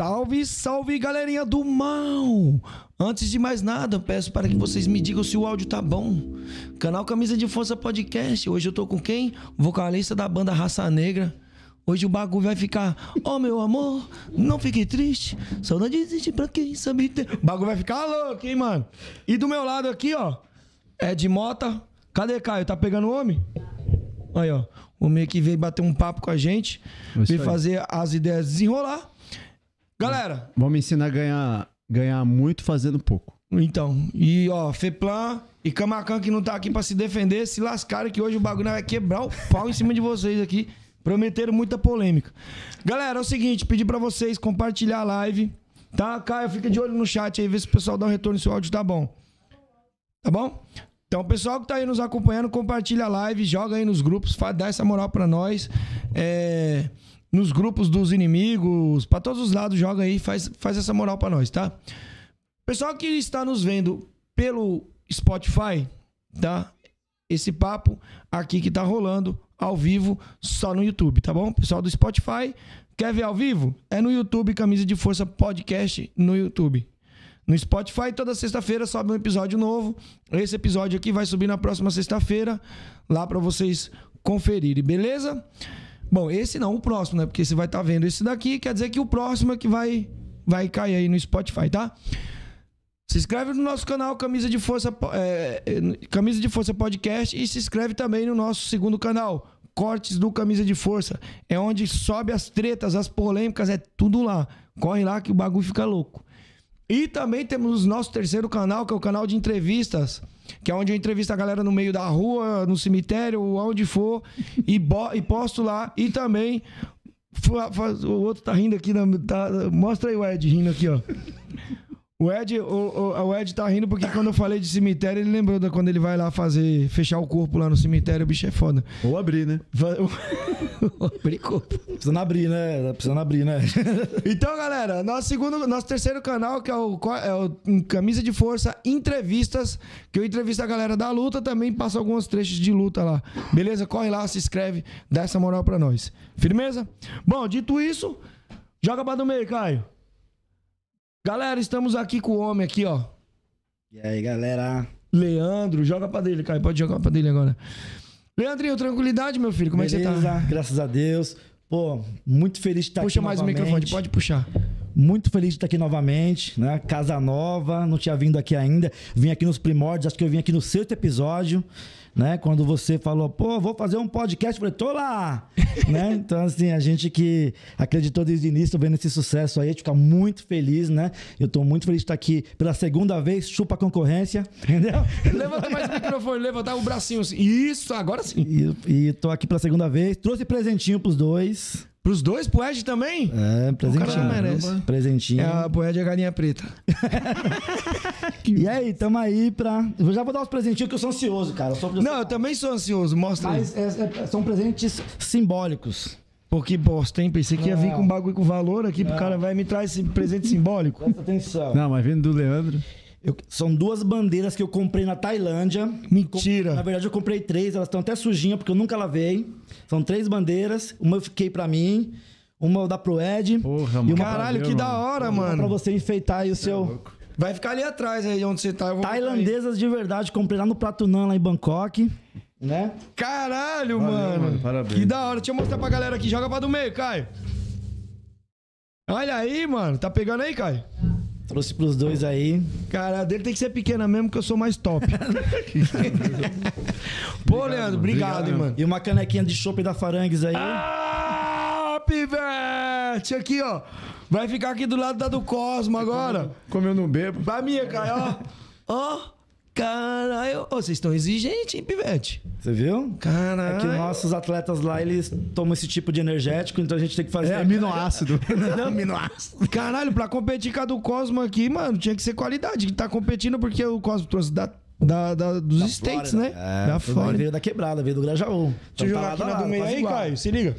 Salve, salve galerinha do mal! Antes de mais nada, peço para que vocês me digam se o áudio tá bom. Canal Camisa de Força Podcast. Hoje eu tô com quem? Vocalista da banda Raça Negra. Hoje o bagulho vai ficar, oh meu amor, não fique triste, saudade existe pra quem sabe ter. O bagulho vai ficar louco, hein, mano? E do meu lado aqui, ó, é de Mota. Cadê Caio? Tá pegando o homem? Aí, ó. O homem que veio bater um papo com a gente, Isso veio aí. fazer as ideias desenrolar. Galera, Vamos ensinar a ganhar, ganhar muito fazendo pouco. então, e ó, Feplan e Camacan que não tá aqui pra se defender, se lascaram que hoje o bagulho vai quebrar o pau em cima de vocês aqui. Prometeram muita polêmica. Galera, é o seguinte, pedir pra vocês compartilhar a live, tá? Caio, fica de olho no chat aí, vê se o pessoal dá um retorno se o áudio tá bom. Tá bom? Então, o pessoal que tá aí nos acompanhando, compartilha a live, joga aí nos grupos, dá essa moral pra nós. É, nos grupos dos inimigos, pra todos os lados, joga aí, faz, faz essa moral pra nós, tá? Pessoal que está nos vendo pelo Spotify, tá? Esse papo aqui que tá rolando ao vivo só no YouTube, tá bom? Pessoal do Spotify, quer ver ao vivo? É no YouTube, Camisa de Força Podcast no YouTube. No Spotify, toda sexta-feira sobe um episódio novo. Esse episódio aqui vai subir na próxima sexta-feira, lá pra vocês conferirem, beleza? Bom, esse não, o próximo, né? Porque você vai estar vendo esse daqui, quer dizer que o próximo é que vai, vai cair aí no Spotify, tá? Se inscreve no nosso canal Camisa de Força, é, é, Camisa de Força Podcast e se inscreve também no nosso segundo canal, Cortes do Camisa de Força. É onde sobe as tretas, as polêmicas, é tudo lá. Corre lá que o bagulho fica louco. E também temos o nosso terceiro canal, que é o canal de entrevistas, que é onde eu entrevisto a galera no meio da rua, no cemitério, onde for, e, e posto lá. E também. o outro tá rindo aqui, na- tá- mostra aí o Ed rindo aqui, ó. O Ed, o, o- o Ed tá rindo porque quando eu falei de cemitério, ele lembrou da quando ele vai lá fazer, fechar o corpo lá no cemitério, o bicho é foda. Ou abrir, né? Abrir corpo. Precisando abrir, né? Tá Precisando abrir, né? Então, galera, nosso segundo, nosso terceiro canal, que é o, é o Camisa de Força Entrevistas, que eu entrevisto a galera da luta, também passo alguns trechos de luta lá. Beleza? Corre lá, se inscreve, dá essa moral pra nós. Firmeza? Bom, dito isso, joga pra do meio, Caio. Galera, estamos aqui com o homem aqui, ó. E aí, galera? Leandro, joga pra dele, Caio. Pode jogar pra dele agora. Leandrinho, tranquilidade, meu filho. Como é que você Beleza? tá? Graças a Deus. Pô, muito feliz de estar Puxa aqui mais o microfone, pode puxar. Muito feliz de estar aqui novamente, né? Casa nova, não tinha vindo aqui ainda. Vim aqui nos primórdios, acho que eu vim aqui no sexto episódio, né? Quando você falou, pô, vou fazer um podcast, eu falei, tô lá, né? Então, assim, a gente que acreditou desde o início, vendo esse sucesso aí, a gente fica muito feliz, né? Eu tô muito feliz de estar aqui pela segunda vez, chupa a concorrência, entendeu? Levanta mais o microfone, levantar o bracinho assim. Isso, agora sim. E, e tô aqui pela segunda vez, trouxe presentinho pros dois. Pros dois, pro Ed também? É, presentinho. cara merece. Presentinho. É a poé de galinha preta. E aí, tamo aí pra. Eu já vou dar os presentinhos que eu sou ansioso, cara. Eu sou... Não, eu também sou ansioso, mostra aí. Mas é- é- são presentes simbólicos. Pô, que bosta, hein? Pensei que ia vir com um bagulho com valor aqui, pro cara vai me traz esse presente simbólico. Presta atenção. Não, mas vindo do Leandro. Eu- são duas bandeiras que eu comprei na Tailândia. Mentira. Na verdade, eu comprei três, elas estão até sujinhas porque eu nunca lavei. São três bandeiras. Uma eu fiquei pra mim, uma eu dá pro Ed. Porra, e mano. uma Caralho, que da mano. hora, uma pra mano. você enfeitar aí o seu. Vai ficar ali atrás aí onde você tá. Eu. Tailandesas de verdade, comprei lá no Platunã, lá em Bangkok. Né? Caralho, Valeu, mano. mano, parabéns. Que da hora. Deixa eu mostrar pra galera aqui. Joga pra do meio, Caio. Olha aí, mano. Tá pegando aí, Caio? Trouxe pros dois aí. Cara, a dele tem que ser pequena mesmo, que eu sou mais top. Pô, Leandro, obrigado, hein, mano. E uma canequinha de chopp da Farangues aí. Ah, pivete! Aqui, ó. Vai ficar aqui do lado da do Cosmo agora. Como eu não bebo. Pra minha, Caio, ó. Ó. Caralho. Vocês estão exigentes, hein, pivete? Você viu? Caralho. É que nossos atletas lá, eles tomam esse tipo de energético, então a gente tem que fazer. É aminoácido. Caralho, pra competir com a do Cosmo aqui, mano, tinha que ser qualidade. Que tá competindo porque o Cosmo trouxe da da, da- dos States, né? É, da Flórida. Veio da quebrada, veio do Grajaú. Deixa eu Então tá jogar aqui a na do meio aí, igual. Caio. Se liga.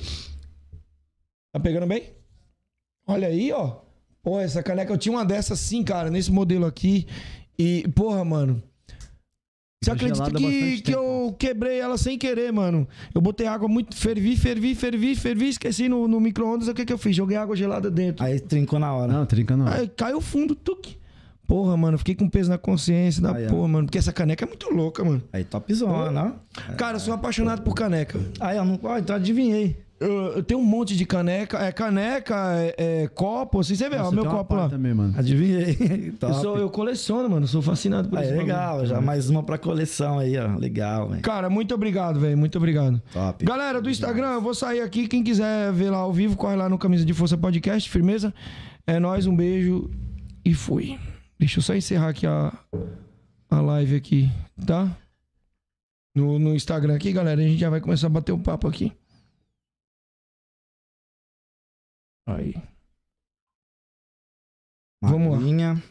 Tá pegando bem? Olha aí, ó. Pô, essa caneca eu tinha uma dessa assim, cara, nesse modelo aqui. E, porra, mano. Você Tá acredita que, que eu quebrei ela sem querer, mano? Eu botei água muito. Fervi, fervi, fervi, fervi, esqueci no, no micro-ondas. O que que eu fiz? Joguei água gelada dentro. Aí trincou na hora. Não, trinca não. Aí caiu fundo, tuque. Porra, mano, fiquei com peso na consciência da Aí, ó. porra, mano. Porque essa caneca é muito louca, mano. Aí topzona, né? Cara, eu sou apaixonado por caneca. Aí, eu não... ó, então adivinhei. Eu, eu tenho um monte de caneca. É caneca, é, é copo, assim. Você vê, ó, Nossa, meu tem uma copo lá. também, mano. Adivinhei. Eu, sou, eu coleciono, mano. Sou fascinado por Aí, isso. legal, já mais uma pra coleção aí, ó. Legal, velho. Cara, muito obrigado, velho. Muito obrigado. Top. Galera do Instagram, eu vou sair aqui. Quem quiser ver lá ao vivo, corre lá no Camisa de Força Podcast, firmeza. É nóis, um beijo e fui. Deixa eu só encerrar aqui a, a live aqui, tá? No, no Instagram aqui, galera. A gente já vai começar a bater um papo aqui. Aí. Vamos lá.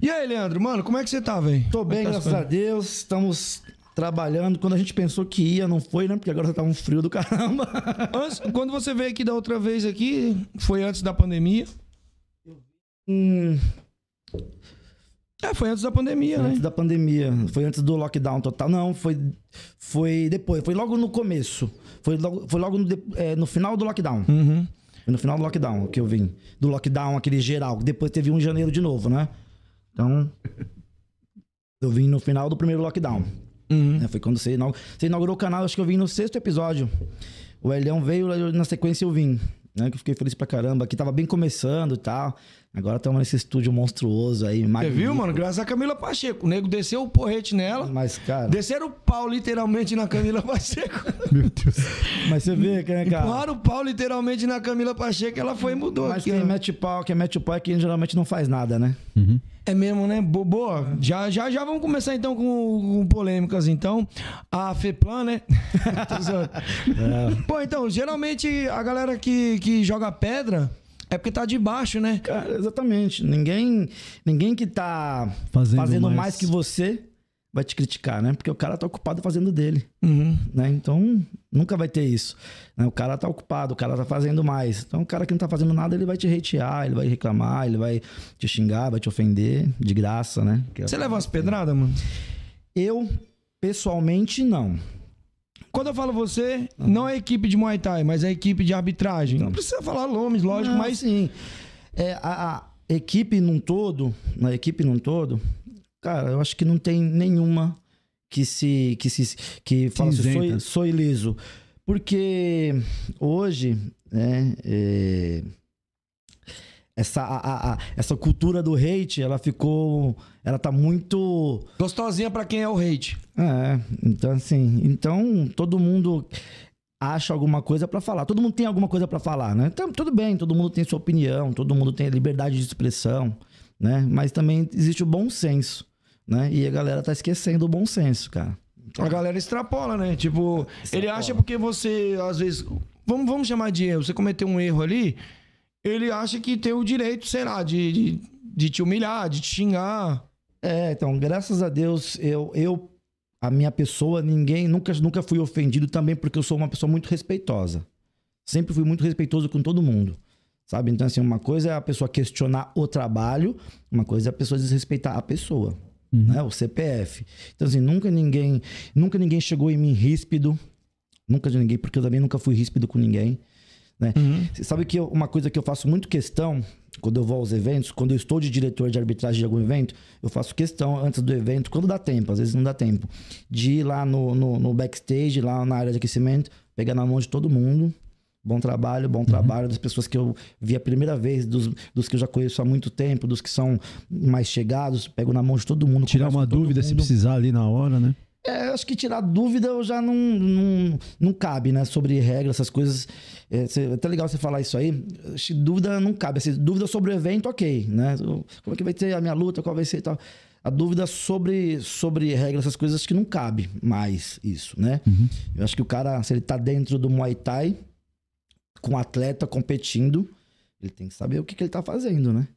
E aí, Leandro, mano, como é que você tá, velho? Tô bem, graças a Deus. Estamos trabalhando. Quando a gente pensou que ia, não foi, né? Porque agora tá um frio do caramba. Antes, quando você veio aqui da outra vez aqui, foi antes da pandemia. Hum, É, foi antes da pandemia, né? antes da pandemia. Foi antes do lockdown total. Não, foi, foi depois. Foi logo no começo. Foi logo, foi logo no, é, no final do lockdown. Uhum. Foi no final do lockdown que eu vim. Do lockdown, aquele geral. Depois teve um em janeiro de novo, né? Então. Eu vim no final do primeiro lockdown. Uhum. né? Foi quando você inaugurou, você inaugurou o canal, acho que eu vim no sexto episódio. O Elião veio, na sequência eu vim. Né? Que eu fiquei feliz pra caramba. Aqui tava bem começando e tal. Agora estamos nesse estúdio monstruoso aí. Você viu, mano? Graças a Camila Pacheco. O nego desceu o porrete nela. Mas, cara. Desceram o pau literalmente na Camila Pacheco. Meu Deus. Mas você vê, né, cara? Empurraram o pau literalmente na Camila Pacheco. Ela foi e mudou Mas aqui. quem ó. mete o pau, quem mete o pau é quem geralmente não faz nada, né? É mesmo, né? Bo- Boa. Já, já, já vamos começar então com, com polêmicas, então. A FEPLAN, né? Zoando. Pô, então, geralmente a galera que, que joga pedra é porque tá debaixo, né? Cara, exatamente. Ninguém, ninguém que tá Fazendo fazendo, mais... mais que você vai te criticar, né? Porque o cara tá ocupado fazendo dele, Uhum. né? Então, nunca vai ter isso. né? O cara tá ocupado, o cara tá fazendo mais. Então, o cara que não tá fazendo nada, ele vai te hatear, ele vai reclamar, ele vai te xingar, vai te ofender, de graça, né? Que é- Você leva umas pedradas, mano? Eu, pessoalmente, não. Quando eu falo você, não é a equipe de Muay Thai, mas é a equipe de arbitragem. Não precisa falar nomes, lógico, Não, mas. sim. É, a, a equipe num todo, na equipe num todo, cara, eu acho que não tem nenhuma que se que se que fala assim, sou, sou. Porque hoje, né, é, essa, a- a- essa cultura do hate, ela ficou. Ela tá muito. Gostosinha pra quem é o hate. É, então assim, então todo mundo acha alguma coisa pra falar. Todo mundo tem alguma coisa pra falar, né? Então, tudo bem, todo mundo tem sua opinião, todo mundo tem a liberdade de expressão, né? Mas também existe o bom senso, né? E a galera tá esquecendo o bom senso, cara. A galera extrapola, né? Tipo, ele acha porque você, às vezes. Vamos, vamos chamar de erro. Você cometeu um erro ali, ele acha que tem o direito, sei lá, de, de, de te humilhar, de te xingar. É, então, graças a Deus, eu, eu a minha pessoa, ninguém, nunca, nunca fui ofendido também porque eu sou uma pessoa muito respeitosa. Sempre fui muito respeitoso com todo mundo. Sabe? Então, assim, uma coisa é a pessoa questionar o trabalho, uma coisa é a pessoa desrespeitar a pessoa, né? O CPF. Então, assim, nunca ninguém, nunca ninguém chegou em mim ríspido, nunca de ninguém, porque eu também nunca fui ríspido com ninguém, né? Você sabe que eu- uma coisa que eu faço muito questão quando eu vou aos eventos, quando eu estou de diretor de arbitragem de algum evento, eu faço questão antes do evento, quando dá tempo, às vezes não dá tempo, de ir lá no, no, no backstage, lá na área de aquecimento, pegar na mão de todo mundo. Bom trabalho, bom trabalho das pessoas que eu vi a primeira vez, dos, dos que eu já conheço há muito tempo, dos que são mais chegados, pego na mão de todo mundo. Tirar uma dúvida se mundo. precisar ali na hora, né? É, acho que tirar dúvida eu já não, não, não cabe, né? Sobre regras, essas coisas. É, cê- é até legal você falar isso aí. Dúvida não cabe. Assim, dúvida sobre o evento, ok, né? Como é que vai ser a minha luta, qual vai ser e tal. A dúvida sobre, sobre regras, essas coisas, acho que não cabe mais isso, né? Eu acho que o cara, se ele tá dentro do Muay Thai, com um atleta competindo, ele tem que saber o que, que ele tá fazendo, né?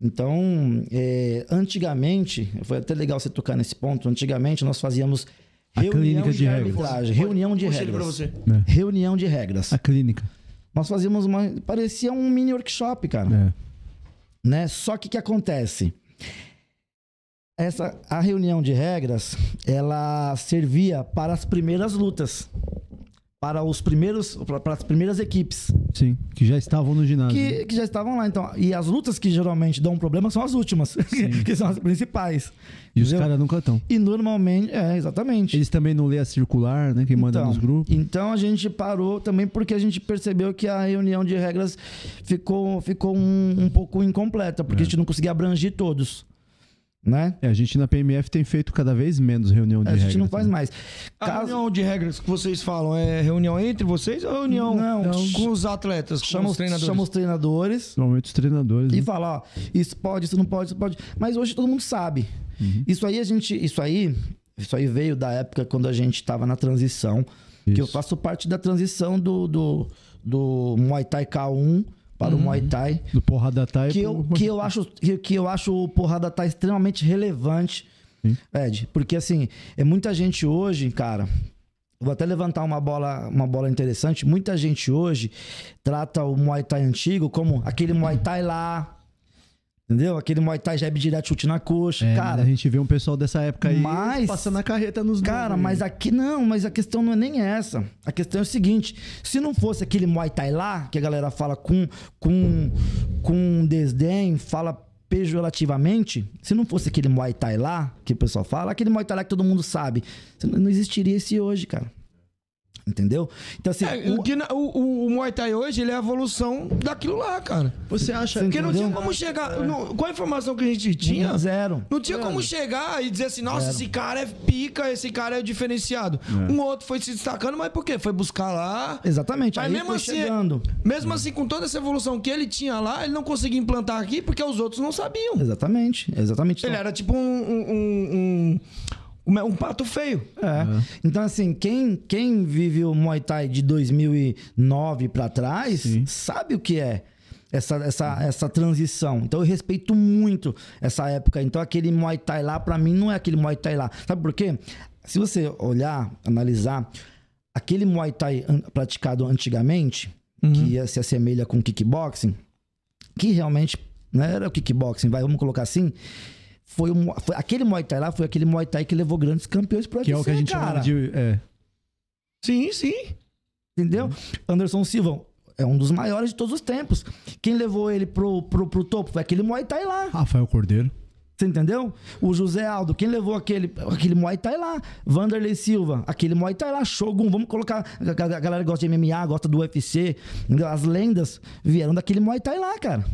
Então, é, antigamente, foi até legal você tocar nesse ponto. Antigamente nós fazíamos A reunião clínica de regras. arbitragem, reunião de Puxa ele pra regras. você. Reunião de regras. A clínica. Nós fazíamos uma. Parecia um mini workshop, cara. É. Né? Só que o que acontece? Essa, a reunião de regras, ela servia para as primeiras lutas. Para os primeiros. Para as primeiras equipes. Sim. Que já estavam no ginásio. Que, que já estavam lá. Então, e as lutas que geralmente dão problema são as últimas, que são as principais. E os entendeu? caras nunca estão. E normalmente, é, exatamente. Eles também não lê a circular, né? Quem manda então, nos grupos. Então a gente parou também porque a gente percebeu que a reunião de regras ficou, ficou um, um pouco incompleta, É. porque a gente não conseguia abranger todos. Né? É, a gente na PMF tem feito cada vez menos reunião de A gente regras, não faz né? mais. A Caso- reunião de regras que vocês falam é reunião entre vocês ou reunião Não, com os atletas, com chama, os treinadores? chama os treinadores Normalmente os treinadores. e né? fala, ó, isso pode, isso não pode, isso pode. Mas hoje todo mundo sabe. Uhum. Isso aí a gente, isso aí, isso aí veio da época quando a gente estava na transição, que eu Isso. faço parte da transição do, do, do Muay Thai K1 para o Uhum. Muay Thai. Do porrada Thai que pro- eu, que eu acho que, que eu acho o porrada tá extremamente relevante, Sim. Ed, porque assim, é muita gente hoje, cara. Vou até levantar uma bola, uma bola interessante. Muita gente hoje trata o Muay Thai antigo como aquele Muay Thai lá. Entendeu? Aquele Muay Thai jab direto chute na coxa. É, cara, a gente vê um pessoal dessa época aí Mas- passando a carreta nos Cara, mas aqui não, mas a questão não é nem essa. A questão é o seguinte: se não fosse aquele Muay Thai lá, que a galera fala com, com, com desdém, fala pejorativamente, se não fosse aquele Muay Thai lá, que o pessoal fala, aquele Muay Thai lá que todo mundo sabe, não existiria esse hoje, cara. Entendeu? Então, assim, É, o- que na- o, o- o Muay Thai hoje ele é a evolução daquilo lá, cara. Você acha Você Porque não Entendeu? tinha como chegar. não- com a informação que a gente tinha. zero. Não tinha como chegar e dizer assim, nossa, esse cara é pica, esse cara é diferenciado. Um outro foi se destacando, mas por quê? Foi buscar lá. Exatamente. Mas aí mesmo foi assim, chegando. mesmo assim, com toda essa evolução que ele tinha lá, ele não conseguia implantar aqui porque os outros não sabiam. Exatamente, exatamente. Ele era tipo um, um, um, um, um pato feio. É. Então, assim, quem, quem vive o Muay Thai de 2009 pra trás sabe o que é essa, essa, essa transição. Então, eu respeito muito essa época. Então, aquele Muay Thai lá, pra mim, não é aquele Muay Thai lá. Sabe por quê? Se você olhar, analisar, aquele Muay Thai praticado antigamente, que ia- se assemelha com kickboxing, que realmente não era o kickboxing, vai, vamos colocar assim. Foi, foi aquele Muay Thai lá, foi aquele Muay Thai que levou grandes campeões pro que é o que a gente cara. chama de. É, Sim, sim. Entendeu? Anderson Silva é um dos maiores de todos os tempos. Quem levou ele pro, pro, pro topo foi aquele Muay Thai lá. Rafael Cordeiro. Você entendeu? O José Aldo, quem levou aquele, aquele Muay Thai lá? Vanderlei Silva, aquele Muay Thai lá. Shogun, vamos colocar. A, galera gosta de MMA, gosta do UFC. As lendas vieram daquele Muay Thai lá, cara.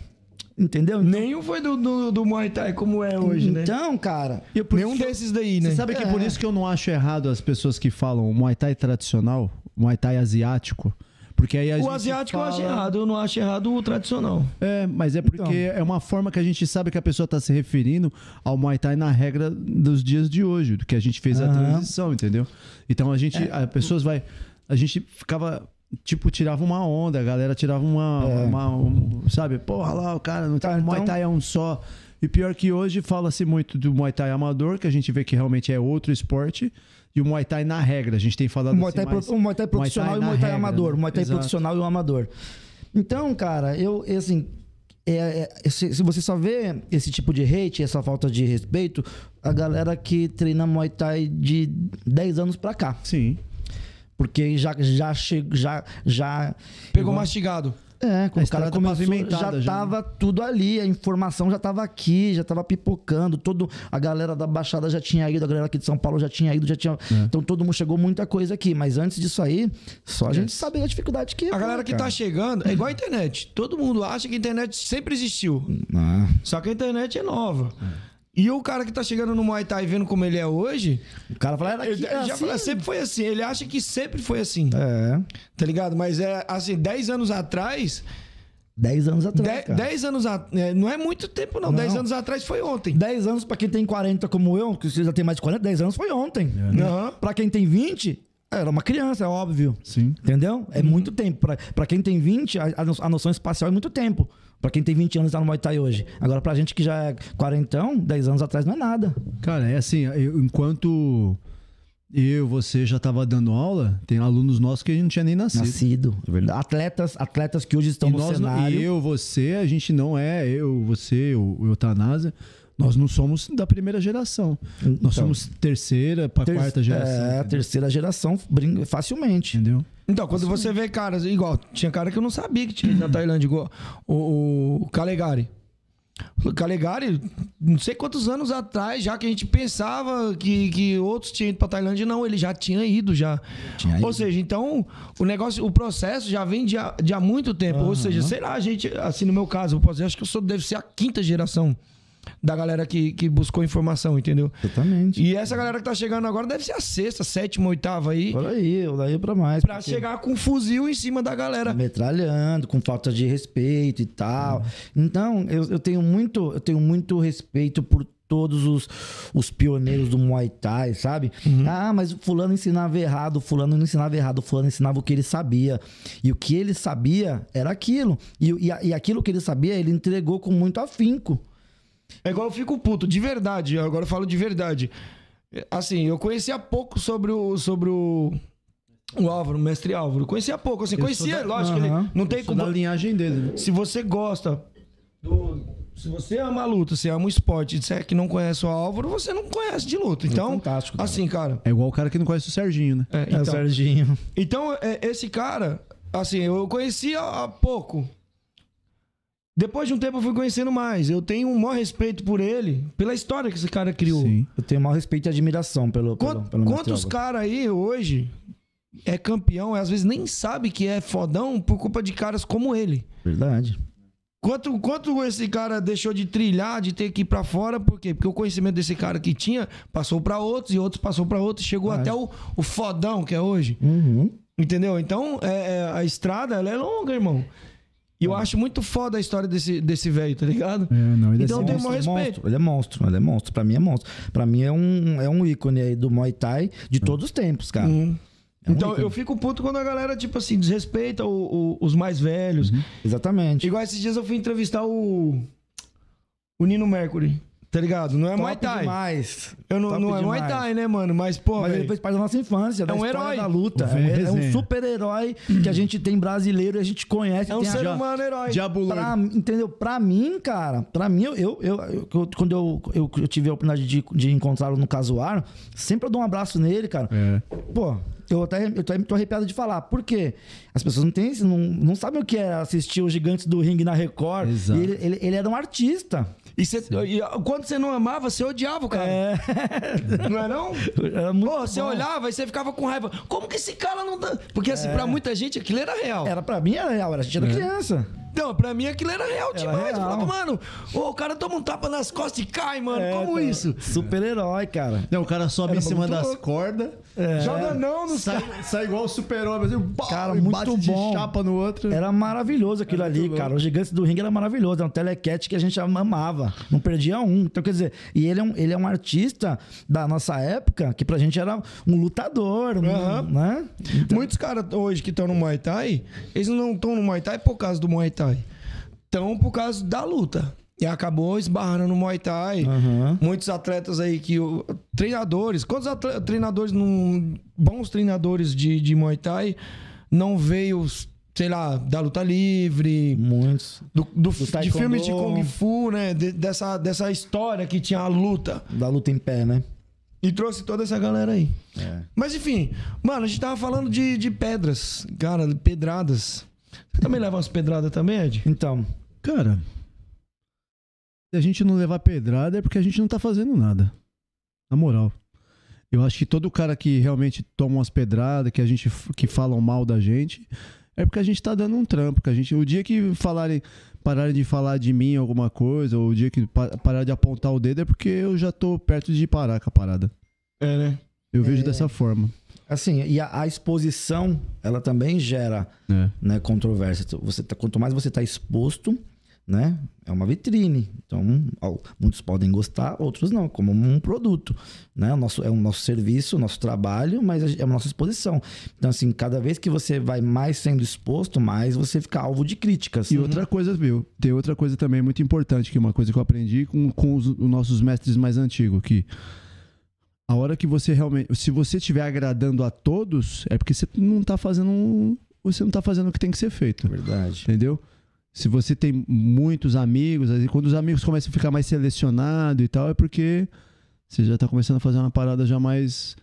Entendeu? Nenhum foi do, do, do Muay Thai como é hoje, né? Então, cara. E por Nenhum desses daí, né? Você sabe que É. por isso que eu não acho errado as pessoas que falam Muay Thai tradicional, Muay Thai asiático. Porque aí a O gente asiático eu acho fala- errado, eu não acho errado o tradicional. É, mas é porque Então. é uma forma que a gente sabe que a pessoa está se referindo ao Muay Thai na regra dos dias de hoje, do que a gente fez a Aham. transição, entendeu? Então a gente, as pessoas vai, a gente ficava tipo tirava uma onda, a galera tirava uma, uma um, sabe, porra lá o cara não tá, Tá, o Muay então- Thai é um só. E pior que hoje fala-se muito do Muay Thai amador, que a gente vê que realmente é outro esporte. E o Muay Thai na regra, a gente tem falado O Muay assim, Thai, mais- pro- o Muay Thai profissional e o Muay Thai regra, amador. né? Muay Thai Exato. profissional e o amador. Então, cara, eu, eu, assim. é- é- se, se você só vê esse tipo de hate, essa falta de respeito, a galera que treina Muay Thai de 10 anos pra cá. Sim. Porque já, já chegou. Já, já, Pegou igual- mastigado. É, quando o cara estrada começou, já já, tava tudo ali, a informação já tava aqui, já tava pipocando, todo, a galera da Baixada já tinha ido, a galera aqui de São Paulo já tinha ido, já tinha. É. Então todo mundo chegou muita coisa aqui, mas antes disso aí, só a gente sabia a dificuldade que é. A galera que tá chegando é igual a internet. Todo mundo acha que a internet sempre existiu. Ah, Só que a internet é nova. E o cara que tá chegando no Muay Thai vendo como ele é hoje, o cara fala, era ele aqui, já é fala, assim. sempre foi assim. Ele acha que sempre foi assim. É, Tá ligado? Mas é assim, 10 anos atrás. 10 anos atrás. 10 cara. 10 anos atrás. Não é muito tempo, não. Não. 10 anos atrás foi ontem. 10 anos pra quem tem 40 como eu, que você já tem mais de 40, 10 anos foi ontem. Aham. Pra quem tem 20, era uma criança, é óbvio. Sim. Entendeu? É muito tempo. Pra, pra quem tem 20, a, a noção espacial é muito tempo. Pra quem tem 20 anos e tá no Muay Thai hoje. Agora, pra gente que já é quarentão, 10 anos atrás não é nada. Cara, é assim, eu- enquanto eu, você já tava dando aula, tem alunos nossos que a gente não tinha nem nascido. Nascido, é verdade. Atletas, atletas que hoje estão E no nós, cenário. e eu, você, a gente não é, eu, você, o, o Eutanásia, nós não somos da primeira geração. Nós Então. somos terceira pra Ter- quarta geração. É, entendeu? terceira geração facilmente. Entendeu? Então, quando você vê caras, igual, tinha cara que eu não sabia que tinha na Tailândia, igual o, o Calegari. O Calegari, não sei quantos anos atrás, já que a gente pensava que, que outros tinham ido pra Tailândia, não, ele já tinha ido já. Tinha Ou ido. seja, então, o negócio, o processo já vem de, há- de há muito tempo. Ou seja, sei lá, a gente, assim, no meu caso, eu posso dizer, acho que eu sou, deve ser a quinta geração da galera que, que buscou informação, entendeu? Exatamente. E essa galera que tá chegando agora deve ser a sexta, sétima, oitava aí. Por aí, daí pra mais. Pra porque- chegar com um fuzil em cima da galera. metralhando, com falta de respeito e tal. Então, eu, eu tenho muito, eu tenho muito respeito por todos os, os pioneiros do Muay Thai, sabe? Ah, mas o fulano ensinava errado, o fulano não ensinava errado, o fulano ensinava o que ele sabia. E o que ele sabia era aquilo. E, e, e aquilo que ele sabia, ele entregou com muito afinco. É igual eu fico puto, de verdade. Agora eu falo de verdade. Assim, eu conhecia pouco sobre o. Sobre o... O Álvaro, o mestre Álvaro. Conhecia pouco, assim, Eu conhecia, da- lógico Aham. ele não tem como. da linhagem dele, né? Se você gosta do. Se você ama a luta, se ama o esporte e disser que não conhece o Álvaro, você não conhece de luta. Então, fantástico, cara. assim, cara. É igual o cara que não conhece o Serginho, né? é, É, então, o Serginho. Então, é, esse cara, assim, eu conhecia há pouco. Depois de um tempo eu fui conhecendo mais. Eu tenho um maior respeito por ele, pela história que esse cara criou. Sim. Eu tenho maior respeito e admiração pelo, pelo, pelo quantos caras aí hoje é campeão e às vezes nem sabe que é fodão por culpa de caras como ele? Verdade. Quanto, quanto esse cara deixou de trilhar, de ter que ir pra fora, por quê? Porque o conhecimento desse cara que tinha passou pra outros e outros passou pra outros, chegou Verdade. até o, o fodão que é hoje. Uhum. Entendeu? Então, é, é, a estrada, ela é longa, irmão. E eu acho muito foda a história desse desse velho, tá ligado? É, não, ele Então é tem assim, um Monstro, respeito. monstro. Ele é monstro, ele é monstro. Pra mim é monstro. Pra mim é um, é um ícone aí do Muay Thai de todos os tempos, cara. Hum. É um então, ícone. eu fico puto quando a galera, tipo assim, desrespeita o- o- os mais velhos. Exatamente. Igual esses dias eu fui entrevistar o. O Nino Mercury. Tá ligado? Não é Top Muay Thai. demais. Eu não, Top não é Muay demais. Thai, né, mano? Mas, pô, Mas ele velho, fez parte da nossa infância, da um herói. da luta. É, é um resenha. super-herói que a gente tem brasileiro e a gente conhece. é um a- ser já- humano herói. Diabo Pra, entendeu? Pra mim, cara, pra mim, eu, eu, eu- eu- quando eu, eu, eu tive a oportunidade de, de encontrá-lo no casuar, sempre eu dou um abraço nele, cara. É. Pô, eu até eu tô, tô arrepiado de falar. Por quê? As pessoas não, têm, não, não sabem o que é assistir os Gigantes do Ringue na Record. Exato. Ele, ele, ele era um artista. E, cê, e quando você não amava, você odiava o cara. É. Não é não? Era muito Pô, você olhava e você ficava com raiva. Como que esse cara não dá. Porque assim, pra muita gente aquilo era real. Era pra mim, era real. Era, a gente era criança. Então, pra mim aquilo era real Era demais. Eu real. falava, mano, ô, o cara toma um tapa nas costas e cai, mano. É, Como cara. isso? Super-herói, cara. Não, o cara sobe Era em cima das louco. cordas, Joga não nos sai, sai igual o super-homem, assim, Cara, e muito bate de bom. chapa no outro. Era maravilhoso aquilo Era ali, cara. Os Gigantes do Ringue era maravilhoso. Era um telecat que a gente amava. Não perdia um. Então, quer dizer, e ele é um, ele é um artista da nossa época que pra gente era um lutador, um- Aham. né? Muitos caras hoje que estão no Muay Thai, eles não estão no Muay Thai por causa do Muay Thai. Estão por causa da luta. E acabou esbarrando no Muay Thai. Aham. Muitos atletas aí que. Treinadores. Quantos treinadores, não, bons treinadores de, de Muay Thai, não veio, sei lá, da luta livre, Muitos. do, do- de taekwondo. filmes de Kung Fu, né? De- dessa, dessa história que tinha a luta. Da luta em pé, né? E trouxe toda essa galera aí. É. Mas enfim, mano, a gente tava falando de, de pedras, cara, pedradas. Você também leva umas pedradas também, Ed? Então, Cara, se a gente não levar pedrada é porque a gente não tá fazendo nada. Na moral. Eu acho que todo cara que realmente toma umas pedradas, que a gente que falam mal da gente, é porque a gente tá dando um trampo, que a gente, o dia que falarem, pararem de falar de mim alguma coisa, ou o dia que pa- parar de apontar o dedo é porque eu já tô perto de parar com a parada. É, né? Eu vejo É. dessa forma. Assim, e a, a exposição, ela também gera né? né, controvérsia. Você tá, quanto mais você tá exposto, né? É uma vitrine. Então, muitos podem gostar, outros não, como um produto, né? O nosso, é o nosso serviço, o nosso trabalho, mas é a nossa exposição. Então, assim, cada vez que você vai mais sendo exposto, mais você fica alvo de críticas. E outra coisa, viu? Tem outra coisa também muito importante, que é uma coisa que eu aprendi com, com os, os nossos mestres mais antigos, que a hora que você realmente. Se você estiver agradando a todos, é porque você não tá fazendo. Você não tá fazendo o que tem que ser feito. Verdade. Entendeu? Se você tem muitos amigos, aí quando os amigos começam a ficar mais selecionados e tal, é porque você já tá começando a fazer uma parada já mais,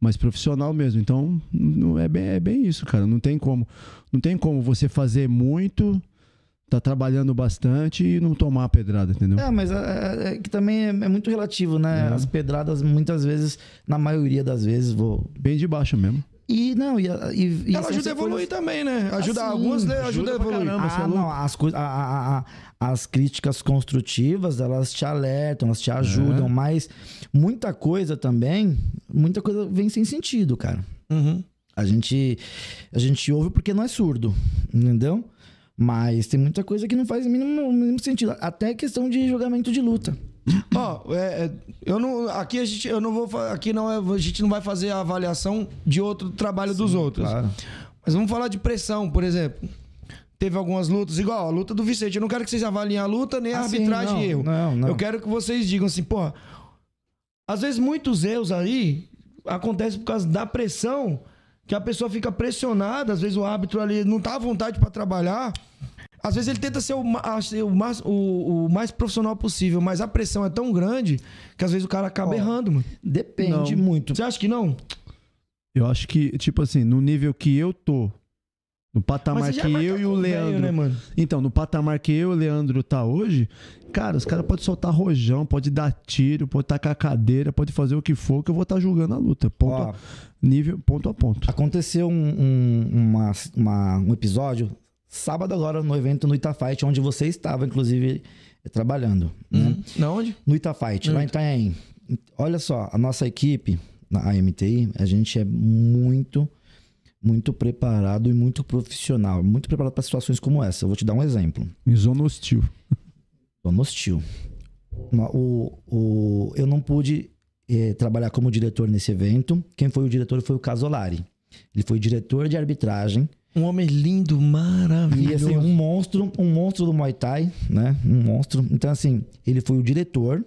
mais profissional mesmo. Então, não é bem, é bem isso, cara. Não tem como. Não tem como você fazer muito, tá trabalhando bastante e não tomar a pedrada, entendeu? É, mas é, é- é que também é, é muito relativo, né? É. As pedradas, muitas vezes, na maioria das vezes, vou. Bem de baixo mesmo. E não, e, e, e Ela ajuda a evoluir também, né? Ajuda Assim, algumas, né? Ajuda, ajuda a evoluir. caramba. é Ah, não, as, coi- a- a- a- as críticas construtivas, elas te alertam, elas te ajudam, mas muita coisa também, muita coisa vem sem sentido, cara. Uhum. A gente, a gente ouve porque não é surdo, entendeu? Mas tem muita coisa que não faz o mínimo, o mínimo sentido. Até questão de julgamento de luta. Ó, é, é, eu não. Aqui a gente, eu não vou. Aqui não é, a gente não vai fazer a avaliação de outro trabalho dos outros. Claro. Mas vamos falar de pressão, por exemplo. Teve algumas lutas, igual a luta do Vicente. Eu não quero que vocês avaliem a luta nem a Ah, sim, arbitragem não, e erro. não, não. Eu quero que vocês digam assim, porra. Às vezes muitos erros aí acontecem por causa da pressão, que a pessoa fica pressionada, às vezes o árbitro ali não tá à vontade pra trabalhar. Às vezes ele tenta ser o, ser o mais, o- o mais profissional possível, mas a pressão é tão grande que às vezes o cara acaba Ó, errando, mano. Depende Não. muito. Você acha que não? Eu acho que, tipo assim, no nível que eu tô, no patamar que eu tá e o tão velho, Leandro. né, mano? Então, no patamar que eu e o Leandro tá hoje, cara, os caras podem soltar rojão, pode dar tiro, pode tacar cadeira, pode fazer o que for, que eu vou estar julgando a luta. Ponto Ó, a, nível, ponto a ponto. Aconteceu um, um- uma- uma- um episódio sábado agora no evento no Itafight, onde você estava, inclusive, trabalhando. Né? Hum. Na onde? No Itafight, No lá em Itanhaém. Olha só, a nossa equipe, na AMTI, a gente é muito, muito preparado e muito profissional. Muito preparado para situações como essa. Eu vou te dar um exemplo. Em zona hostil. Zona hostil. O, o, eu não pude eh, trabalhar como diretor nesse evento. Quem foi o diretor foi o Casolari. Ele foi diretor de arbitragem. Um homem lindo, E maravilhoso. assim, um monstro, um monstro do Muay Thai, né? Um monstro. Então, assim, ele foi o diretor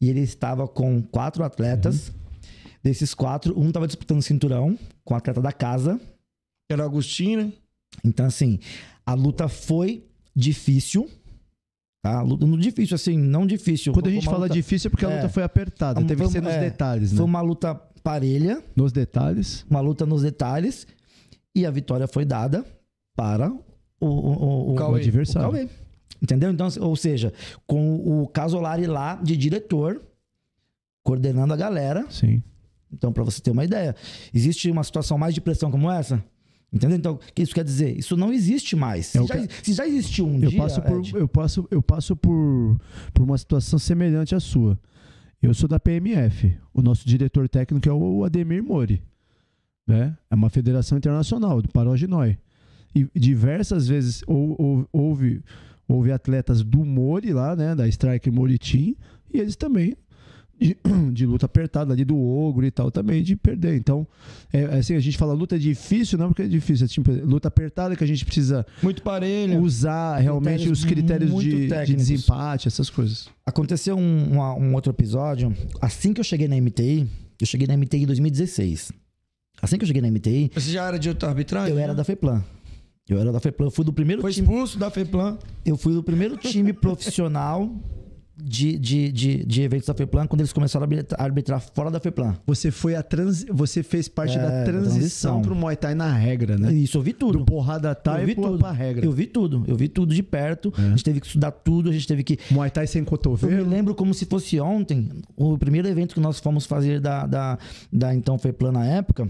e ele estava com quatro atletas. Desses quatro, um estava disputando cinturão com o atleta da casa. Era Agostinho, né? Então, assim, a luta foi difícil. Tá? A luta, não difícil, assim, não difícil. Quando a gente fala luta- difícil é porque a é. luta foi apertada. Foi- Teve que ser nos é, detalhes, né? Foi uma luta parelha, Nos detalhes. uma luta nos detalhes. E a vitória foi dada para o, o, o, O adversário. o Cauê. Entendeu? Então, ou seja, com o Casolari lá de diretor, coordenando a galera. Sim. Então, para você ter uma ideia, existe uma situação mais de pressão como essa? Entendeu? Então, o que isso quer dizer? Isso não existe mais. Se, É o já, se já existiu um Eu dia. passo, por, Ed, eu, passo, eu passo por, por uma situação semelhante à sua. Eu sou da PMF. O nosso diretor técnico é o Ademir Mori. Né? É uma federação internacional, do Paroginói. E diversas vezes ou- ou- houve, houve atletas do Mori lá, né? Da Strike Mori Team, e eles também de, de luta apertada ali do ogro e tal também de perder. Então, é, assim, a gente fala luta difícil, não porque é difícil, é tipo luta apertada que a gente precisa Muito parelha. usar realmente Critérios os critérios de, de desempate, essas coisas. Aconteceu um, uma- um outro episódio. Assim que eu cheguei na MTI, eu cheguei na MTI em 2016. Assim que eu cheguei na MTI, Você já era de outra arbitragem? eu era da FEPLAN. Eu era da FEPLAN. Eu fui do primeiro Foi time. expulso da FEPLAN. Eu fui do primeiro time profissional de, de, de, de eventos da FEPLAN quando eles começaram a arbitra- a arbitrar fora da FEPLAN. Você foi a trans... você fez parte É, da transição transição. pro Muay Thai na regra, né? Isso, eu vi tudo. Do porrada eu Thai vi pro, tudo. pra regra. Eu vi tudo. Eu vi tudo de perto. A gente teve que estudar tudo. A gente teve que. Muay Thai sem Eu me cotovelo. lembro como se fosse ontem, o primeiro evento que nós fomos fazer da, da, da então FEPLAN na época,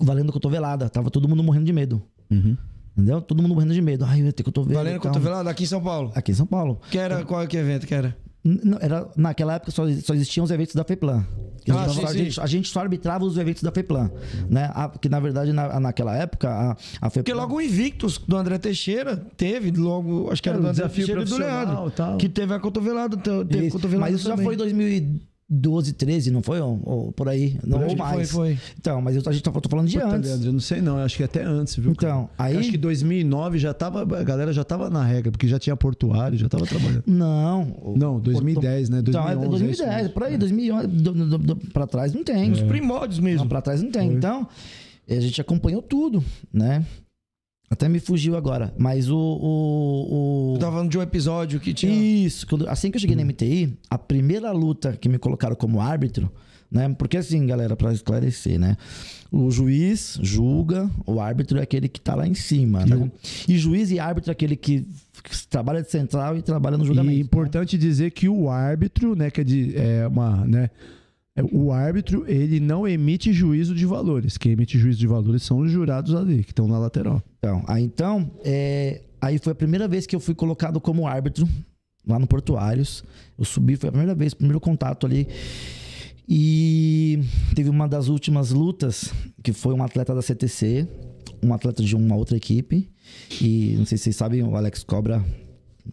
valendo cotovelada. Tava todo mundo morrendo de medo. Uhum. Entendeu? Todo mundo morrendo de medo. Ai, vai ter cotovelo. Valendo cotovelada aqui em São Paulo. Aqui em São Paulo. Que era, qual que evento que era? Não, era, naquela época só, só existiam os eventos da FEPLAN. Ah, sim, a, gente, a, gente, só arbitrava os eventos da FEPLAN. Né? A, que na verdade, na, naquela época, a, a FEPLAN. Porque logo o Invictus do André Teixeira teve, logo, acho que era, era do André Teixeira e do Leandro. Tal. Que teve a cotovelada. Teve cotovelada Mas isso também. já foi em 2000. 12, 13, não foi? Ou, ou por aí? Não, ou mais. Foi, foi. Então, mas eu, a gente tá, tô falando de Puta, antes. Leandro, eu não sei não, acho que até antes, viu? Então, cara? aí... Eu acho que 2009 já tava, a galera já tava na regra, porque já tinha portuário, já tava trabalhando. Não. Não, 2010, né? 2011, então, é 2010, é por aí, é. 2011, do, do, do, pra trás não tem. Os primórdios mesmo. Não, pra trás não tem. Foi. Então, a gente acompanhou tudo, né? Até me fugiu agora. Mas o. o, o- tava falando de um episódio que tinha. Isso. assim que eu cheguei na MTI, a primeira luta que me colocaram como árbitro, né? Porque assim, galera, pra esclarecer, né? O juiz julga, o árbitro é aquele que tá lá em cima, né? E juiz e árbitro é aquele que, trabalha de central e trabalha no julgamento. E é importante dizer que o árbitro, né, que é, de, é uma, né, o árbitro, ele não emite juízo de valores. Quem emite juízo de valores são os jurados ali, que estão na lateral. Então, aí, então é, aí foi a primeira vez que eu fui colocado como árbitro lá no Portuários. Eu subi, foi a primeira vez, primeiro contato ali. E teve uma das últimas lutas, que foi um atleta da CTC, um atleta de uma outra equipe. E não sei se vocês sabem, o Alex Cobra,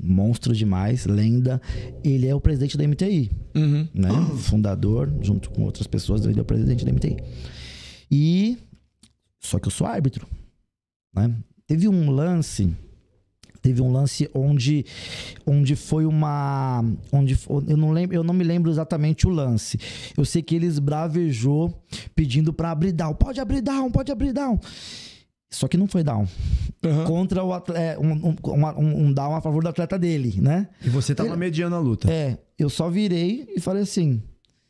monstro demais, lenda. Ele é o presidente da MTI Uhum. né? Fundador, junto com outras pessoas, ele é o presidente da MTI. E. Só que eu sou árbitro. Né? Teve um lance. Teve um lance onde, onde foi uma. Onde, eu, não lembro, eu não me lembro exatamente o lance. Eu sei que ele esbravejou pedindo pra abrir down. Pode abrir down, pode abrir down. Só que não foi down. Aham. Contra o atle- é, um, um, um, down a favor do atleta dele, né? E você tava Ele- mediando a luta. É, eu só virei e falei assim: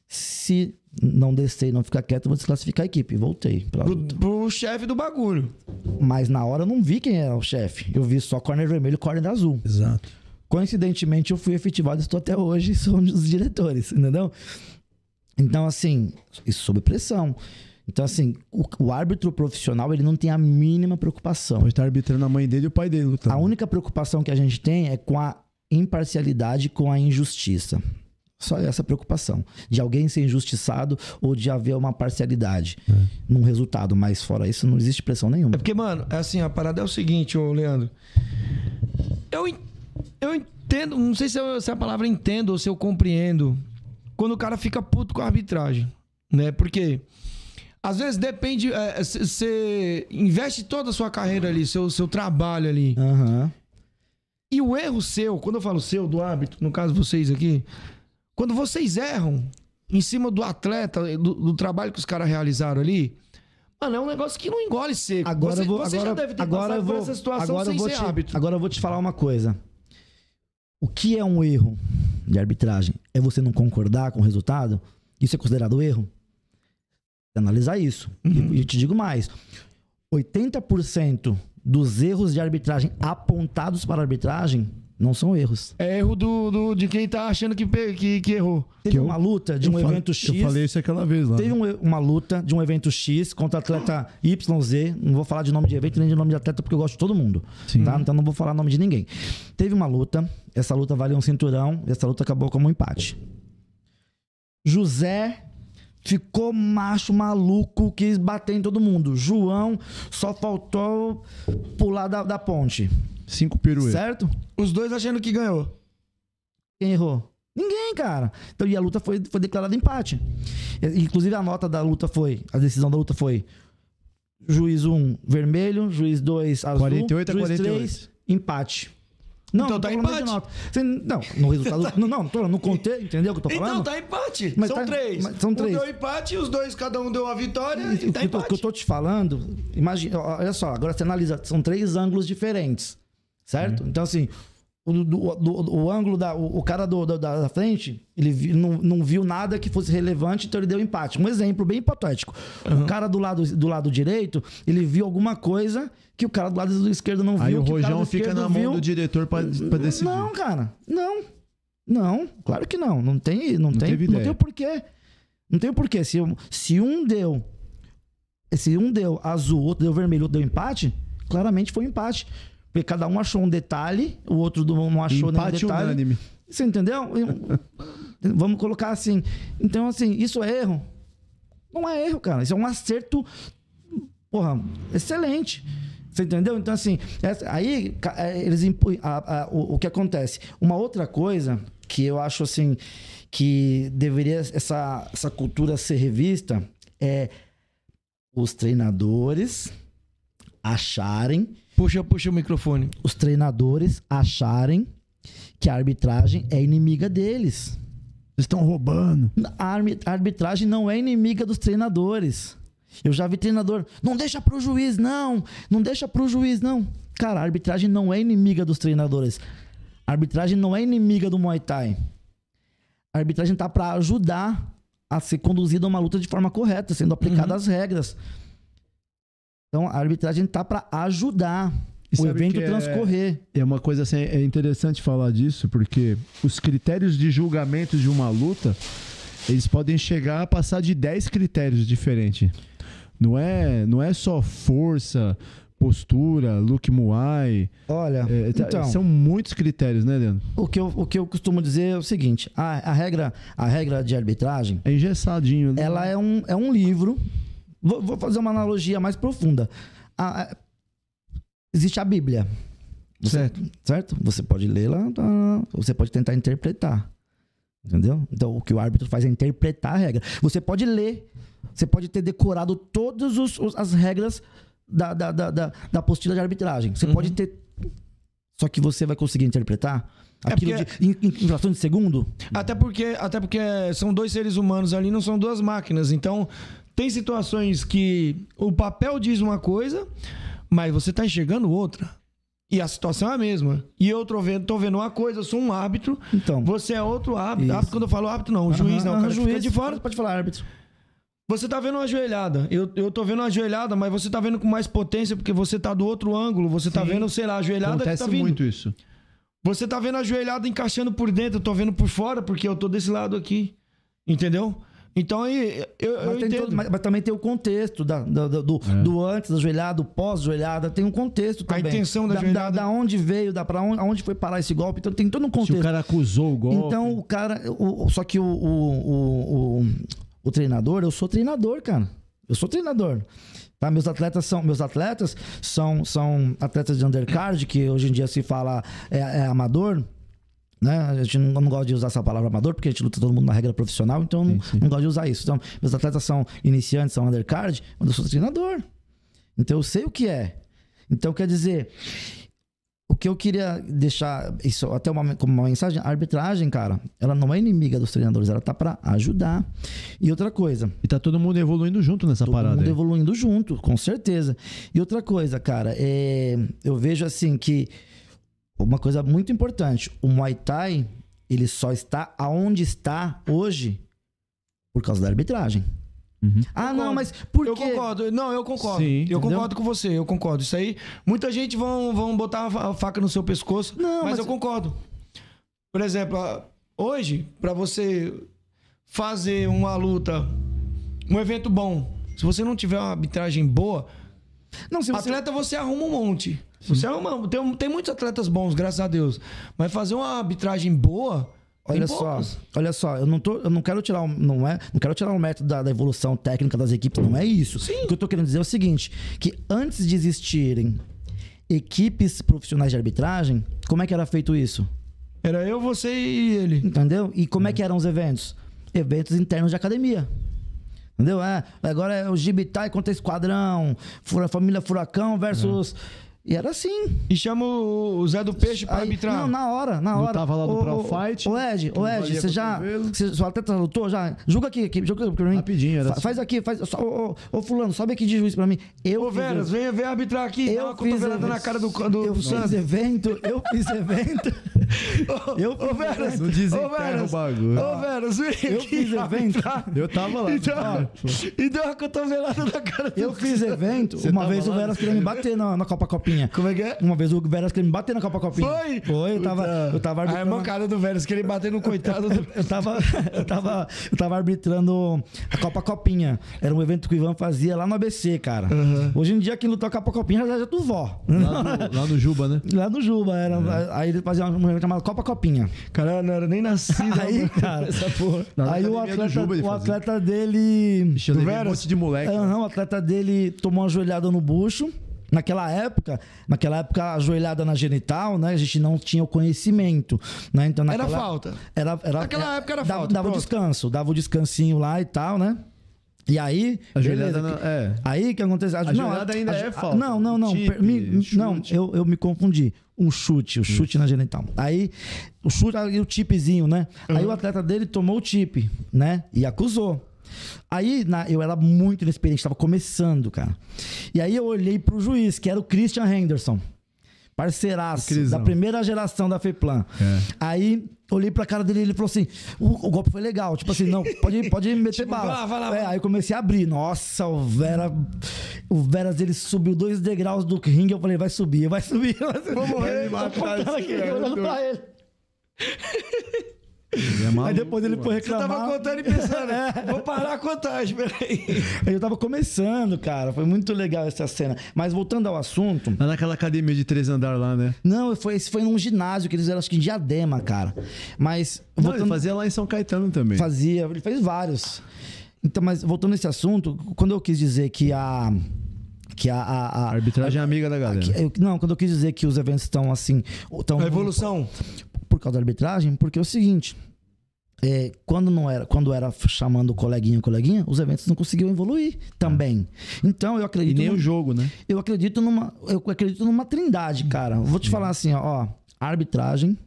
se não descer e não ficar quieto, eu vou desclassificar a equipe. Voltei. pra Pro, pro chefe do bagulho. Mas na hora eu não vi quem era o chefe. Eu vi só corner vermelho e corner azul. Exato. Coincidentemente, eu fui efetivado e estou até hoje, sou um dos diretores, entendeu? Então, assim, isso sob pressão. Então, assim, o, o árbitro profissional, ele não tem a mínima preocupação. Pode estar arbitrando a mãe dele e o pai dele lutando. A única preocupação que a gente tem é com a imparcialidade, com a injustiça. Só essa preocupação. De alguém ser injustiçado ou de haver uma parcialidade num resultado. Mas fora isso, não existe pressão nenhuma. É porque, mano, é assim, a parada é o seguinte, ô Leandro. Eu, eu entendo, não sei se, eu- se a palavra entendo ou se eu compreendo, quando o cara fica puto com a arbitragem, né? Porque às vezes depende, você investe toda a sua carreira ali, seu, seu trabalho ali. Aham. E o erro seu, quando eu falo seu, do árbitro, no caso vocês aqui, quando vocês erram em cima do atleta, do, do trabalho que os caras realizaram ali, mano, é um negócio que não engole seco. Agora você, vou. você agora, já deve ter agora passado vou, por essa situação agora sem vou ser te, árbitro. Agora eu vou te falar uma coisa. O que é um erro de arbitragem? É você não concordar com o resultado? Isso é considerado erro? Analisar isso. Uhum. E, e te digo mais: 80% dos erros de arbitragem apontados para a arbitragem não são erros. É erro do, do- de quem tá achando que, que, que errou. Teve eu- uma luta de Eu um falei- evento X. Eu falei isso aquela vez lá. Teve um- uma luta de um evento X contra atleta YZ. Não vou falar de nome de evento nem de nome de atleta porque eu gosto de todo mundo. Tá? Então não vou falar nome de ninguém. Teve uma luta. Essa luta valia um cinturão. Essa luta acabou como um empate. José ficou macho, maluco, quis bater em todo mundo. João só faltou pular da, da ponte. Cinco piruetas. Certo? Os dois achando que ganhou. Quem errou? Ninguém, cara. Então, e a luta foi, foi declarada empate. Inclusive, a nota da luta foi, a decisão da luta foi juiz 1, vermelho, juiz 2, azul, 48 a juiz 48. 3, empate. Não, Então não tá empate. não, no resultado. não, não, tô, no contexto, entendeu o que eu tô falando? Então tá empate. Mas são tá- três. mas são Um três. deu empate e os dois, cada um deu uma vitória E e o tá que, eu tô, empate. que eu tô te falando, imagina, olha só, agora você analisa, são três ângulos diferentes, certo? Uhum. Então, assim, o, do- do- o ângulo da. O, o cara do, da, da frente, ele vi- não, não viu nada que fosse relevante, então ele deu empate. Um exemplo bem hipotético. Uhum. O cara do lado, do lado direito, ele viu alguma coisa que o cara do lado esquerdo não viu. Aí o Rojão do fica na mão viu. do diretor pra, pra decidir. Não, cara. Não. Não, claro que não. Não tem, não, tem, teve não ideia. tem o porquê. Não tem o porquê. Se, um- se um deu, se um deu azul, outro deu vermelho, outro deu empate, claramente foi um empate. Porque cada um achou um detalhe, o outro não achou nenhum Empate detalhe. unânime. Você entendeu? Eu- Vamos colocar assim. Então, assim, isso é erro? Não é erro, cara. Isso é um acerto, porra, excelente. Você entendeu? Então, assim, essa- aí é, eles impu- a- a- o, o que acontece? Uma outra coisa que eu acho assim que deveria essa, essa cultura ser revista é os treinadores acharem Puxa, puxa o microfone. os treinadores acharem que a arbitragem é inimiga deles. Vocês estão roubando. A arbitragem não é inimiga dos treinadores. Eu já vi treinador, não deixa pro juiz, não. Não deixa pro juiz, não. Cara, a arbitragem não é inimiga dos treinadores. A arbitragem não é inimiga do Muay Thai. A arbitragem tá para ajudar a ser conduzida uma luta de forma correta, sendo aplicadas as regras. Então, a arbitragem tá para ajudar E o evento é- transcorrer. É uma coisa assim, é interessante falar disso, porque os critérios de julgamento de uma luta, eles podem chegar a passar de 10 critérios diferentes. Não é, não é só força, postura, look muay. Olha, É, tá- então, São muitos critérios, né, Leandro? o que, eu, o que eu costumo dizer é o seguinte: a, a regra, a regra de arbitragem, É engessadinho. né? ela é um, é um livro. Vou, vou fazer uma analogia mais profunda. A- existe a Bíblia, Certo. certo? Você pode lê-la, tá? você pode tentar interpretar. Entendeu? Então, o que o árbitro faz é interpretar a regra. Você pode ler, você pode ter decorado todas os- os- as regras da, da, da, da, da apostila de arbitragem. Você pode ter. Só que você vai conseguir interpretar É aquilo porque- de, em, em, em fração de segundo? Até porque, até porque são dois seres humanos ali, não são duas máquinas. Então, tem situações que o papel diz uma coisa, mas você tá enxergando outra. E a situação é a mesma. E eu tô vendo, tô vendo uma coisa, eu sou um árbitro, Então. você é outro árbitro. Árbitro, quando eu falo árbitro, não, o juiz não, o cara juiz, de fora. Pode, falar, árbitro. Você tá vendo uma joelhada. Eu, eu tô vendo uma joelhada, mas você tá vendo com mais potência porque você tá do outro ângulo. Você tá Sim. vendo, sei lá, a joelhada Acontece que tá vindo. muito isso. Você tá vendo a joelhada encaixando por dentro, eu tô vendo por fora porque eu tô desse lado aqui. Entendeu? Então aí eu, eu Mas, tem entendo. todo- mas- mas também tem o contexto da, da- da- do, do antes da joelhada, do pós-joelhada, tem um contexto A também. intenção da da, joelhada. Da, onde veio, da pra onde, aonde foi parar esse golpe, então tem todo um Se contexto. o cara acusou o golpe. Então o cara, o- o- só que o, o, o, o, o treinador, eu sou treinador, cara. Eu sou treinador. Tá? Meus atletas são meus atletas são, são atletas de undercard que hoje em dia se fala é, é amador. Né? A gente não, não gosta de usar essa palavra amador, porque a gente luta todo mundo na regra profissional, então não, não gosto de usar isso. Então, meus atletas são iniciantes, são undercard, mas eu sou treinador. Então eu sei o que é. Então quer dizer, o que eu queria deixar isso até uma, como uma mensagem, a arbitragem, cara, ela não é inimiga dos treinadores, ela tá pra ajudar. E outra coisa, E tá todo mundo evoluindo junto nessa todo parada. mundo aí. evoluindo junto, com certeza. E outra coisa, cara, é, eu vejo assim que uma coisa muito importante, o Muay Thai, ele só está aonde está hoje por causa da arbitragem. Uhum. Ah, Concordo. não, mas por Eu quê? concordo. Não, eu concordo. Sim, eu entendeu? concordo com você, eu concordo. Isso aí, muita gente vão, vão botar a fa- a faca no seu pescoço, Não, mas, mas- eu concordo. Por exemplo, hoje, pra você fazer uma luta, um evento bom, se você não tiver uma arbitragem boa, Não, se você... atleta você arruma um monte. Você arruma, tem, tem muitos atletas bons, graças a Deus. Mas fazer uma arbitragem boa. Olha só, olha só, eu não tô, eu não quero tirar, não é, não quero tirar o método da, da evolução técnica das equipes, não é isso. Sim. O que eu tô querendo dizer é o seguinte, que antes de existirem equipes profissionais de arbitragem, como é que era feito isso? Era eu, você e ele. Entendeu? E como é que eram os eventos? Eventos internos de academia. Entendeu? É, agora é o Gibitai contra Esquadrão, Família Furacão versus. E era assim. E chama o o Zé do Peixe pra Aí- arbitrar. Não, na hora, na hora. Lutava lá no Ô, Pro ô, Fight, Ô, Ed, ô, não Ed, você já. Você, seu atleta lutou já? Julga aqui, aqui julga pra mim. Rapidinho, era Fa- assim. Faz aqui, faz. Só, ô, ô, ô, Fulano, sobe aqui de juiz pra mim. Eu Ô, Veras, o- vem, vem arbitrar aqui. dá eu uma fiz cotovelada evento- na cara do, do, eu fiz Santos. evento, eu fiz evento. eu Ô, fiz Veras, evento. Não desenterra ô, Veras, o bagulho. Ô, Veras, vem Eu aqui fiz evento. Eu tava lá. Então, e deu uma cotovelada na cara do Eu fiz evento. Uma tava vez o Veras queria me bater na Copa Copinha. Como é que é? Uma vez o Veras queria me bater na Copa Copinha. Foi? Foi, eu tava, eu tava A arbitrando. mancada do Veras, que ele bateu no coitado do... Eu tava, eu, tava, eu tava arbitrando a Copa Copinha. Era um evento que o Ivan fazia lá no ABC, cara. Hoje em dia, quem lutou a Copa Copinha já é tu vó. Lá no, lá no Juba, né? Lá no Juba, era. Aí ele fazia um evento chamado Copa Copinha. Cara, não era nem nascido. Aí, cara, essa porra. Aí o do atleta, Juba o atleta dele. Ixi, eu um Veras? monte de moleque. Aham, o atleta dele tomou uma joelhada no bucho. Naquela época, naquela época, a joelhada na genital, né? A gente não tinha o conhecimento, né? Então, Era naquela, falta. Era, era, Naquela época era dava, falta, Dava o descanso, dava o descansinho lá e tal, né? E aí. A joelhada beleza, não- é. Aí que acontece? A, joelhada ainda é falta. Não, não, não. Chip, me- não, eu, eu me confundi. Um chute, o chute na genital. Aí, o chute e o chipzinho, né? Aí Uhum. o atleta dele tomou o chip, né? E acusou. Aí na- eu era muito inexperiente, tava começando, cara. E aí eu olhei pro juiz, que era o Christian Henderson. Parceiraço, Crisão. da primeira geração da FEPLAN. É. Aí olhei pra cara dele e ele falou assim: o, o golpe foi legal. Tipo assim, não, pode, pode meter Tipo, bala. vai lá, vai lá, É, vai aí eu comecei a abrir. Nossa, o Vera. O Veras ele subiu dois degraus do ringue. Eu falei, vai subir, vai subir. Vou morrer. aqui, esse olhando pra ele. Ele é Aí depois ele foi mano. Você reclamar. tava contando e pensando, vou parar a contagem, peraí. Aí eu tava começando, cara. Foi muito legal essa cena. Mas voltando ao assunto. Lá naquela academia de três andar lá, né? Não, foi, esse foi num ginásio que eles eram, acho que em Diadema, cara. Mas. Não, voltando- ele fazia lá em São Caetano também. Fazia, ele fez vários. Então, mas voltando nesse assunto, quando eu quis dizer que a. Que a. a- a- A arbitragem é amiga da galera. que- eu- não, quando eu quis dizer que os eventos estão assim. Estão, A evolução. Por causa da arbitragem, porque é o seguinte. É, quando não era, quando era chamando coleguinha, coleguinha, os eventos não conseguiam evoluir também. Então eu E acredito. nem no- o jogo, né? eu acredito numa, eu acredito numa trindade, cara. Vou te falar assim, ó, arbitragem,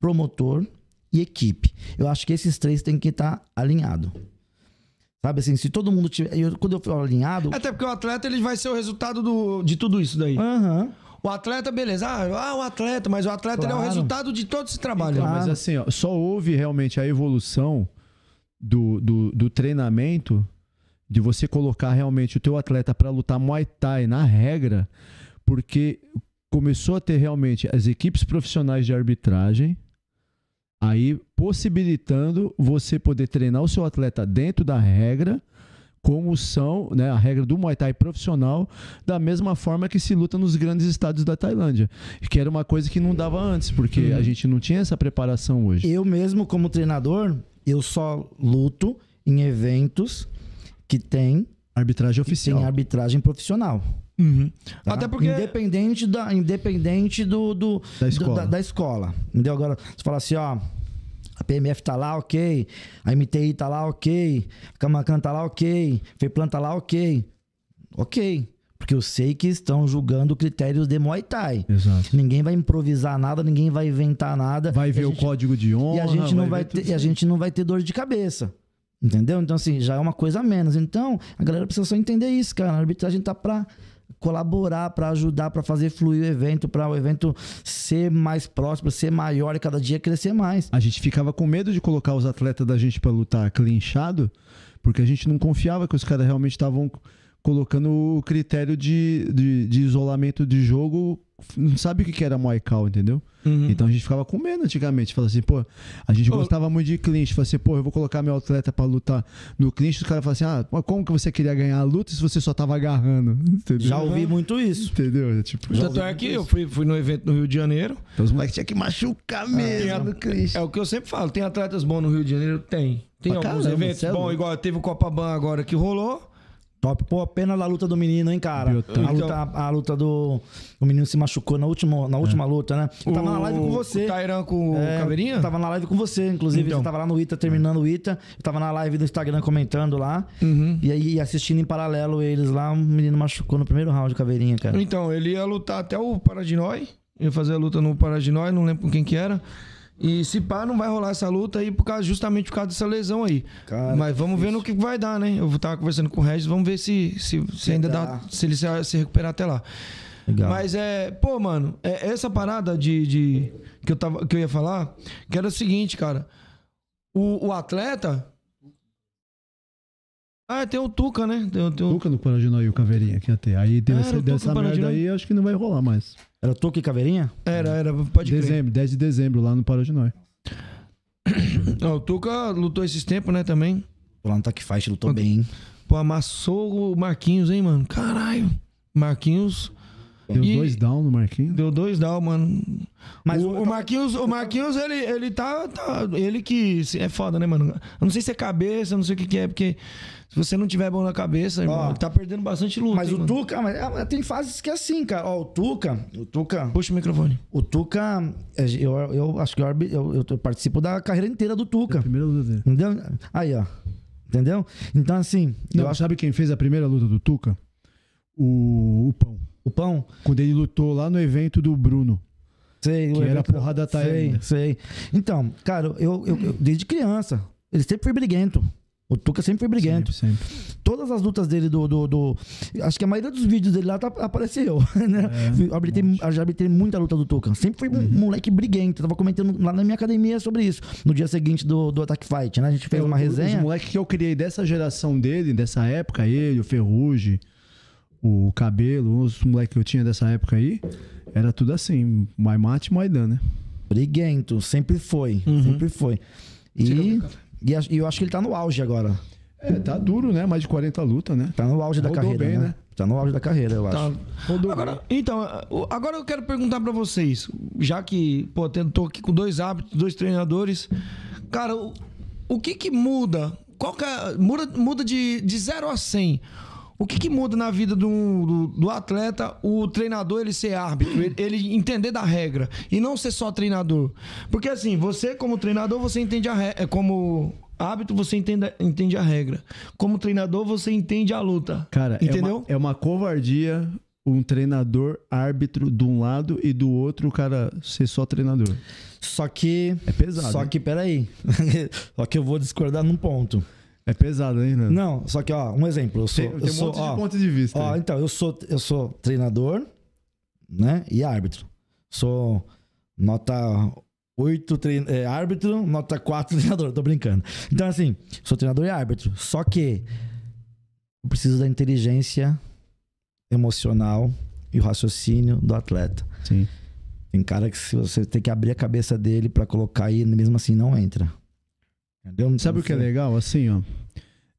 promotor e equipe. Eu acho que esses três têm que estar alinhados. Sabe assim, se todo mundo tiver, eu- quando eu falo alinhado, Até porque o atleta ele vai ser o resultado do, de tudo isso daí. aham, O atleta, beleza. Ah, ah, o atleta, mas o atleta ele é o Claro. resultado de todo esse trabalho. Então, Claro. mas assim, ó, só houve realmente a evolução do, do, do treinamento de você colocar realmente o teu atleta para lutar Muay Thai na regra, porque começou a ter realmente as equipes profissionais de arbitragem, aí possibilitando você poder treinar o seu atleta dentro da regra, como são né, a regra do Muay Thai profissional, da mesma forma que se luta nos grandes estados da Tailândia, que era uma coisa que não dava antes, porque a gente não tinha essa preparação hoje. eu mesmo como treinador, eu só luto em eventos que tem, Arbitragem oficial. tem arbitragem profissional. Uhum. tá? Até porque. Independente da, independente do, do- Da do- escola. da, da escola. Entendeu? Agora, você fala assim, ó. A PMF tá lá, ok. A MTI tá lá, ok. A Camacan tá lá, ok. FEPLAN tá lá, ok. Ok. Porque eu sei que estão julgando critérios de Muay Thai. Exato. Ninguém vai improvisar nada, ninguém vai inventar nada. Vai ver o gente- código de honra. e a gente não vai, tudo ter, e a gente não vai ter dor de cabeça. Entendeu? Então, assim, já é uma coisa a menos. Então, a galera precisa só entender isso, cara. A arbitragem tá pra colaborar, pra ajudar, pra fazer fluir o evento, pra o evento ser mais próximo, ser maior e cada dia crescer mais. A gente ficava com medo de colocar os atletas da gente pra lutar clinchado, porque a gente não confiava que os caras realmente estavam colocando o critério de, de, de isolamento de jogo. Não sabe o que era Thai, entendeu? Uhum. Então a gente ficava com medo antigamente. Falava assim, pô, a gente gostava muito de clinch. Falava assim, pô, eu vou colocar meu atleta pra lutar no clinch. Os caras falavam assim, ah, como que você queria ganhar a luta se você só tava agarrando? Entendeu? Já ouvi muito isso. Entendeu? Tipo, Tanto é que eu fui, fui no evento no Rio de Janeiro. então os moleques tinham que machucar mesmo no clinch. É o que eu sempre falo. Tem atletas bons no Rio de Janeiro? Tem. Tem alguns caramba, eventos é bons, igual teve o Copa Ban agora que rolou. Top. Pô, pena da luta do menino, hein, cara? A luta, a, a luta do. O menino se machucou na última, na última luta, né? Eu tava na live com você. O Tairan com o É, Caveirinha? eu Tava na live com você, inclusive. Então. Você tava lá no ITA, terminando o ITA. Eu tava na live do Instagram comentando lá. Uhum. E aí, assistindo em paralelo eles lá, um menino machucou no primeiro round, caveirinha, cara. Então, ele ia lutar até o Paradinói. Ia fazer a luta no Paradinói, não lembro com quem que era. E se pá, não vai rolar essa luta aí por causa, justamente por causa dessa lesão aí. Cara, Mas vamos ver no que vai dar, né? Eu tava conversando com o Regis, vamos ver se, se, se ainda dá. dá. Se ele se, se recuperar até lá. Legal. Mas é, pô, mano, é essa parada de, de que, eu tava, que eu ia falar, que era o seguinte, cara. O, o atleta. Ah, tem o Tuca, né? Tem, o- tem o- Tuca no Paradinó e o Caveirinha que ia ter. Aí Ah, essa, era o deu Tuca essa no merda aí, acho que não vai rolar mais. Era Tuca e caveirinha? Era, era, pode crer. Dezembro, 10 de dezembro, lá no Paradinó. Ó, o Tuca lutou esses tempos, né, também. Pô, lá no Tac Fight lutou bem? Pô, amassou o Marquinhos, hein, mano? Caralho. Marquinhos. Deu E- dois down no Marquinhos. Deu dois down, mano. Mas o, o- Marquinhos, o Marquinhos ele, ele tá, tá- Ele que. É foda, né, mano? Eu não sei se é cabeça, eu não sei o que, que é, porque se você não tiver bom na cabeça, irmão, tá perdendo bastante luta. Mas hein, o mano? Tuca, mas, é, mas tem fases que é assim, cara. Ó, o Tuca, o Tuca, Puxa o microfone. o Tuca, é, eu, eu acho que eu, eu, eu participo da carreira inteira do Tuca. Primeira luta dele. Entendeu? Aí, ó. Entendeu? Então, assim, Não, eu acho sabe quem fez a primeira luta do Tuca? O, o Pão. O pão. Quando ele lutou lá no evento do Bruno. Sei, Que era evento- porrada tá Sei, sei. Então, cara, eu, eu, eu- desde criança, ele sempre foi briguento. O Tuca sempre foi briguento. Sempre, sempre. Todas as lutas dele do, do, do- Acho que a maioria dos vídeos dele lá tá, apareceu. Né? É, eu, eu já habilitei muita luta do Tuca. Sempre foi um Uhum. moleque briguento. Eu tava comentando lá na minha academia sobre isso. No dia seguinte do, do Attack Fight, né? A gente fez uma Os- resenha. Os moleques que eu criei dessa geração dele, dessa época, ele, o Ferrugem, o Cabelo, os moleques que eu tinha dessa época aí, era tudo assim, Muay Mate e Muay Dan, né? Briguento, sempre foi. Uhum. Sempre foi. E, e eu acho que ele tá no auge agora. É, tá duro, né? Mais de 40 lutas, né? Tá no auge da Rodou carreira. bem, né? né? Tá no auge da carreira, eu acho. Tá. Rodou Agora, então, agora eu quero perguntar pra vocês, já que, pô, tô aqui com dois hábitos, dois treinadores. Cara, o, o que que muda? Qual que é- muda, muda de, de 0 a 100. O que que muda na vida do, do, do atleta, o treinador ele ser árbitro, ele, ele entender da regra e não ser só treinador? Porque assim, você como treinador, você entende a regra, como árbitro, você entende, entende a regra. Como treinador, você entende a luta. Cara, entendeu? É, uma, é uma covardia um treinador árbitro de um lado e do outro o cara ser só treinador. Só que. É pesado, Só hein? que, peraí. só que eu vou discordar num ponto. É pesado, hein? Não, só que, ó, um exemplo. Eu sou. Tem, eu tem um sou monte ó, de ponto de vista. ó, então, eu sou, eu sou treinador, né? E árbitro. Sou nota 8 trein... é, árbitro, nota 4 treinador. Tô brincando. Então, assim, sou treinador e árbitro. Só que eu preciso da inteligência emocional e o raciocínio do atleta. Sim. Tem cara que se você tem que abrir a cabeça dele pra colocar aí, mesmo assim não entra. Entendeu? Sabe o que é legal? Assim, ó.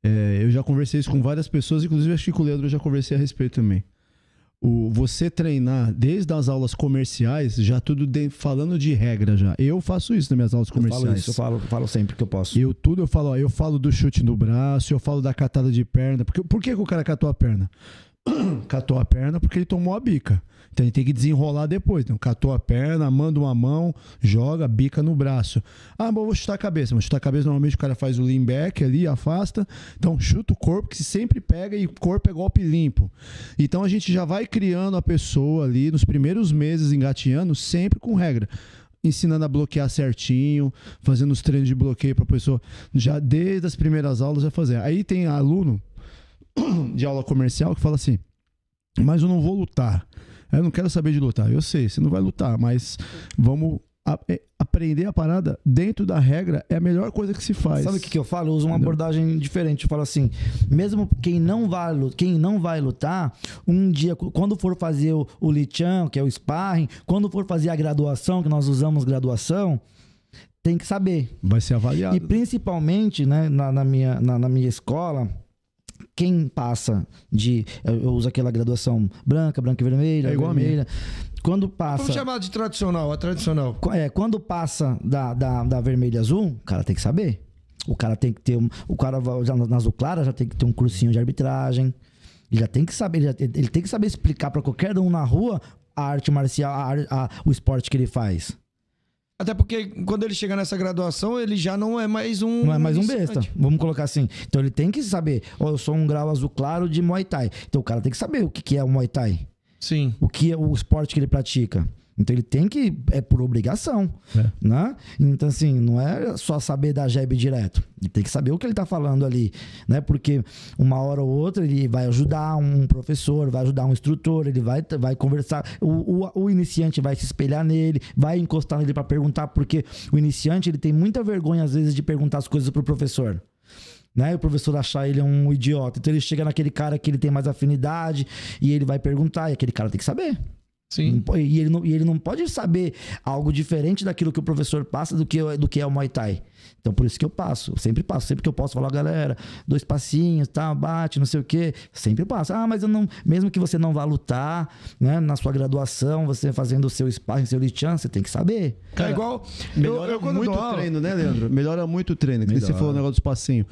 é, eu já conversei isso com várias pessoas, inclusive acho que com o Leandro eu já conversei a respeito também. O, você treinar desde as aulas comerciais, já tudo de- falando de regra já. Eu faço isso nas minhas aulas Eu falo comerciais. isso, eu falo, falo sempre que eu posso. Eu tudo eu falo, ó, eu falo do chute no braço, eu falo da catada de perna. Porque, por que, que o cara catou a perna? catou a perna porque ele tomou a bica. Então ele tem que desenrolar depois. Então, catou a perna, manda uma mão, joga, bica no braço. Ah, mas eu vou chutar a cabeça. Mas chutar a cabeça, normalmente o cara faz o lean back ali, afasta. Então chuta o corpo, que sempre pega e o corpo é golpe limpo. Então a gente já vai criando a pessoa ali nos primeiros meses engateando, sempre com regra ensinando a bloquear certinho, fazendo os treinos de bloqueio para a pessoa já desde as primeiras aulas já fazer. Aí tem aluno de aula comercial que fala assim: "Mas eu não vou lutar. Eu não quero saber de lutar. Eu sei, você não vai lutar, mas vamos a- é, aprender a parada dentro da regra é a melhor coisa que se faz. Sabe o que, que eu falo? Eu uso uma abordagem diferente. Eu falo assim: mesmo quem não vai, quem não vai lutar, um dia, quando for fazer o, o Lichan, que é o sparring, quando for fazer a graduação, que nós usamos graduação, tem que saber. Vai ser avaliado. E principalmente, né, na, na minha, na, na minha escola, quem passa de. Eu uso aquela graduação branca, branca e vermelha, É igual a vermelha. Quando passa. Vamos chamar de tradicional, a tradicional. É, quando passa da, da, da vermelha e azul, o cara tem que saber. O cara tem que ter. Um, o cara já na azul clara já tem que ter um cursinho de arbitragem. Ele já tem que saber, ele, já- ele tem que saber explicar pra qualquer um na rua a arte marcial, a a- o esporte que ele faz. Até porque quando ele chega nessa graduação, ele já não é mais um. Não é mais um besta. Vamos colocar assim. Então ele tem que saber. Ó, eu sou um grau azul claro de Muay Thai. Então o cara tem que saber o que é o Muay Thai. Sim. o que é o esporte que ele pratica. Então ele tem que é por obrigação, É. né? Então assim, não é só saber dar jab direto. Ele tem que saber o que ele tá falando ali, né? Porque uma hora ou outra ele vai ajudar um professor, vai ajudar um instrutor, ele vai, vai conversar, o, o, o iniciante vai se espelhar nele, vai encostar nele para perguntar, porque o iniciante ele tem muita vergonha às vezes de perguntar as coisas pro professor né? E o professor achar ele um idiota. Então ele chega naquele cara que ele tem mais afinidade e ele vai perguntar, e aquele cara tem que saber. Sim. E ele, não, e ele não pode saber algo diferente daquilo que o professor passa do que, do que é o Muay Thai. Então, por isso que eu passo. Eu sempre passo. Sempre que eu posso falar, galera, dois passinhos, tá, bate, não sei o quê. Sempre passo. Ah, mas eu não... Mesmo que você não vá lutar, né? Na sua graduação, você fazendo o seu sparring, seu lichan, você tem que saber. é igual. Eu, Melhora eu quando muito treino, né, Leandro? Melhora muito o treino. Que você Melhora. falou o negócio dos passinhos.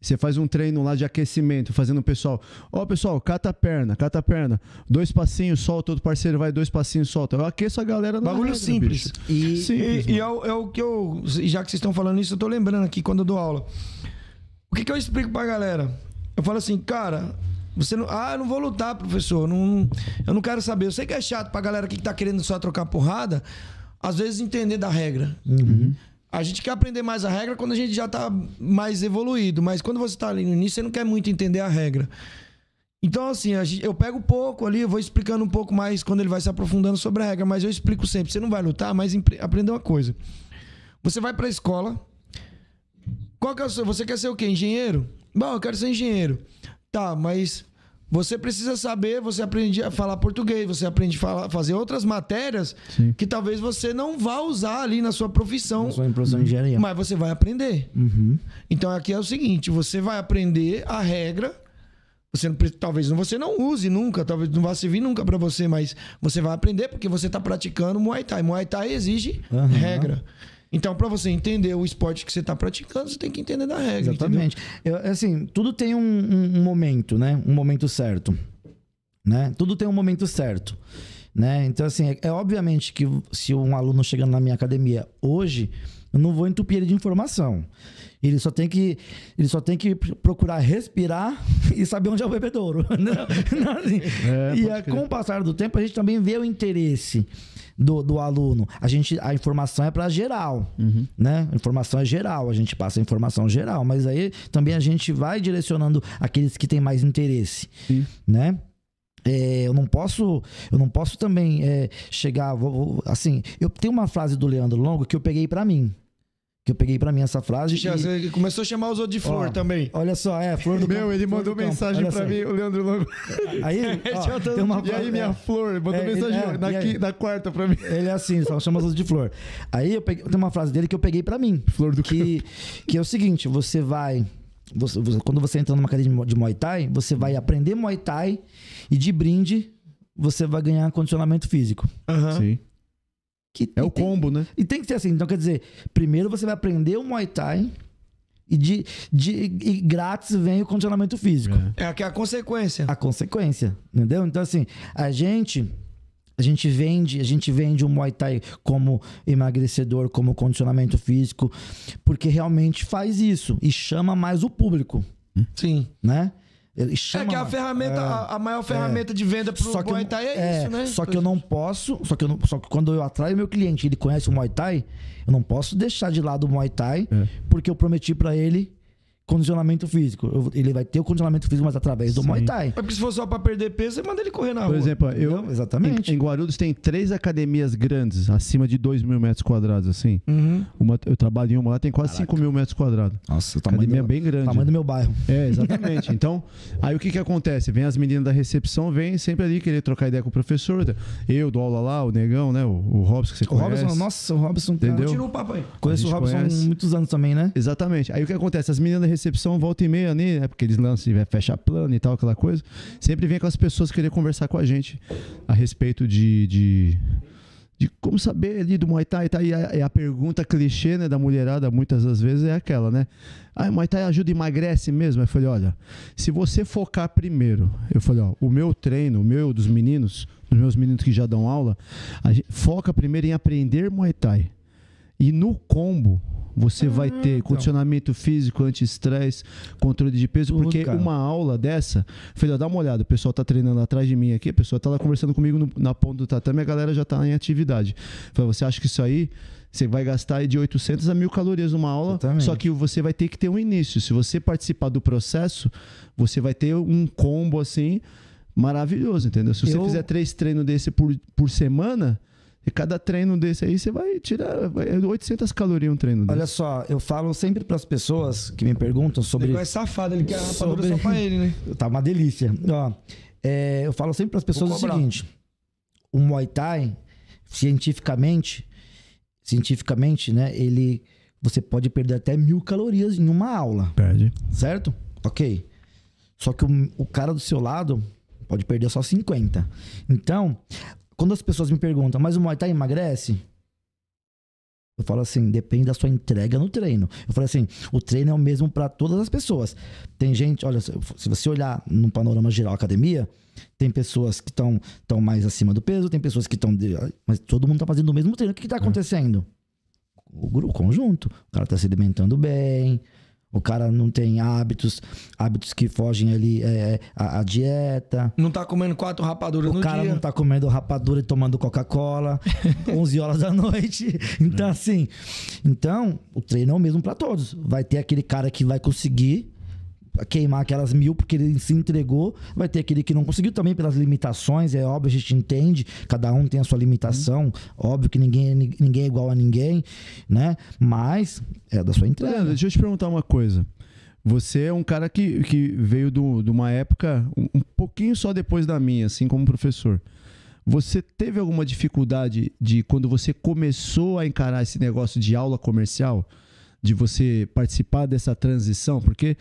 Você faz um treino lá de aquecimento, fazendo o pessoal. Ó, pessoal, cata a perna, cata a perna. Dois passinhos, solta. Outro parceiro vai, dois passinhos, solta. Eu aqueço a galera na Bagulho regra, simples. E, Simples, E, e é, o, é o que eu. Já que vocês estão falando isso, eu tô lembrando aqui quando eu dou aula. O que, que eu explico pra galera? Eu falo assim, cara, você não. Ah, eu não vou lutar, professor. Não, eu não quero saber. Eu sei que é chato pra galera que tá querendo só trocar porrada, às vezes entender da regra. A gente quer aprender mais a regra quando a gente já tá mais evoluído. Mas quando você tá ali no início, você não quer muito entender a regra. Então, assim, a gente- eu pego pouco ali, eu vou explicando um pouco mais quando ele vai se aprofundando sobre a regra, mas eu explico sempre. Você não vai lutar, mas aprenda uma coisa. Você vai pra escola. Qual que é o seu? Você quer ser o quê? Engenheiro? Bom, eu quero ser engenheiro. Tá, mas você precisa saber, você aprende a falar português, você aprende a falar- fazer outras matérias Sim. que talvez você não vá usar ali na sua profissão, em professor de engenharia. mas você vai aprender. Uhum. Então aqui é o seguinte, você vai aprender a regra. Você não, talvez você não use nunca, talvez não vá servir nunca pra você, mas você vai aprender porque você tá praticando Muay Thai. Muay Thai exige Aham. regra. Então, pra você entender o esporte que você tá praticando, você tem que entender da regra. Exatamente. Eu, assim, tudo tem um, um- um momento, né? Um momento certo. Né? Tudo tem um momento certo. Né? Então, assim, é, é obviamente que se um aluno chegando na minha academia hoje, eu não vou entupir ele de informação. Ele só tem que, ele só tem que procurar respirar e saber onde é o bebedouro. Não, não, assim. É, e é, com o passar do tempo, a gente também vê o interesse do, do aluno. A, gente, a informação é para geral, né? A informação é geral, a gente passa a informação geral, mas aí também a gente vai direcionando aqueles que têm mais interesse, Sim. né? É, eu não posso, eu não posso também é, chegar, vou- vou- assim, eu tenho uma frase do Leandro Longo que eu peguei para mim, que eu peguei para mim essa frase. Já, e- Você começou a chamar os outros de flor Ó, também. Olha só, é, flor do Meu, campo, ele mandou do campo. mensagem só. mim, o Leandro Longo. Aí, ó, tem uma E aí, minha é. flor, mandou É, ele- mensagem é, na, aí? na quarta pra mim. Ele é assim, só chama as de flor. Aí eu peguei, tem uma frase dele que eu peguei pra mim. Flor do que, que é o seguinte: você vai. você- você- quando você entra numa academia de Muay Thai, você vai aprender Muay Thai e de brinde você vai ganhar condicionamento físico. Aham. Sim. Que, É o tem- combo, né? E tem que ser assim. Então, quer dizer, primeiro você vai aprender o Muay Thai e, de, de, e grátis vem o condicionamento físico É. É aqui a consequência. a consequência, entendeu? Então assim, a gente a gente vende, a gente vende o Muay Thai como emagrecedor, como condicionamento físico, porque realmente faz isso e chama mais o público, Sim. né? Ele É chama que a ferramenta, a, a maior ferramenta de venda pro Só que, Muay eu, Thai é, isso, né? só que eu não posso, só que, eu não- só que quando eu atraio meu cliente, ele conhece o Muay Thai, eu não posso deixar de lado o Muay Thai, É. porque eu prometi pra ele condicionamento físico. Eu- ele vai ter o condicionamento físico, mas através do Sim. Muay Thai. É porque se for só pra perder peso, você manda ele correr na Por rua. exemplo, eu, Entendeu? Exatamente. Em, em Guarulhos tem três academias grandes, acima de 2 mil metros quadrados, assim. Uhum. Uma, eu trabalho em uma lá, tem quase 5 mil metros quadrados. Nossa, tamanho Academia do, bem grande. tamanho do meu bairro. É, exatamente. Então, aí o que que acontece? Vem as meninas da recepção, vem sempre ali querer trocar ideia com o professor. Eu dou aula lá, o Negão, né? O, o Robson que você O conhece. Robson, nossa, o Robson. cara, Entendeu? Continua o papo aí. Conheço o Robson há muitos anos também, né? Exatamente. Aí o que acontece? As meninas da recepção voltam e meia ali, né? Porque eles lançam, fecha plano e tal, aquela coisa. Sempre vem com as pessoas querer conversar com a gente a respeito de. de de como saber ali do Muay Thai e tal. E a, e a pergunta clichê né, da mulherada, muitas das vezes, é aquela, né? Ah, Muay Thai ajuda emagrece mesmo? Eu falei, olha, se você focar primeiro, eu falei, ó, o meu treino, o meu dos meninos, dos meus meninos que já dão aula, a gente foca primeiro em aprender Muay Thai. E no combo, você vai Ah, ter então. condicionamento físico, anti-estresse, controle de peso, Tudo, porque cara. uma aula dessa, falei, ó, dá uma olhada, o pessoal tá treinando atrás de mim aqui, a pessoa tá lá conversando comigo no- na ponta do tatame, a galera já tá em atividade. Falei, você acha que isso aí você vai gastar de 800 a 1000 calorias numa aula, Exatamente. só que você vai ter que ter um início. Se você participar do processo, você vai ter um combo assim maravilhoso, entendeu? Se você Eu- fizer três treinos desse por, por semana, e cada treino desse aí você vai tirar vai- é 800 calorias um treino desse. Olha só, eu falo sempre para as pessoas que me perguntam sobre. Ele é safado, ele quer a rapadura Sobre- só pra ele, né? Tá uma delícia. Ó, é, eu falo sempre para as pessoas o seguinte: o Muay Thai, cientificamente, cientificamente, né? Ele. Você pode perder até mil calorias em uma aula, Perde. certo? Ok. Só que o, o cara do seu lado pode perder só 50. Então, quando as pessoas me perguntam, mas o Muay Thai emagrece? Eu falo assim, depende da sua entrega no treino. Eu falo assim, o treino é o mesmo para todas as pessoas. Tem gente, olha, se você olhar no panorama geral academia, tem pessoas que estão tão mais acima do peso, tem pessoas que estão. Mas todo mundo tá fazendo o mesmo treino. O que, que tá acontecendo? O grupo, o conjunto. O cara tá se alimentando bem. O cara não tem hábitos, hábitos que fogem ali é, a, a dieta. Não tá comendo quatro rapaduras O no cara dia. não tá comendo rapadura e tomando Coca-Cola 11 horas da noite. Então, assim. Então, o treino é o mesmo pra todos. Vai ter aquele cara que vai conseguir queimar aquelas mil porque ele se entregou. Vai ter aquele que não conseguiu também pelas limitações. É óbvio, a gente entende. Cada um tem a sua limitação. Óbvio que ninguém, é ni- ninguém é igual a ninguém, né? Mas é da sua entrega. Leandro, deixa eu te perguntar uma coisa. Você é um cara que, que veio de uma época um, um pouquinho só depois da minha, assim como professor. Você teve alguma dificuldade de quando você começou a encarar esse negócio de aula comercial, de você participar dessa transição? Porque é,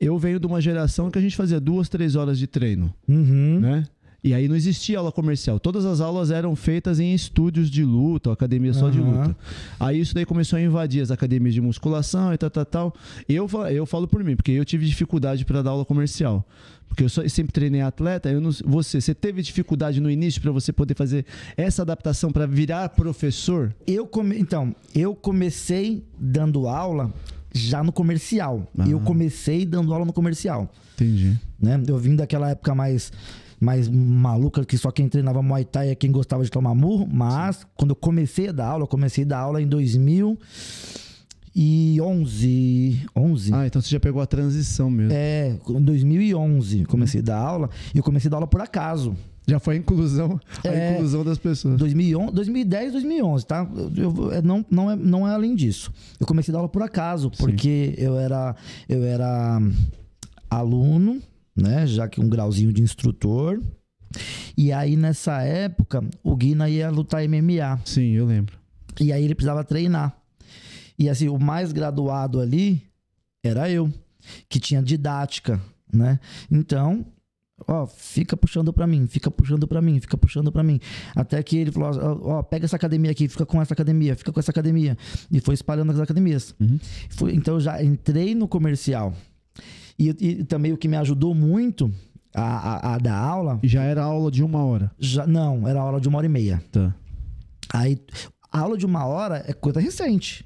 eu venho de uma geração que a gente fazia duas, três horas de treino Uhum. né? E aí não existia aula comercial. Todas as aulas eram feitas em estúdios de luta, academia só de Aham. luta. Aí isso daí começou a invadir as academias de musculação e tal, tal, tal. Eu, eu falo por mim, porque eu tive dificuldade para dar aula comercial. Porque eu só- sempre treinei atleta, eu não, você, você teve dificuldade no início para você poder fazer essa adaptação para virar professor? Eu come... Então, eu comecei dando aula já no comercial. Eu comecei dando aula no comercial. Entendi. né? Eu vim daquela época mais mais maluca que só quem treinava Muay Thai é quem gostava de tomar murro, mas quando eu comecei a dar aula, eu comecei a dar aula em 2011, 11. Ah, então você já pegou a transição mesmo. É, em 2011 eu comecei a dar aula e eu comecei a dar aula por acaso. Já foi a inclusão, a É. inclusão das pessoas. 2011, 2010, 2011, tá? Eu, eu- não, não, é, não é além disso. Eu comecei a dar aula por acaso, porque eu era, eu era aluno, né? Já que um grauzinho de instrutor. E aí, nessa época, o Guina ia lutar MMA. Sim, eu lembro. E aí ele precisava treinar. E assim, o mais graduado ali era eu, que tinha didática, né? Então, ó, fica puxando pra mim, fica puxando pra mim, fica puxando pra mim. Até que ele falou, ó, ó, pega essa academia aqui, fica com essa academia, fica com essa academia. E foi espalhando as academias. Uhum. Foi- então eu já entrei no comercial. E, e também o que me ajudou muito a, a- a dar aula, já era aula de uma hora. já, não, era aula de uma hora e meia. Tá. Aí, a aula de uma hora é coisa recente.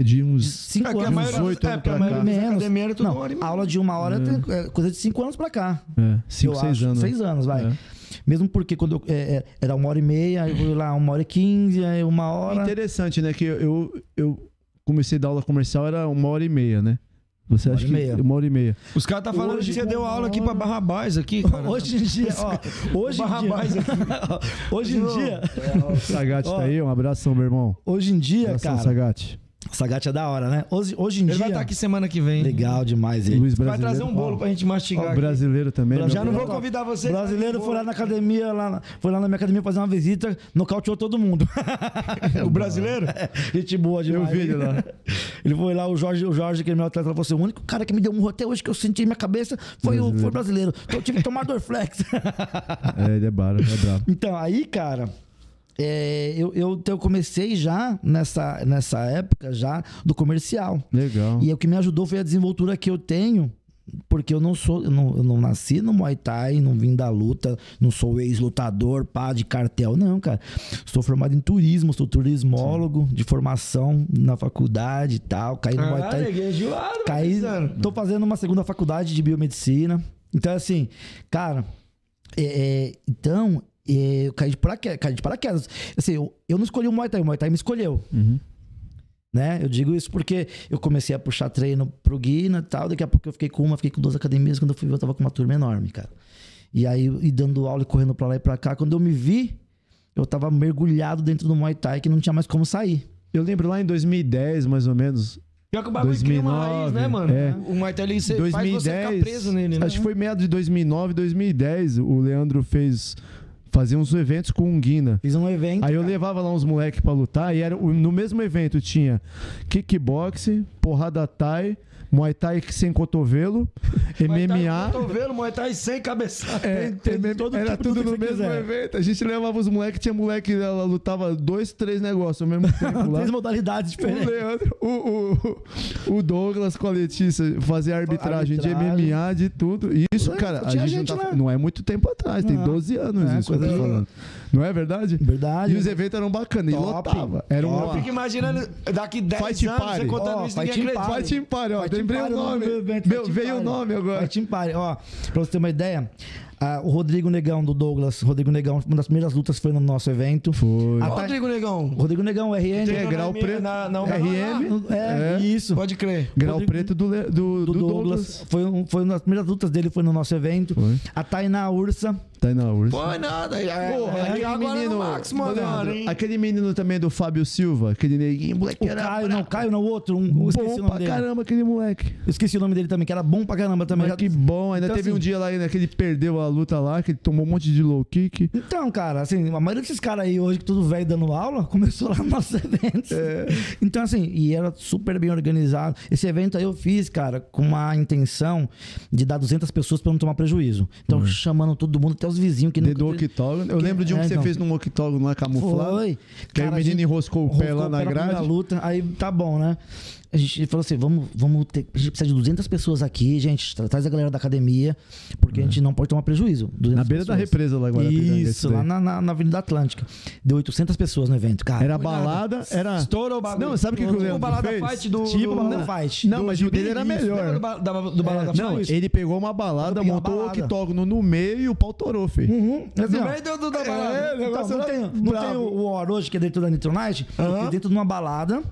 De uns cinco É que a anos. maioria, 18 é, anos a pra cá. Menos. era tudo Não, uma hora e meia. aula de uma hora tem é, coisa de cinco anos pra cá. É, 5, Eu 6 acho. anos. Seis anos, vai. É. Mesmo porque quando eu, é, é, era uma hora e meia, aí eu vou lá uma hora e quinze, aí uma hora. Interessante, né? Que eu, eu, comecei a dar aula comercial, era uma hora e meia, né? Você acha e que meia. uma hora e meia. Os caras tá falando Hoje, que você deu aula aqui hora- pra Barrabás aqui, cara. Hoje em dia, ó, hoje em dia, hoje em dia, O Sagat Ó. tá aí, um abração, meu irmão. hoje em dia, abração, cara, Sagat. Sagat é da hora, né? Hoje, hoje em Ele dia, vai estar aqui semana que vem. legal demais ele. Luiz Vai brasileiro. trazer um bolo pra gente mastigar. Ó, aqui. brasileiro também. Brasileiro. Já meu não vou convidar você. brasileiro foi lá na academia, lá, na- foi lá na minha academia fazer uma visita, nocauteou todo mundo. O brasileiro? Gente boa Eu demais. vi ele lá. Ele foi lá, o Jorge, o Jorge, que é meu atleta, falou assim: o único cara que me deu um até hoje que eu senti em minha cabeça foi o foi brasileiro. Então eu tive que tomar Dorflex. É, ele é baro, é brabo. então, aí, cara, é, eu, eu, então, eu comecei já nessa, nessa época já do comercial. Legal. E o que me ajudou foi a desenvoltura que eu tenho. Porque eu não sou, eu não, eu não nasci no Muay Thai, não vim da luta, não sou ex-lutador, pá, de cartel, não, cara. Sou formado em turismo, sou turismólogo de formação na faculdade e tal. Caí no Muay Ah, Thai. neguinho gelado, Caí, mano. tô fazendo uma segunda faculdade de biomedicina. Então, assim, cara, é, é, então, é, eu caí de paraquedas. Caí de paraquedas. Assim, eu, eu não escolhi o Muay Thai, o Muay Thai me escolheu. Uhum. Né? Eu digo isso porque eu comecei a puxar treino pro Guina e tal. Daqui a pouco eu fiquei com uma, fiquei com duas academias. Quando eu fui ver, eu tava com uma turma enorme, cara. E aí, e dando aula e correndo pra lá e pra cá. Quando eu me vi, eu tava mergulhado dentro do Muay Thai que não tinha mais como sair. Eu lembro lá em 2010, mais ou menos. Pior que o bagulho cria uma 2009, raiz, né, mano? é. O Muay Thai, ele você- faz você ficar 2010. preso nele, né? Acho que foi meados de 2009, 2010. O Leandro fez Fazia uns eventos com o Guina. Fiz um evento. Aí eu levava lá uns moleques pra lutar e era, no mesmo evento tinha kickboxing, porrada Thai, Muay Thai sem cotovelo, MMA. Cotovelo, Muay Thai sem cabeçada. É, tem MM todo era tipo de tudo no mesmo quiser. evento. A gente levava os moleques, tinha moleque, ela lutava dois, três negócios ao mesmo tempo lá. Três modalidades O diferentes. Leandro, o, o, o Douglas com a Letícia fazia arbitragem, de Arbitragem. MMA, de tudo. Isso, cara, a gente, gente não, tá, não é muito tempo atrás, tem Não. 12 anos É, isso que eu tô falando. Não é verdade? Verdade. E os eventos eram bacanas, e Top. lotava. Era um Top. Fica imaginando, daqui 10 Fight anos, Party. você contando Ó, isso, ninguém Fight acredita. Fight Empire, ó, Fight lembrei o nome. evento, Meu, veio o nome agora. Fight Empire. Ó, pra você ter uma ideia, ah, o Rodrigo Negão do Douglas, Rodrigo Negão, uma das primeiras lutas foi no nosso evento. Foi. Ah, Ó, Rodrigo Negão. Rodrigo Negão, RN. Tem É, grau RM, preto. na- na- RM. É, É. isso. Pode crer. Grau Rodrigo- preto do, do, Do, do Douglas. Douglas. Foi, um, foi uma das primeiras lutas dele, foi no nosso evento. Foi. A Tainá Ursa. Tá aí na ursa. Foi nada. É, Porra, é, aquele agora menino, no Max, Ô, mano. Leandro, hein? aquele menino também do Fábio Silva, aquele neguinho, moleque O era Caio, não, Caio não, outro. Um, eu esqueci o bom nome pra dele. caramba aquele moleque. Eu esqueci o nome dele também, que era bom pra caramba também. Mas que bom, ainda Então, teve assim- um dia lá né, que ele perdeu a luta lá, que ele tomou um monte de low kick. Então, cara, assim, a maioria desses caras aí hoje, que tudo velho dando aula, começou lá nos nossos eventos. É. Então, assim, e era super bem organizado. Esse evento aí eu fiz, cara, com uma intenção de dar 200 pessoas pra não tomar prejuízo. Então, chamando todo mundo, até os vizinhos que Dentro do octógono. Eu lembro de um é, que você então. fez num octógono lá camuflado. Foi. Que aí o Cara, menino enroscou o pé lá na grade. luta, aí tá bom, né? A gente falou assim, vamos, vamos ter, a gente precisa de 200 pessoas aqui, gente, tra- traz a galera da academia, porque a gente não pode tomar prejuízo. 200 É. Na beira da pessoas. represa lá agora. Isso, lá na, na, na Avenida Atlântica. Deu 800 pessoas no evento, cara. Era balada, era... Estourou o bagulho. Não, sabe o que, que o Leandro balada fez? fight do... Tipo do... balada fight. Não, Do mas o dele era melhor. Do, da, do balada fight? Não, ele pegou uma balada, uma montou o octógono no meio e o pau torou, filho. Uhum, assim, No meio do, do, da balada. É, Então, não tem, não tem o, War hoje, que é dentro da Nitronite, fiz dentro de uma balada,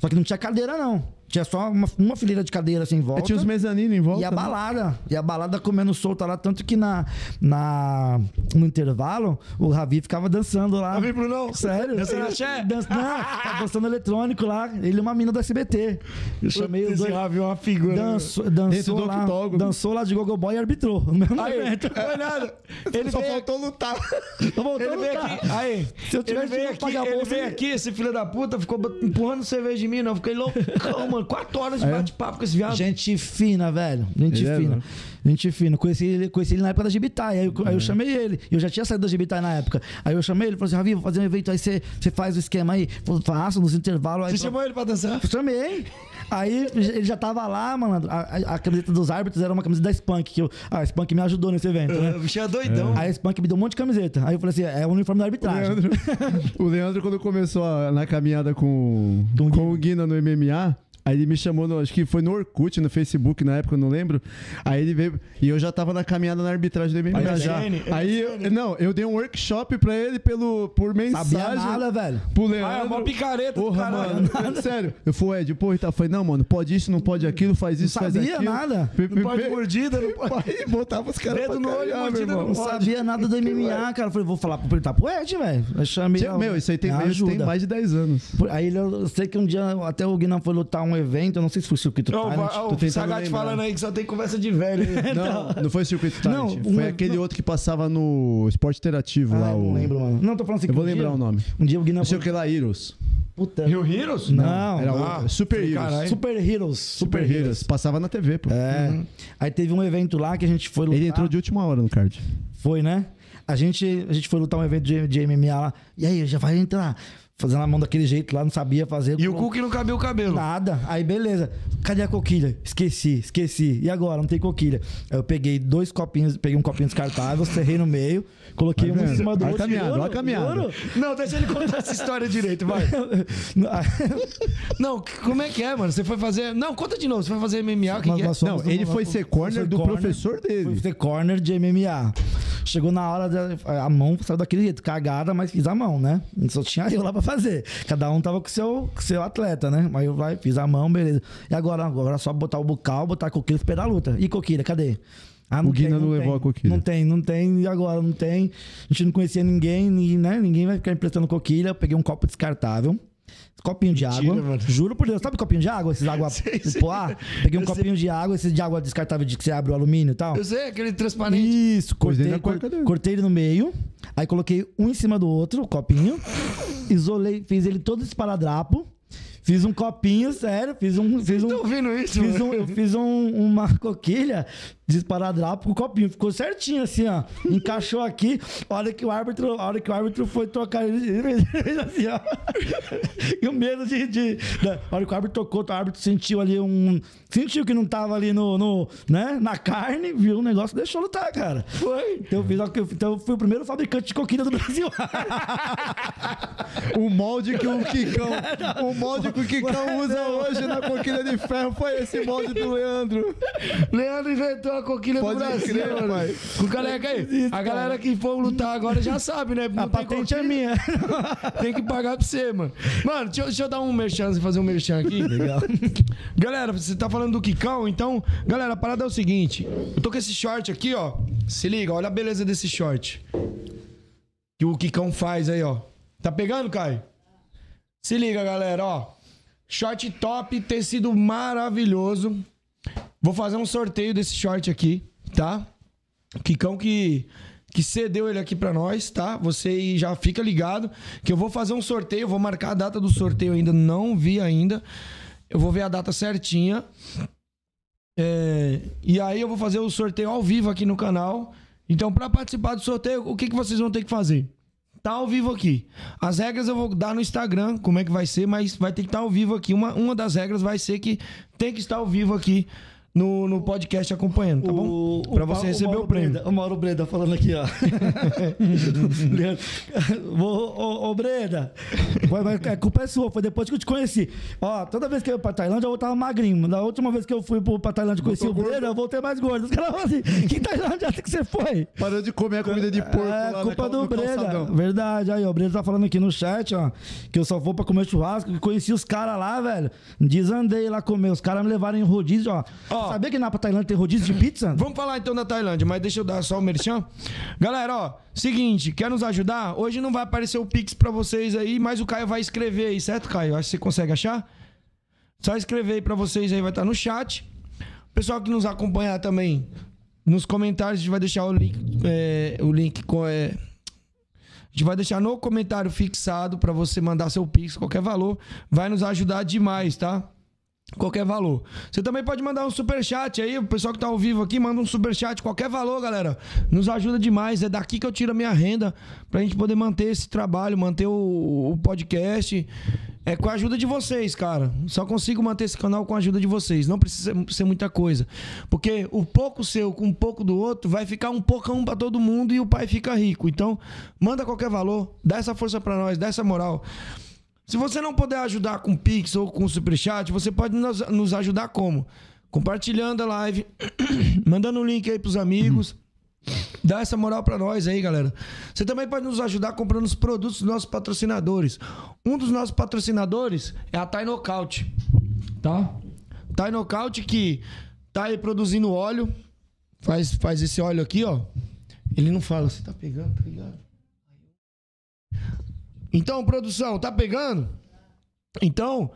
só que não tinha cadeira, não. Tinha só uma, uma fileira de cadeira assim em volta. Aí tinha os mezaninos em volta. E a né? balada. E a balada comendo solta lá, tanto que na, na, no intervalo, o Ravi ficava dançando lá. Ravi Brunão? Sério? Dançando axé? Dan, não, tá dançando eletrônico lá. Ele é uma mina do SBT. Eu chamei os Esse dois. Ravi é uma figura. Dançou, Dentro dançou, do lá, dançou lá de Gogo Boy e arbitrou. No mesmo Aí, não foi nada. Ele Só veio faltou lutar. Tô voltando, Ele veio cara. aqui, aí, Se eu tivesse ele veio aqui, ele bolsa, veio ele- aqui, esse filho da puta, ficou empurrando cerveja em mim, não, eu fiquei loucão, mano, quatro horas de bate-papo com esse viado. Gente fina, velho. Gente Ele é fina. louco. Gente fina. Conheci ele, conheci ele na época da Gibitai. Aí, eu- aí eu chamei ele. Eu já tinha saído da Gibitai na época. Aí eu chamei ele e falei assim: Ravi, vou fazer um evento aí, você você faz o esquema aí. Falei, Faço nos intervalos. Aí Você pra- chamou ele pra dançar? Eu chamei. Aí ele já tava lá, malandro. A, a- a camiseta dos árbitros era uma camiseta da Spunk. Que eu, a Spunk me ajudou nesse evento, né? O bicho é doidão. Aí a Spunk me deu um monte de camiseta. Aí eu falei assim: é o uniforme da O arbitragem. Leandro, o Leandro, quando começou a- na caminhada com, Com o com o Guina no MMA, aí ele me chamou, no- acho que foi no Orkut, no Facebook na época, eu não lembro. Aí ele veio, e eu já tava na caminhada na arbitragem do MMA Aí, já. MSN, Aí, eu, não, eu dei um workshop pra ele pelo, por mensagem. Sabia nada, velho. Pro Ah, é Leandro. uma picareta do Porra, caralho. mano. Sério. Eu fui, Ed, e tal. Falei, não, mano, pode isso, não pode aquilo, faz isso, faz sabia aquilo. nada. Pe- Não pe- pode mordida, não pode. Aí botava os caras Dedo pra no olho, mordida. Não sabia nada do MMA, cara. Eu falei, vou falar perguntar pro Ed, velho. Eu chamei. Meu, isso aí tem, mais de 10 anos. Aí eu sei que um dia até o Guinan foi lutar um evento, eu não sei se foi o circuito Ó, Talent. tô O Sagat falando aí que só tem conversa de velho. aí. Não, não foi o Circuito Talent. Não, foi uma- aquele não. outro que passava no Esporte Interativo Ah, lá. eu O... não lembro, mano. Não, tô falando assim. Eu vou um lembrar dia- o nome. Um dia o Guinan Não sei o que lá, Heroes. Puta. Rio Heroes? Não. Era Ah, o Super Heroes. Super Heroes. Super Heroes. Passava na TV, pô. É. Aí teve um evento lá que a gente foi lutar. Ele entrou de última hora no card. Foi, né? A gente, a gente foi lutar um evento de, de MMA lá. E aí, já vai entrar. Fazendo a mão daquele jeito lá, não sabia fazer. E o cu que não cabia o cabelo. Nada. Aí, beleza. Cadê a coquilha? Esqueci, esqueci. E agora? Não tem coquilha. Aí eu peguei dois copinhos, peguei um copinho descartável, serrei no meio, coloquei Vai um em vendo? cima do outro. olha a caminhada. juro. Não, deixa ele contar essa história direito, vai. Não, como é que é, mano? Você foi fazer. Não, conta de novo. Você foi fazer MMA? Que, que é? Não, ele foi ser corner foi do corner, professor Foi dele. ser corner de MMA. Chegou na hora, da, a mão saiu daquele jeito, cagada, mas fiz a mão, né? Só tinha eu lá pra fazer. Cada um tava com seu, com seu atleta, né? Mas eu vai, fiz a mão, beleza. E agora? Agora é só botar o bucal, botar a coquilha esperar a luta. E coquilha, cadê? Ah, O Guina não tem. levou a coquilha. Não tem, não tem. E agora? Não tem. A gente não conhecia ninguém, ninguém, né? Ninguém vai ficar emprestando coquilha. Eu peguei um copo descartável. Copinho de água. mano. Juro por Deus. Sabe copinho de água? Esses água Sei, sei. poá? Peguei um Eu sei. copinho de água, esse de água descartável de que você abre o alumínio e tal. Eu sei, aquele transparente. Isso, cortei, dentro da cueca cor- dele. cortei ele no meio, Aí coloquei um em cima do outro, o copinho. Isolei, fiz ele todo esparadrapo. Fiz um copinho, sério, fiz um. Fiz um Tô ouvindo isso, Fiz um, eu fiz um- uma coquilha de esparadrapo com o copinho. Ficou certinho assim, ó. Encaixou aqui. A hora que o árbitro, a hora que o árbitro foi trocar, ele fez assim, ó. E o medo de. de da- a hora que o árbitro tocou, o árbitro sentiu ali um. Sentiu que não tava ali no. no né, na carne, viu o negócio, deixou lutar, cara. Foi. Então eu, fiz, então eu fui o primeiro fabricante de coquilha do Brasil. O molde que o Kikão, o molde que o Kikão usa hoje na coquilha de ferro foi esse molde do Leandro. Leandro inventou a coquilha Pode do Brasil, crer, mano. pai. Com o careca aí. A galera que for lutar agora já sabe, né? Não A patente é minha. Tem que pagar pra você, mano. Mano, deixa, eu- deixa eu dar um merchan, fazer um merchan aqui. Legal. Galera, você tá falando do Kikão, então, galera, a parada é o seguinte. Eu tô com esse short aqui, ó. Se liga, olha a beleza desse short. Que o Kikão faz aí, ó. Tá pegando, Caio? Se liga, galera, ó. Short top, tecido maravilhoso. Vou fazer um sorteio desse short aqui, tá? Kikão que, que cedeu ele aqui pra nós, tá? Você já fica ligado que eu vou fazer um sorteio, vou marcar a data do sorteio ainda, não vi ainda. Eu vou ver a data certinha. É, e aí eu vou fazer o sorteio ao vivo aqui no canal. Então, pra participar do sorteio, o que, que vocês vão ter que fazer? Tá ao vivo aqui. As regras eu vou dar no Instagram, como é que vai ser, mas vai ter que estar ao vivo aqui. Uma, uma das regras vai ser que tem que estar ao vivo aqui no, no podcast acompanhando, tá bom? Pra você receber Mauro o prêmio. Breda, o Mauro Breda falando aqui, ó. Ô, ô, ô, Breda, vai- vai- a culpa é sua, foi depois que eu te conheci. Ó, toda vez que eu ia pra Tailândia, eu tava magrinho. Da última vez que eu fui pra Tailândia e conheci o Breda, eu voltei mais gordo. Os caras falam assim, que Tailândia que você foi? Parou de comer a comida de porco É, lá culpa cal- do Breda. calçadão. Verdade. Aí, ó, o Breda tá falando aqui no chat, ó, que eu só vou pra comer churrasco. Que conheci os caras lá, velho. Desandei lá comer. Os caras me levaram em rodízio, ó. Ó. Sabia que na pra Tailândia tem rodízio de pizza? Vamos falar então da Tailândia, mas deixa eu dar só o merchan. Galera, ó, seguinte, quer nos ajudar? Hoje não vai aparecer o Pix pra vocês aí, mas o Caio vai escrever aí, certo, Caio? Acho que você consegue achar. Só escrever aí pra vocês aí, vai estar no chat. O pessoal que nos acompanhar também, nos comentários, a gente vai deixar o link, é, o link com, é, a gente vai deixar no comentário fixado pra você mandar seu Pix, qualquer valor. Vai nos ajudar demais, tá? Qualquer valor. Você também pode mandar um superchat aí. O pessoal que tá ao vivo aqui, manda um superchat, qualquer valor, galera. Nos ajuda demais. É daqui que eu tiro a minha renda pra gente poder manter esse trabalho, manter o, o podcast. É com a ajuda de vocês, cara. Só consigo manter esse canal com a ajuda de vocês. Não precisa ser muita coisa. Porque o pouco seu com um pouco do outro vai ficar um pocão pra todo mundo e o pai fica rico. Então, manda qualquer valor, dá essa força pra nós, dá essa moral. Se você não puder ajudar com Pix ou com Superchat, você pode nos, nos ajudar como? Compartilhando a live, mandando o link aí pros amigos. Dá essa moral pra nós aí, galera. Você também pode nos ajudar comprando os produtos dos nossos patrocinadores. Um dos nossos patrocinadores é a Thai Knockout, tá? Thai Knockout que tá aí produzindo óleo. Faz, faz esse óleo aqui, ó. Ele não fala, você tá pegando, tá ligado? Então, produção, tá pegando? Então,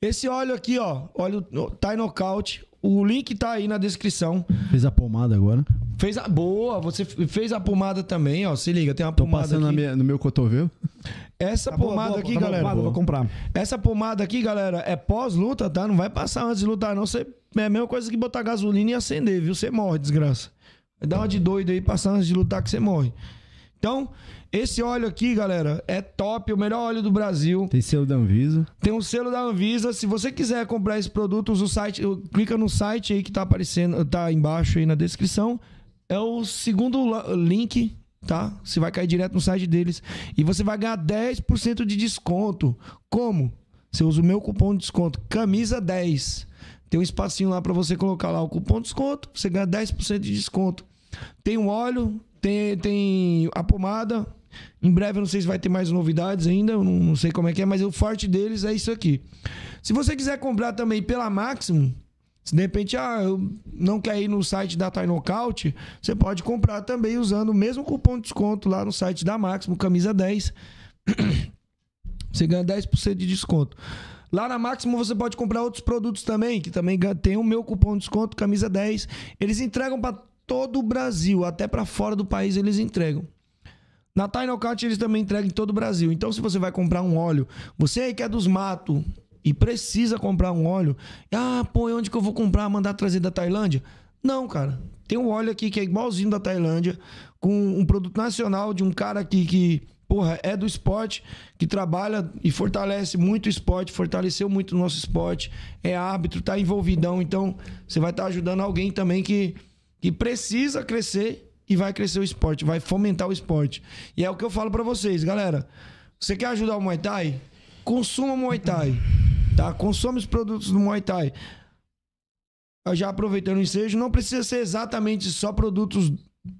esse óleo aqui, ó, óleo Thai Knockout, o link tá aí na descrição. Fez a pomada agora. Fez a boa, você fez a pomada também, ó. Se liga, tem uma Tô pomada passando na aqui. minha- no meu cotovelo. Essa Tá boa, pomada boa, aqui, tá galera. pomada, vou comprar. Essa pomada aqui, galera, é pós-luta, tá? Não vai passar antes de lutar, não. Você é a mesma coisa que botar gasolina e acender, viu? Você morre, desgraça. Dar uma de doido aí, passar antes de lutar que você morre. Então, esse óleo aqui, galera, é top, o melhor óleo do Brasil. Tem selo da Anvisa. Tem um selo da Anvisa. Se você quiser comprar esse produto, usa o site, clica no site aí que tá aparecendo, tá embaixo aí na descrição. É o segundo link, tá? Você vai cair direto no site deles e você vai ganhar 10% de desconto. Como? Você usa o meu cupom de desconto, camisa 10. Tem um espacinho lá para você colocar lá o cupom de desconto, você ganha 10% de desconto. Tem o óleo, tem, tem a pomada. Em breve, eu não sei se vai ter mais novidades ainda, eu não, não sei como é que é, mas o forte deles é isso aqui. Se você quiser comprar também pela Maximum, se de repente ah, eu não quer ir no site da Thai Knockout, você pode comprar também usando o mesmo cupom de desconto lá no site da Maximum, camisa 10. Você ganha 10% de desconto. Lá na Máximo você pode comprar outros produtos também, que também tem o meu cupom de desconto, camisa 10. Eles entregam para todo o Brasil, até para fora do país eles entregam. Na Tainocat eles também entregam em todo o Brasil. Então, se você vai comprar um óleo, você aí que é dos matos e precisa comprar um óleo, ah, pô, onde que eu vou comprar? Mandar trazer da Tailândia? Não, cara. Tem um óleo aqui que é igualzinho da Tailândia, com um produto nacional de um cara aqui que, porra, é do esporte, que trabalha e fortalece muito o esporte, fortaleceu muito o nosso esporte, é árbitro, tá envolvidão. Então, você vai estar ajudando alguém também que, que precisa crescer e vai crescer o esporte, vai fomentar o esporte. E é o que eu falo pra vocês, galera. Você quer ajudar o Muay Thai? Consuma Muay Thai, tá? Consome os produtos do Muay Thai. Já aproveitando o ensejo, não precisa ser exatamente só produtos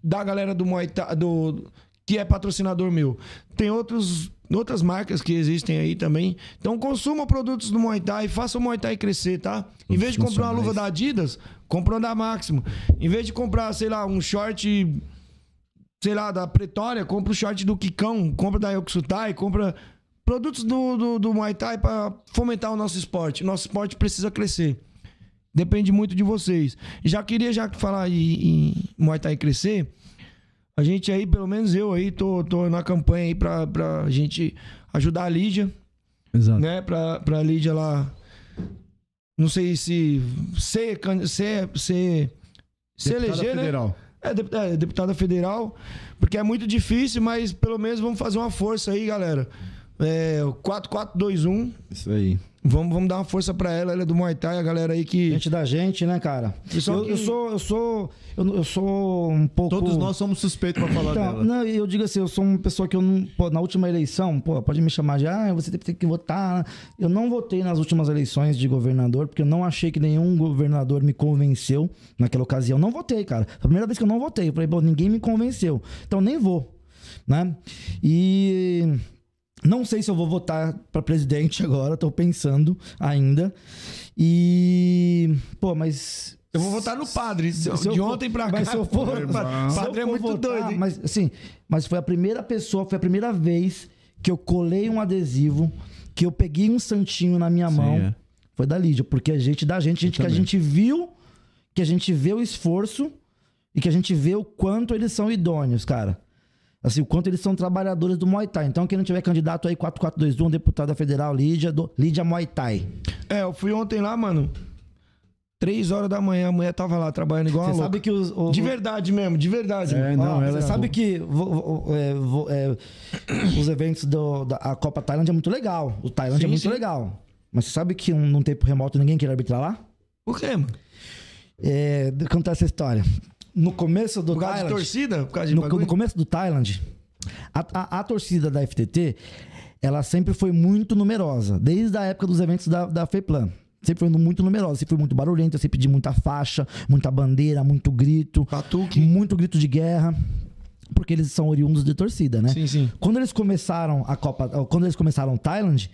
da galera do Muay Thai, do, que é patrocinador meu. Tem outros, outras marcas que existem aí também. Então consuma produtos do Muay Thai, faça o Muay Thai crescer, tá? Em vez de comprar uma luva da Adidas, compra uma da Máximo. Em vez de comprar, sei lá, um short, sei lá, da Pretória, compra o short do Kikão, compra da Yokusutai, compra produtos do, do, do Muay Thai para fomentar o nosso esporte. Nosso esporte precisa crescer. Depende muito de vocês. Já queria já falar em, em Muay Thai crescer. A gente aí, pelo menos eu aí, tô, tô na campanha aí pra, pra gente ajudar a Lídia, Exato. né? Pra, pra Lídia lá. Não sei se ser, ser, ser, se Deputada eleger, né? federal. É, dep- é, deputada federal, porque é muito difícil, mas pelo menos vamos fazer uma força aí, galera. É, o 4421, Isso aí. vamos, vamos dar uma força pra ela, ela é do Muay Thai, a galera aí que... Gente da gente, né, cara? Eu, que- eu sou, eu sou, eu, eu sou um pouco. Todos nós somos suspeitos pra falar Então, dela. não, eu digo assim, eu sou uma pessoa que eu não. Pô, na última eleição, pô, pode me chamar de, ah, você tem que votar. Eu não votei nas últimas eleições de governador, porque eu não achei que nenhum governador me convenceu naquela ocasião. Não votei, cara. Foi a primeira vez que eu não votei. Eu falei, pô, ninguém me convenceu. Então nem vou. Né? E. Não sei se eu vou votar pra presidente agora, tô pensando ainda. E. Pô, mas. Eu vou votar no padre, Se eu de for- ontem pra cá. mas se eu for, Pô, se eu padre é muito votar, doido, hein? Mas assim, mas foi a primeira pessoa, foi a primeira vez que eu colei um adesivo, que eu peguei um santinho na minha Sim, mão. é. Foi da Lídia, porque a gente da gente, gente que a gente viu, que a gente vê o esforço e que a gente vê o quanto eles são idôneos, cara. Assim, o quanto eles são trabalhadores do Muay Thai. Então, quem não tiver candidato aí, 4421, deputada federal, Lídia, do, Lídia Muay Thai. É, eu fui ontem lá, mano. Três horas da manhã, a mulher tava lá trabalhando igual Você sabe que os. o- De verdade mesmo, de verdade. É, não, Ó, ela você é sabe boa. que vo- vo- é, vo- é, os eventos do- da a Copa Tailândia é muito legal. O Tailândia é Sim, muito sim. legal. Mas você sabe que um- num tempo remoto ninguém quer arbitrar lá? Por quê, mano? É, contar essa história. No começo do Por causa de Thailand, torcida? Por causa de no, bagulho? no começo do Thailand, a, a- a torcida da FTT, ela sempre foi muito numerosa. Desde a época dos eventos da, da FEPLAN. Sempre foi muito numerosa, sempre foi muito barulhenta, sempre de muita faixa, muita bandeira, muito grito. Batuque. Muito grito de guerra. Porque eles são oriundos de torcida, né? Sim, sim. Quando eles começaram a Copa, quando eles começaram o Thailand,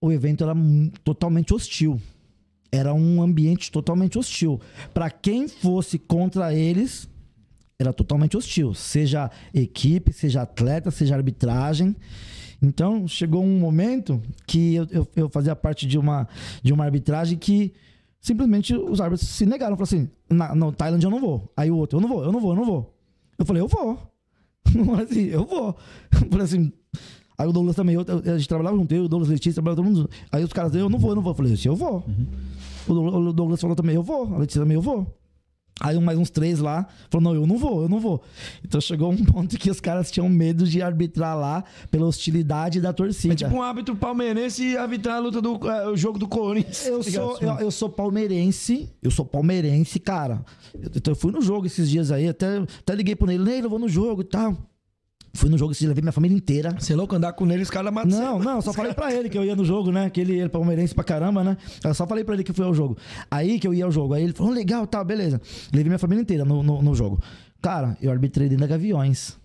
o evento era totalmente hostil. Era um ambiente totalmente hostil. Pra quem fosse contra eles, era totalmente hostil. Seja equipe, seja atleta, seja arbitragem. Então, chegou um momento que eu, eu, eu fazia parte de uma, de uma arbitragem que simplesmente os árbitros se negaram. Falaram assim, na, no Thailand eu não vou. Aí o outro, eu não vou, eu não vou, eu não vou. Eu falei, eu vou. assim, eu vou. Eu falei assim... Aí o Douglas também, eu, a gente trabalhava junto, eu, o Douglas Letícia, trabalhava todo mundo. Aí os caras, eu não vou, eu não vou. Eu falei, assim, eu vou. Douglas- O Douglas falou também, eu vou. A Letícia também, eu vou. Aí mais uns três lá falou: não, eu não vou, eu não vou. Então chegou um ponto que os caras tinham medo de arbitrar lá pela hostilidade da torcida. É tipo um árbitro palmeirense arbitrar a luta do é, o jogo do Corinthians. Eu tá sou, eu, eu sou palmeirense, eu sou palmeirense, cara. Eu- Então eu fui no jogo esses dias aí, até, até liguei pro Ney, Ney, eu vou no jogo e tal. Fui no jogo levei minha família inteira. Você é louco andar com ele, os caras matam Não, não, só falei pra ele que eu ia no jogo, né? Que ele é palmeirense pra caramba, né? Eu só falei pra ele que fui ao jogo. Aí que eu ia ao jogo. Aí ele falou, legal, tá, beleza. Levei minha família inteira no, no, no jogo. Cara, eu arbitrei dentro da Gaviões.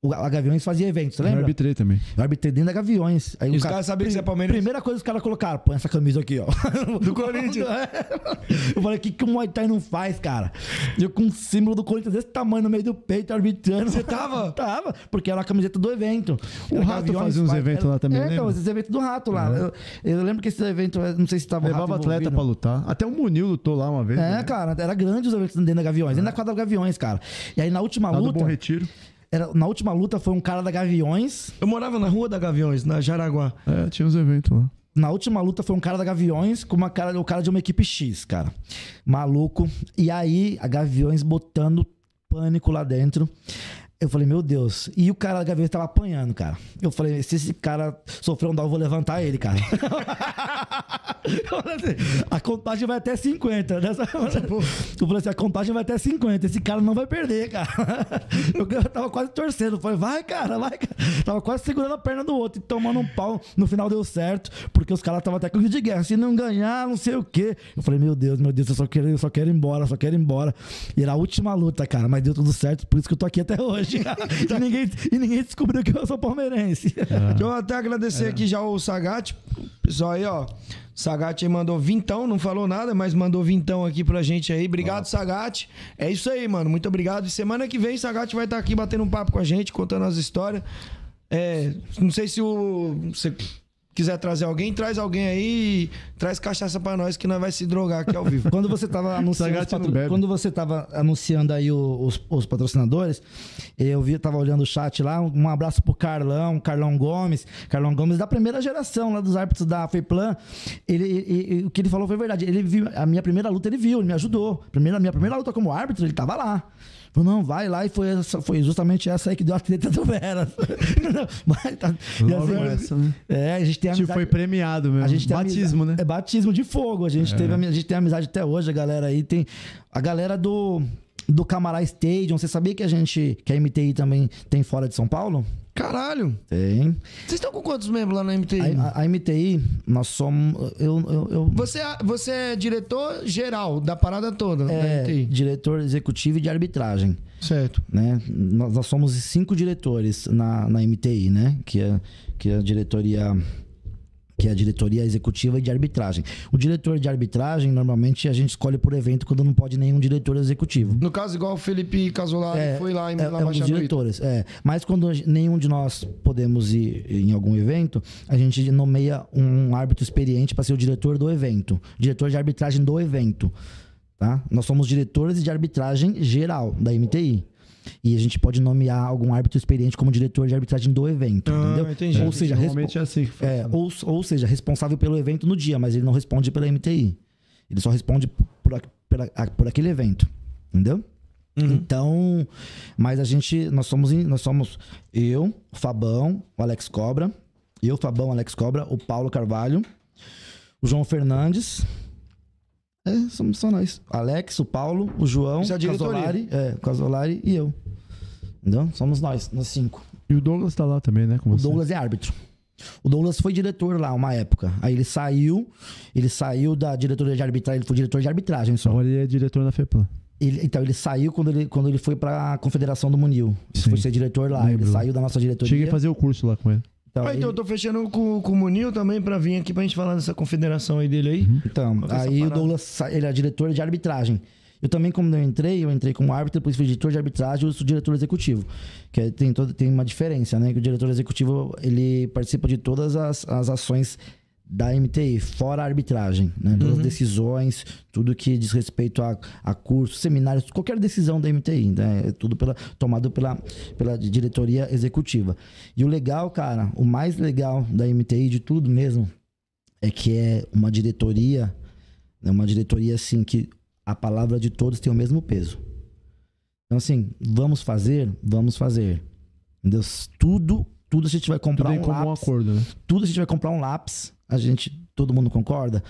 O, a Gaviões fazia eventos, você Eu lembra? arbitrei também. Eu arbitrei dentro da Gaviões. Aí E o os caras sabiam que você é palmeirense? Primeira coisa que os caras colocaram, põe essa camisa aqui, ó. Do Corinthians. Eu falei, o que, que o Muay Thai não faz, cara? Eu com um símbolo do Corinthians desse tamanho no meio do peito, arbitrando. Você tava? Tava, porque era a camiseta do evento. O Era Rato Gaviões, fazia uns pai- eventos lá também, É, então, lembra? esses eventos do Rato lá. Eu, eu lembro que esse evento, eu não sei se tava o Levava Rato atleta pra lutar. Até o Munil lutou lá uma vez. É, né? cara, era grande os eventos dentro da Gaviões, dentro da quadra Gaviões, cara. E aí na última Lá do luta. Bom Retiro. Era, na última luta foi um cara da Gaviões. Eu morava na Rua da Gaviões, na Jaraguá. É, tinha uns eventos lá. Na última luta foi um cara da Gaviões com uma cara, o cara de uma equipe X, cara. Maluco. E aí, a Gaviões botando pânico lá dentro. Eu falei, meu Deus. E o cara da Gaviões tava apanhando, cara. Eu falei, se esse cara sofrer um dó, eu vou levantar ele, cara. Assim, a contagem vai até 50. Nessa... Eu falei assim, a contagem vai até 50. Esse cara não vai perder, cara. Eu tava quase torcendo. Eu falei, vai, cara, vai, cara. Tava quase segurando a perna do outro e tomando um pau. No final deu certo, porque os caras estavam até com de guerra. Se não ganhar, não sei o quê. Eu falei, meu Deus, meu Deus, eu só quero, eu só quero ir embora, só quero ir embora. E era a última luta, cara. Mas deu tudo certo, por isso que eu tô aqui até hoje. E ninguém, e ninguém descobriu que eu sou palmeirense. Deixa eu até agradecer aqui já o Sagat. Pessoal aí, ó. Sagat aí mandou vintão, não falou nada, mas mandou vintão aqui pra gente aí. Obrigado, Sagat. É isso aí, mano. Muito obrigado. E semana que vem, Sagat vai estar aqui batendo um papo com a gente, contando as histórias. É, não sei se o. Você quiser trazer alguém, traz alguém aí e traz cachaça pra nós que nós vai se drogar aqui ao vivo. Quando você tava anunciando, patro- quando você tava anunciando aí os, os patrocinadores, eu vi, tava olhando o chat lá, um abraço pro Carlão, Carlão Gomes, Carlão Gomes da primeira geração lá dos árbitros da FEPLAN. Ele, ele- ele- o que ele falou foi verdade. Ele viu a minha primeira luta, ele viu, ele me ajudou. Primeira, minha primeira luta como árbitro, ele tava lá. Falou, não, vai lá e foi, essa- foi justamente essa aí que deu a treta do Vera. Vai, tá- Logo assim, essa, né? É, a gente tem Tipo, amizade- foi premiado mesmo. a gente Batismo, amizade- né? É batismo de fogo. A gente, teve, ami- a gente tem amizade até hoje, a galera aí tem. A galera do, do Camará Stadium. Você sabia que a gente, que a MTI também tem fora de São Paulo? Caralho. Tem. Vocês estão com quantos membros lá na MTI? A, a- a MTI, nós somos. Eu, eu, eu- Você, é- você é diretor geral da parada toda da é, MTI. diretor executivo e de arbitragem. Certo. né? Nós, nós somos cinco diretores na, na MTI, né? Que é, que é a diretoria que é a diretoria executiva e de arbitragem. O diretor de arbitragem, normalmente, a gente escolhe por evento quando não pode nenhum diretor executivo. No caso, igual o Felipe Casolari foi lá em é, é um dos diretores, é. Mas quando nenhum de nós podemos ir em algum evento, a gente nomeia um árbitro experiente para ser o diretor do evento, diretor de arbitragem do evento, tá? Nós somos diretores de arbitragem geral da MTI. E a gente pode nomear algum árbitro experiente como diretor de arbitragem do evento, Ah, entendeu? entendi. Ou seja, é assim que é, ou, ou seja, responsável pelo evento no dia, mas ele não responde pela MTI. Ele só responde por, a- por aquele evento. Entendeu? Então, mas a gente, nós somos, nós somos eu, o Fabão, o Alex Cobra, eu, Fabão, o Alex Cobra, o Paulo Carvalho, o João Fernandes. É, somos só nós. Alex, o Paulo, o João, é o. Casolari, é, o Casolari e eu. Entendeu? Somos nós, nós cinco. E o Douglas tá lá também, né? Com O você. Douglas é árbitro. O Douglas foi diretor lá uma época. Aí ele saiu, ele saiu da diretoria de arbitragem, ele foi diretor de arbitragem só. Agora ele é diretor na FEPLAN. Ele- então ele saiu quando ele, quando ele foi pra Confederação do Munil. Ele Sim. foi ser diretor lá. Lembro. Ele saiu da nossa diretoria. Cheguei a fazer o curso lá com ele. Então, Ah, ele- então eu tô fechando com, com o Munil também pra vir aqui pra gente falar dessa confederação aí dele aí. Uhum. Então, aí o? Douglas, ele é diretor de arbitragem. Eu também, como eu entrei, eu entrei como árbitro, depois fui diretor de arbitragem e sou diretor executivo. Que é- tem, todo, tem uma diferença, né? Que o diretor executivo, ele participa de todas as, as ações da MTI, fora a arbitragem, né? Todas Uhum. as decisões, tudo que diz respeito a, a cursos, seminários, qualquer decisão da MTI, né? É tudo pela, tomado pela, pela diretoria executiva. E o legal, cara, o mais legal da MTI de tudo mesmo, é que é uma diretoria, é uma diretoria assim que a palavra de todos tem o mesmo peso. Então assim, vamos fazer, vamos fazer. Entendeu? Tudo, tudo a gente vai comprar Tudo um comum lápis, acordo, né? tudo a gente vai comprar um lápis, a gente, todo mundo concorda?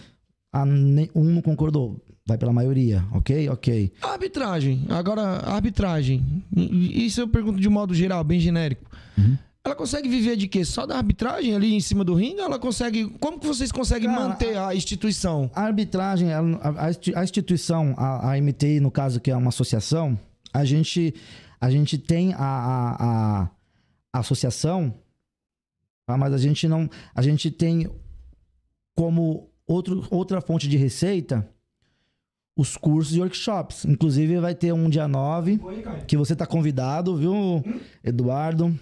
Ah, um não concordou, vai pela maioria, ok? Ok. A Arbitragem. Agora, arbitragem. Isso eu pergunto de modo geral, bem genérico. Ela consegue viver de quê? Só da arbitragem ali em cima do ringue? Ela consegue. Como que vocês conseguem Cara, manter a instituição? A arbitragem, a, a- a instituição, a, a MTI, no caso, que é uma associação, a gente, a gente tem a- a associação, tá? mas a gente não. A gente tem como outro, outra fonte de receita os cursos e workshops. Inclusive, vai ter um dia 9, que você tá convidado, viu, Eduardo?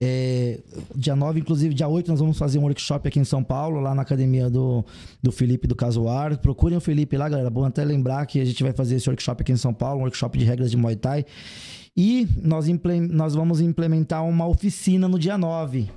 É, dia 9, inclusive, dia 8, nós vamos fazer um workshop aqui em São Paulo, lá na academia do, do Felipe do Casuar. Procurem o Felipe lá, galera. Bom até lembrar que a gente vai fazer esse workshop aqui em São Paulo, um workshop de regras de Muay Thai. E nós, nós vamos implementar uma oficina no dia 9.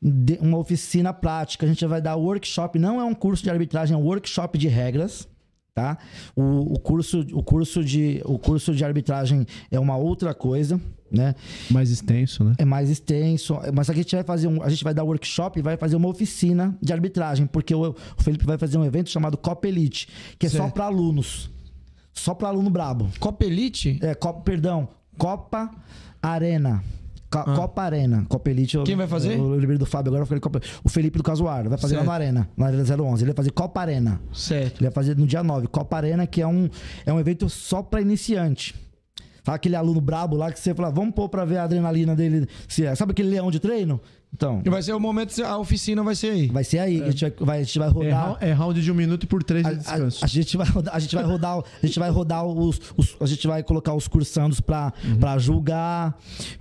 De- uma oficina prática. A gente vai dar workshop, não é um curso de arbitragem, é um workshop de regras. Tá? O, o curso, o, curso de, o curso de arbitragem é uma outra coisa, né? Mais extenso, né? É mais extenso, mas aqui a gente vai fazer um, a gente vai dar workshop e vai fazer uma oficina de arbitragem, porque o, o Felipe vai fazer um evento chamado Copa Elite, que é só Certo. para alunos. Só para aluno brabo. Copa Elite? É, Copa, perdão, Copa Arena. Co- Copa Arena, Copa Elite. eu- Ah. Quem vai fazer? Eu, eu lembrei do Fábio, agora eu falei Copa, o Felipe do Casuar, vai fazer Certo. na Arena, na Arena 011. Ele vai fazer Copa Arena. Certo. Ele vai fazer no dia 9, Copa Arena, que é um, é um evento só para iniciante. Sabe aquele aluno brabo lá que você fala, vamos pôr pra ver a adrenalina dele. Se é. Sabe aquele leão de treino? Então, E vai ser o momento, a oficina vai ser aí. vai ser aí. que A, gente vai, vai- a gente vai É, rodar. rau- é round de um minuto por três A, de a- descanso. a gente vai rodar, a gente vai rodar, a gente vai rodar os, os- a gente vai colocar os cursandos pra, Uhum. pra julgar,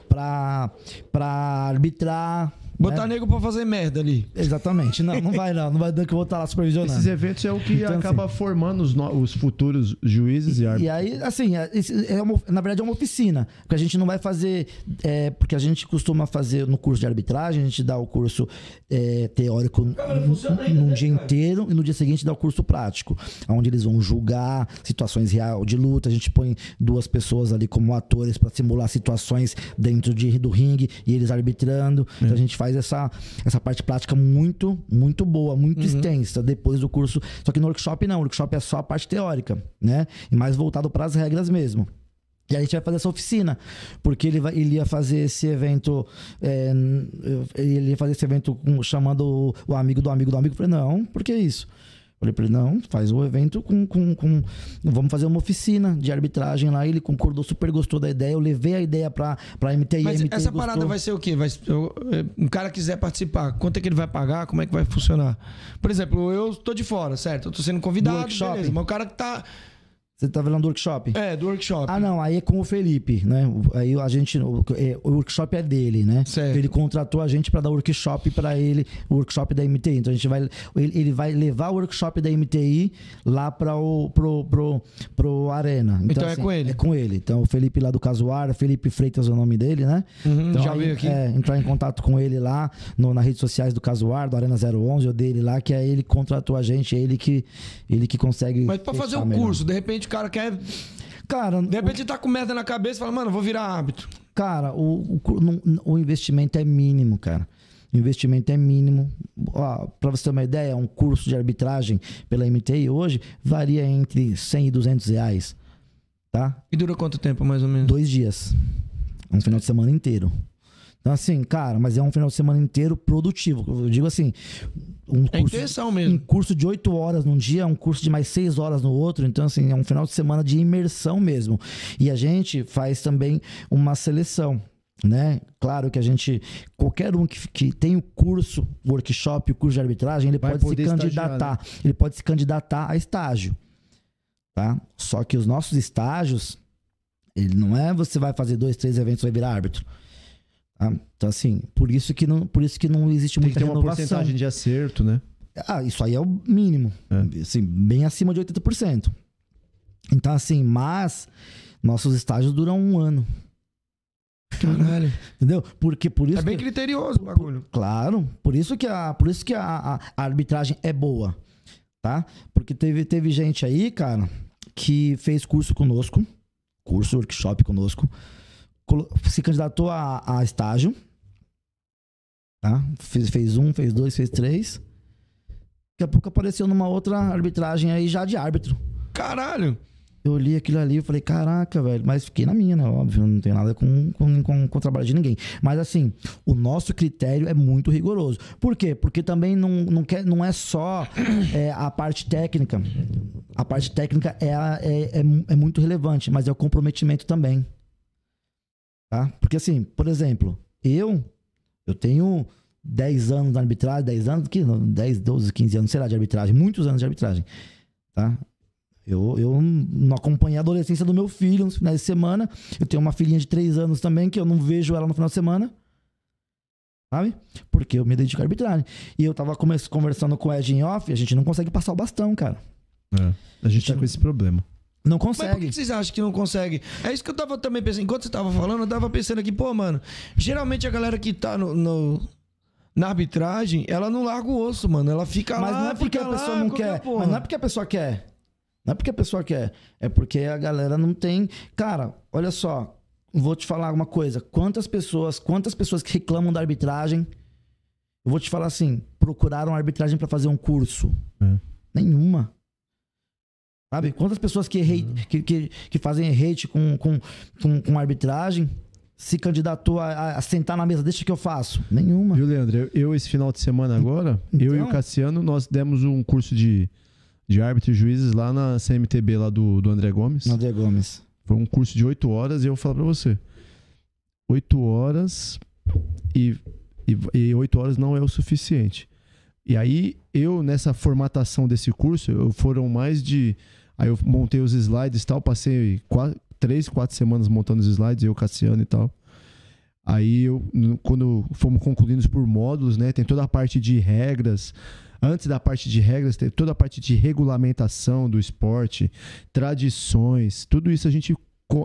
pra, pra arbitrar. Botar né? nego pra fazer merda ali. Exatamente. Não, não vai não. Não vai dar que eu vou estar lá supervisionando. Esses eventos é o que Então, acaba formando os, no- os futuros juízes e árbitros. E aí, assim, é, é uma- na verdade é uma oficina. Porque a gente não vai fazer. é, porque a gente costuma fazer no curso de arbitragem, a gente dá o curso é, teórico num- num dia inteiro e no dia seguinte dá o curso prático. Onde eles vão julgar situações real de luta. A gente põe duas pessoas ali como atores para simular situações dentro de, do ringue e eles arbitrando. Então a gente faz essa, essa parte prática muito, muito boa, muito extensa depois do curso. Só que no workshop não, o workshop é só a parte teórica, né? E mais voltado para as regras mesmo. E a gente vai fazer essa oficina, porque ele, vai, ele ia fazer esse evento, é, ele ia fazer esse evento com- chamando o, o amigo do amigo do amigo. Eu falei, não, por que isso? Falei pra ele, não, faz o evento com, com, com- Vamos fazer uma oficina de arbitragem lá. Ele concordou, super gostou da ideia. Eu levei a ideia pra, pra MTI. Mas MTI essa gostou. parada vai ser o quê? Vai, eu- é, um cara quiser participar, quanto é que ele vai pagar? Como é que vai funcionar? Por exemplo, eu tô de fora, certo? Eu tô sendo Do convidado, beleza. Mas o cara que tá. Você tá falando do workshop? É, do workshop. Ah, não, aí é com o Felipe, né? Aí a gente. O, é, workshop é dele, né? Certo. Ele contratou a gente para dar workshop para ele, o workshop da MTI. Então a gente vai. Ele, ele vai levar o workshop da MTI lá para o pro, pro, pro Arena. Então é com ele. É com ele. Então o Felipe lá do Casuar, Felipe Freitas é o nome dele, né? Uhum, então, já aí, veio aqui. É, entrar em contato com ele lá no, nas redes sociais do Casuar, do Arena 011, ou dele lá, que é ele contratou a gente, é ele que, ele que consegue. Mas pra fazer o melhor. curso, de repente cara quer. Cara, De repente ele tá com merda na cabeça e fala, mano, vou virar árbitro. Cara, o, o, o investimento é mínimo, cara. O investimento é mínimo. Ó, pra você ter uma ideia, um curso de arbitragem pela MTI hoje varia entre 100 e 200 reais. Tá? E dura quanto tempo, mais ou menos? Dois dias. Um final de semana inteiro. Então, assim, cara, mas é um final de semana inteiro produtivo. Eu digo assim, um É curso, intenção um mesmo. curso de 8 horas num dia, um curso de mais 6 horas no outro. Então, assim, é um final de semana de imersão mesmo. E a gente faz também uma seleção. Né? Claro que a gente, qualquer um que, que tem o curso, o workshop, o curso de arbitragem, ele Vai pode se candidatar. Ele pode se candidatar a estágio. Tá? Só que os nossos estágios, ele não é você vai fazer dois, três eventos e vai virar árbitro. Tá? Então, assim, por isso que não, por isso que não existe Tem que muita ter uma renovação. porcentagem de acerto, né? Ah, isso aí é o mínimo. É. Assim, bem acima de 80%. Então, assim, mas nossos estágios duram um ano. Caralho. Entendeu? Porque por isso. É bem que- criterioso o bagulho. Claro, por isso que a, por isso que a, a- a arbitragem é boa, tá? Porque teve, teve gente aí, cara, que fez curso conosco, curso, workshop conosco, se candidatou a, a estágio, tá? Fez, fez um, fez dois, fez três. Daqui a pouco apareceu numa outra arbitragem aí já de árbitro. Caralho. Eu li aquilo ali e falei, caraca, velho. Mas fiquei na minha, né? Óbvio, não tem nada com, com, com, com o trabalho de ninguém. Mas assim, o nosso critério é muito rigoroso. Por quê? Porque também não, não, quer, não é só é, a parte técnica. A parte técnica é, é, é, é muito relevante, mas é o comprometimento também. Tá? Porque assim, por exemplo, eu, eu tenho 10 anos de arbitragem, 10 anos, que, 10, 12, 15 anos, sei lá, de arbitragem, muitos anos de arbitragem. Tá? Eu, eu não acompanhei a adolescência do meu filho nos finais de semana. Eu tenho uma filhinha de 3 anos também, que eu não vejo ela no final de semana. Sabe? Porque eu me dedico à arbitragem. E eu tava conversando com o Ed em off, a gente não consegue passar o bastão, cara. A gente tá com esse problema. Não Mas por que consegue. vocês acham que não consegue? É isso que eu tava também pensando. Enquanto você tava falando, eu tava pensando aqui, pô, mano, geralmente a galera que tá no, no- na arbitragem, ela não larga o osso, mano. Ela fica Mas lá, não é porque a pessoa lá, não quer. porra. Mas não é porque a pessoa quer. Não é porque a pessoa quer. É porque a galera não tem. Cara, olha só. Vou te falar uma coisa. Quantas pessoas, quantas pessoas que reclamam da arbitragem, eu vou te falar assim, procuraram arbitragem pra fazer um curso? É. Nenhuma. Sabe? Quantas pessoas que, hate- que, que, que fazem hate com, com, com, com arbitragem se candidatou a, a- sentar na mesa? Deixa que eu faço. Nenhuma. Viu, Leandro? Eu, eu, esse final de semana agora, eu e o Então- Cassiano, nós demos um curso de, de árbitro e juízes lá na CMTB, lá do, do André Gomes. André Gomes. Foi um curso de oito horas e eu vou falar pra você. Oito horas e, e, e oito horas não é o suficiente. E aí, eu, nessa formatação desse curso, eu, foram mais de. Aí eu montei os slides e tal, passei quatro, três, quatro semanas montando os slides, eu, Cassiano e tal. Aí eu, quando fomos concluindo por módulos, né? Tem toda a parte de regras. Antes da parte de regras, tem toda a parte de regulamentação do esporte, tradições, tudo isso a gente,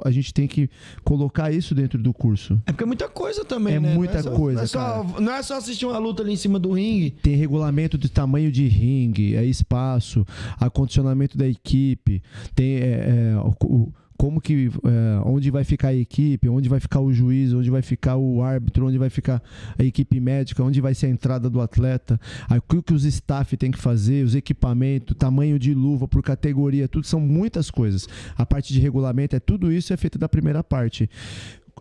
a gente tem que colocar isso dentro do curso. É porque é muita coisa também, É né? Muita só- coisa, Não é, só, não é só assistir uma luta ali em cima do ringue. Tem regulamento de tamanho de ringue, é espaço, acondicionamento da equipe, tem é, é, o- como que é, onde vai ficar a equipe, onde vai ficar o juiz, onde vai ficar o árbitro, onde vai ficar a equipe médica, onde vai ser a entrada do atleta, aí, o que os staff tem que fazer, os equipamentos, tamanho de luva por categoria, tudo são muitas coisas. A parte de regulamento é tudo isso é feito da primeira parte.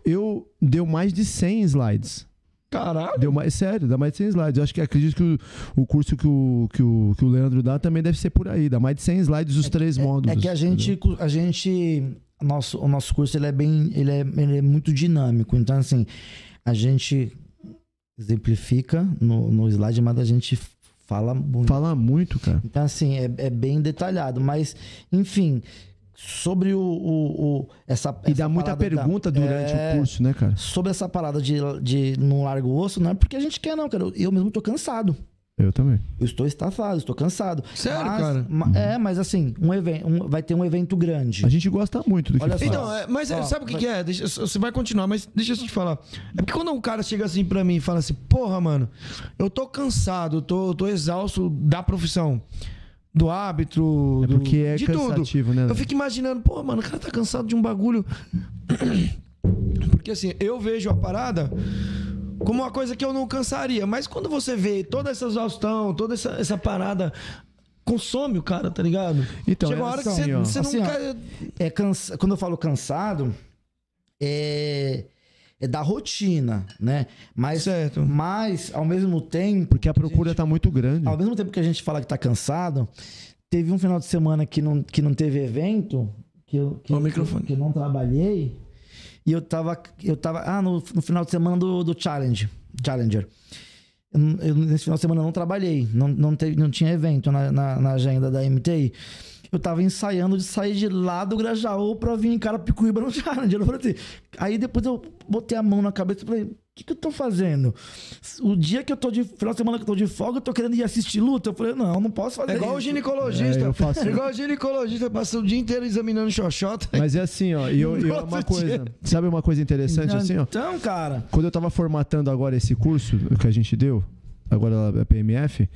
Eu deu mais de 100 slides. Caralho. Deu mais, sério, dá mais de 100 slides. Eu acho que acredito que o, o curso que o, que, o, que o Leandro dá também deve ser por aí. Dá mais de 100 slides os três módulos. É que a gente, a gente, nosso, o nosso curso ele é bem, ele é, ele é muito dinâmico. Então assim, a gente exemplifica no, no slide, mas a gente fala muito. Fala muito, cara. Então assim, é, é bem detalhado. Mas, enfim, sobre o, o, o- essa E essa dá muita parada da- pergunta durante É, o curso, né, cara? Sobre essa parada de, de não largo o osso, não é porque a gente quer, não, cara. Eu mesmo tô cansado. Eu também. Eu estou estafado, estou cansado. Sério, Mas- cara? ma- É, mas assim, um evento, um- vai ter um evento grande. A gente gosta muito do que Olha só. Então, é, mas é, Ó, sabe o que, vai- que é? Deixa- você vai continuar, mas deixa eu te falar. É porque quando um cara chega assim pra mim e fala assim, porra, mano, eu tô cansado, eu tô, eu tô exausto da profissão. Do árbitro, É do- porque é de tudo. cansativo, né? Eu fico imaginando, pô, mano, o cara tá cansado de um bagulho. Porque assim, eu vejo a parada como uma coisa que eu não cansaria. Mas quando você vê toda essa exaustão, toda essa, essa parada, consome o cara, tá ligado? Então, Chega é uma hora que assim, você, você Assim, não ó, quer. é cansa... quando eu falo cansado, é, é da rotina, né? Mas, Certo. mas ao mesmo tempo. Porque a procura tá muito grande. Ao mesmo tempo que a gente fala que tá cansado, teve um final de semana que não, que não teve evento, que eu, que, microfone. que eu não trabalhei, e eu tava. Eu tava. Ah, no, no final de semana do, do Challenge. Challenger. Eu, eu, nesse final de semana eu não trabalhei, não, não, teve, não tinha evento na, na, na agenda da MTI. Eu tava ensaiando de sair de lá do Grajaú pra vir em Carapicuíba no Challenger. Eu falei assim, aí depois eu botei a mão na cabeça e falei, o que, que eu tô fazendo? O dia que eu tô de. Final de semana que eu tô de folga, eu tô querendo ir assistir luta. Eu falei, não, eu não posso fazer É igual o isso. ginecologista. É, eu faço- É igual o ginecologista, passa o dia inteiro examinando xoxota. Mas é assim, ó. E eu, e No uma coisa. dia. Sabe uma coisa interessante assim, ó? Então, cara. Quando eu tava formatando agora esse curso que a gente deu, agora a PMF,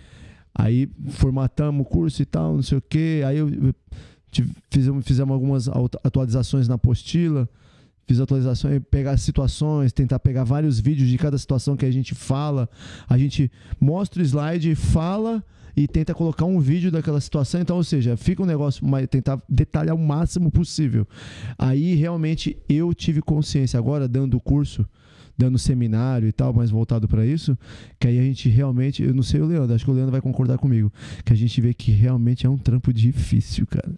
aí formatamos o curso e tal, não sei o quê. Aí eu, tive- fizemos, fizemos algumas atualizações na apostila. Fiz atualizações, pegar situações, tentar pegar vários vídeos de cada situação que a gente fala. A gente mostra o slide, fala e tenta colocar um vídeo daquela situação. Então, ou seja, fica um negócio, mais, tentar detalhar o máximo possível. Aí realmente eu tive consciência agora, dando o curso, dando seminário e tal, mais voltado para isso, que aí a gente realmente, eu não sei o Leandro, acho que o Leandro vai concordar comigo, que a gente vê que realmente é um trampo difícil, cara.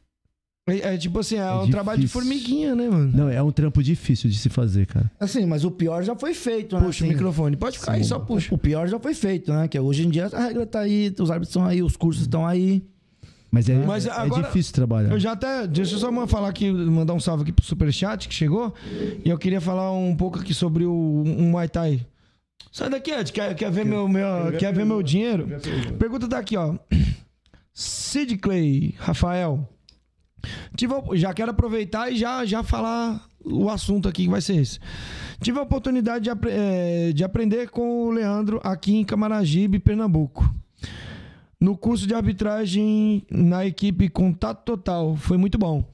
É, é tipo assim, é, É um trabalho de difícil. formiguinha, né, mano? Não, é um trampo difícil de se fazer, cara. Assim, mas o pior já foi feito, né? Puxa o Assim, microfone. Pode ficar aí, só puxa. O pior já foi feito, né? Que hoje em dia a regra tá aí, os árbitros estão aí, os cursos estão aí. Mas é, Mas é agora- difícil trabalhar. Eu já até. Deixa eu só falar aqui, mandar um salve aqui pro Superchat que chegou. E eu queria falar um pouco aqui sobre o um Muay Thai. Sai daqui, Ed. Quer, quer ver, meu, meu, quer ver meu dinheiro? Pergunta tá aqui, ó. Sid Clay, Rafael. Tive, já quero aproveitar e já, já falar o assunto aqui que vai ser esse. Tive a oportunidade de, eh, de aprender com o Leandro aqui em Camaragibe, Pernambuco. No curso de arbitragem na equipe Contato Total. Foi muito bom.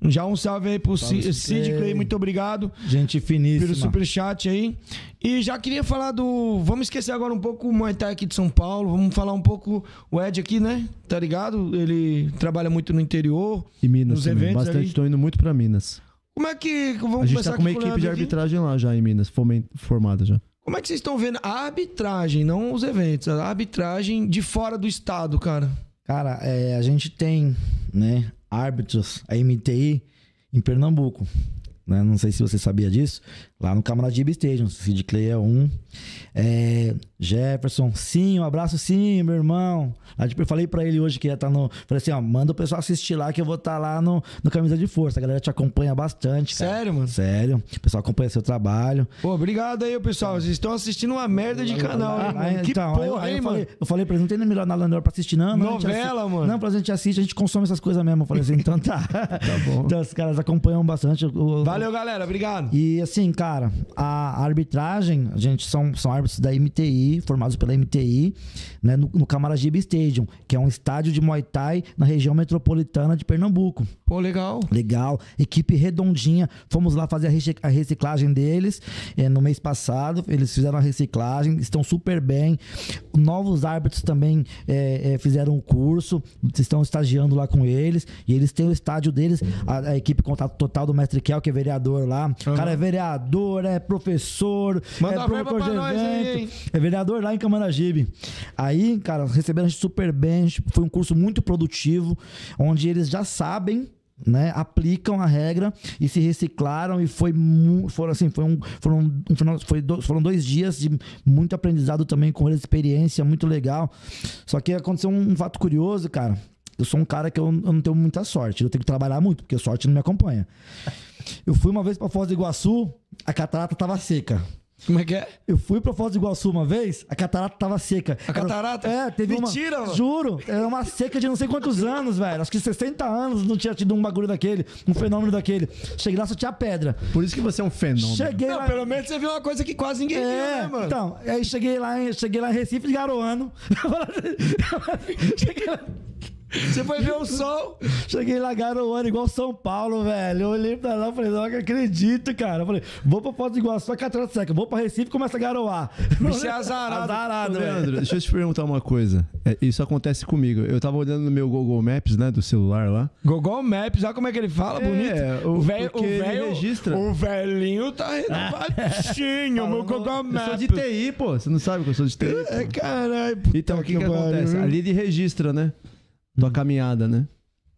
Já um salve aí pro Salve, Ci- Sid Sid Clay. Muito obrigado Gente finíssima. pelo superchat aí. E já queria falar do. Vamos esquecer agora um pouco o Muay Thai aqui de São Paulo. Vamos falar um pouco. O Ed aqui, né? Tá ligado? Ele trabalha muito no interior. E Minas Nos também. eventos Bastante, ali. tô indo muito pra Minas. Como é que. Vamos a gente começar tá com uma equipe de Leandro aqui. arbitragem lá já em Minas, formada já. Como é que vocês estão vendo a arbitragem, não os eventos, a arbitragem de fora do estado, cara? Cara, é, a gente tem, né, árbitros, a MTI, em Pernambuco. Né? Não sei se você sabia disso. Lá no Camaragibe Stadium. Sid Clay é um. É, Jefferson, sim, um abraço sim, meu irmão. Tipo, eu falei pra ele hoje que ia estar no. Falei assim, ó, manda o pessoal assistir lá que eu vou estar lá no, no Camisa de Força. A galera te acompanha bastante. cara. Sério, mano? Sério. O pessoal acompanha seu trabalho. Pô, obrigado aí, pessoal. Vocês estão assistindo uma merda de canal, hein, Aí, mano? Que então, aí- porra, aí hein, eu, mano? falei, eu falei pra ele, não tem melhor nada melhor pra assistir, não. não Novela, assi- mano. Não, pra gente assiste, a gente consome essas coisas mesmo. Eu falei assim, então tá. tá bom. Então os caras acompanham bastante. Valeu, galera. Obrigado. E assim, cara, a arbitragem, a gente são, são árbitros da MTI, formados pela MTI, né, no, no Camaragibe Stadium, que é um estádio de Muay Thai na região metropolitana de Pernambuco. Pô, legal. Legal, equipe redondinha. Fomos lá fazer a reci- a reciclagem deles eh, no mês passado. Eles fizeram a reciclagem, estão super bem. Novos árbitros também eh, eh, fizeram o curso, estão estagiando lá com eles. E eles têm o estádio deles, a, a equipe contato total do Mestre Kel, que é vereador lá. O cara é vereador, é professor, Manda é promotor de aí, evento. É vereador lá em Camaragibe. Aí, cara, receberam a gente super bem. Foi um curso muito produtivo, onde eles já sabem. Né, aplicam a regra e se reciclaram e foi foram assim foi um foram um final- foi do- foram dois dias de muito aprendizado também com eles experiência muito legal só que aconteceu um, um fato curioso cara eu sou um cara que eu, eu não tenho muita sorte eu tenho que trabalhar muito porque a sorte não me acompanha eu fui uma vez para Foz do Iguaçu a catarata tava seca Como é que é? eu fui pra Foz do Iguaçu uma vez, a catarata tava seca. A catarata? É, teve Mentira, uma... mano. Juro, era uma seca de não sei quantos anos, velho. Acho que 60 anos não tinha tido um bagulho daquele, um fenômeno daquele. Cheguei lá, só tinha pedra. Por isso que você é um fenômeno. Cheguei Não, lá... pelo menos você viu uma coisa que quase ninguém viu, É, né, mano? então, aí cheguei lá, em, cheguei lá em Recife de Garoano. cheguei, lá, Você foi ver o sol. cheguei lá Garoano, igual São Paulo, velho. Eu olhei pra lá e falei, não acredito, cara. Eu falei, vou pra Foz do Iguaçu, a catarata seca. Vou pra Recife e começa a garoar. Bicho é azarado. Azarado. Leandro, deixa eu te perguntar uma coisa. É, isso acontece comigo. Eu tava olhando no meu Google Maps, né, do celular lá. Google Maps, olha como é que ele fala, É, bonito. o- velho, ele velho, registra. o velhinho tá renovadinho, meu Google Eu Maps. sou de TI, pô. Você não sabe que eu sou de TI? É, caralho. Então, o que, que pariu. acontece? Ali ele registra, né? Tua caminhada, né?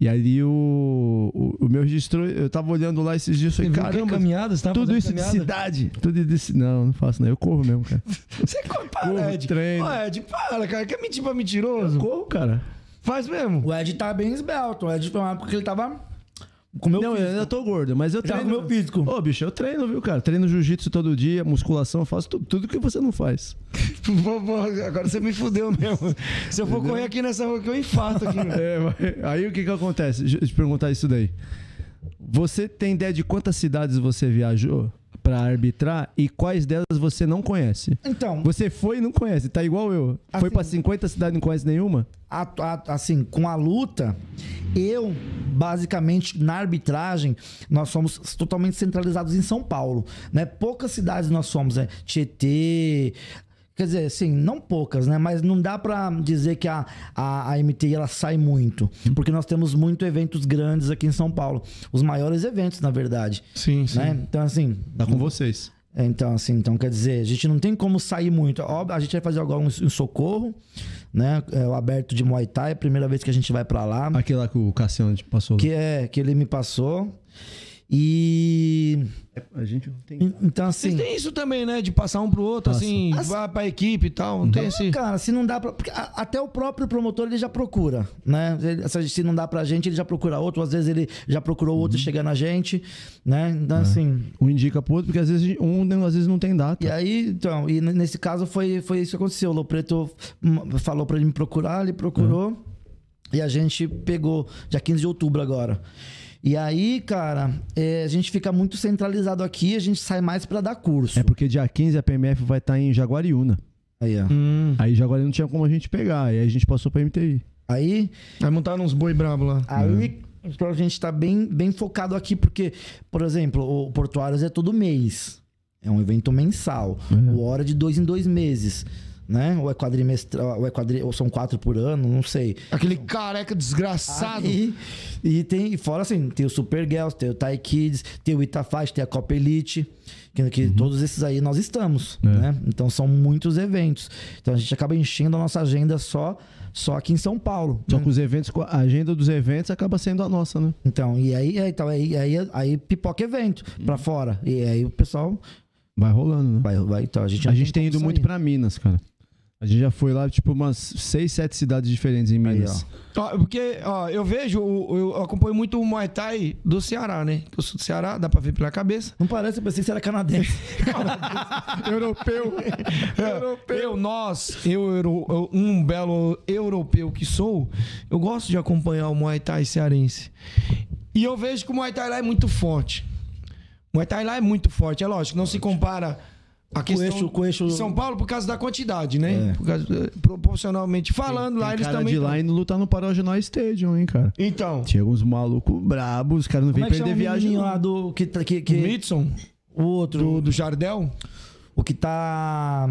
E ali o, o, o meu registro, eu tava olhando lá esses dias e Você falei, caramba, caminhada? Você tava tudo isso de caminhada? cidade. Tudo de cidade. Não, não faço, não. Eu corro mesmo, cara. Você corre, Corro, para, Ed. treino. Ô, Ed, para, cara. Quer mentir pra mentiroso? Corro, cara. Faz mesmo. O Ed tá bem esbelto. O Ed foi uma época que ele tava com meu Não, eu físico. ainda tô gordo, mas eu treino. com o meu físico. Ô, bicho, eu treino, viu, cara? Treino jiu-jitsu todo dia, musculação, eu faço tudo, tudo que você não faz. Agora você me fudeu mesmo. Se eu for correr aqui nessa rua, que eu infarto aqui. É, aí o que que acontece? Deixa eu te perguntar isso daí. Você tem ideia de quantas cidades você viajou pra arbitrar e quais delas você não conhece? Então, Você foi e não conhece, tá igual eu. Foi Assim- pra 50 cidades e não conhece nenhuma? a- a- assim, com a luta, eu, basicamente, na arbitragem, nós somos totalmente centralizados em São Paulo. Né? Poucas cidades nós somos, né? Tietê. Quer dizer, assim, não poucas, né? Mas não dá pra dizer que a, a, a MTI ela sai muito. Porque nós temos muito eventos grandes aqui em São Paulo. Os maiores eventos, na verdade. Sim, Né? Então, assim, Tá com vocês. É, Então, assim, então quer dizer, a gente não tem como sair muito. Óbvio, a gente vai fazer agora um, um socorro, né? É o aberto de Muay Thai, é a primeira vez que a gente vai pra lá. Aquele lá que o Cassiano te passou. lá. Que é que ele me passou. E. A gente não tem. Então, Vocês assim. têm isso também, né? De passar um pro outro, Passa. assim, Assim- vai pra equipe e tal. Não tem esse. Cara, se não dá pra. porque até o próprio promotor ele já procura, né? Se- não dá pra gente, ele já procura outro. Às vezes ele já procurou outro e chega na gente, né? Então, assim. Um indica pro outro, porque às vezes um não- às vezes não tem data. E aí, então, e nesse caso foi, foi isso que aconteceu. O Lopreto falou pra ele me procurar, ele procurou. E a gente pegou dia 15 de outubro agora. E aí, cara, é, a gente fica muito centralizado aqui, a gente sai mais pra dar curso. É porque dia 15 a PMF vai estar em Jaguariúna. Aí, ó. Hum. Aí Jaguariúna não tinha como a gente pegar. Aí a gente passou pra MTI. Aí, Vai montar uns boi brabo lá. aí então a gente tá bem, bem focado aqui, porque, por exemplo, o Portuários é todo mês. É um evento mensal. O hora de dois em dois meses. Né? Ou é quadrimestral, ou, é quadri, ou são quatro por ano, não sei. Aquele careca desgraçado. Aí, e tem, e fora assim, tem o Super Girls, tem o Thai Kids, tem o Itafaz, tem a Copa Elite, que, que todos esses aí nós estamos, né? Então são muitos eventos. Então a gente acaba enchendo a nossa agenda só, só aqui em São Paulo. Só que os eventos, a agenda dos eventos acaba sendo a nossa, né? Então, e aí, é, então, aí, aí, aí pipoca evento pra fora. E aí o pessoal Vai rolando, né? vai, vai então a gente, A gente tem ido sair. muito pra Minas, cara. A gente já foi lá, tipo, umas seis, sete cidades diferentes em Aí, Minas. ó. Ó, porque, ó, eu vejo, eu acompanho muito o Muay Thai do Ceará, né? Eu sou do Ceará, dá pra ver pela cabeça. Não parece, eu pensei que você era canadense. Europeu. Eu, nós, eu, eu, um belo europeu que sou, eu gosto de acompanhar o Muay Thai cearense. E eu vejo que o Muay Thai lá é muito forte. O Muay Thai lá é muito forte. É lógico, não se compara a questão com o eixo- de São Paulo por causa da quantidade, né? É. Causa- proporcionalmente falando, lá Tem eles cara também. de lá indo lutar no Paragenó Stadium, hein, cara. Então, Tinha uns malucos brabos, os caras não vêm é perder o viagem. lá do... Que, tá- que, o que, Mitson, o outro... do, do Jardel, O que tá.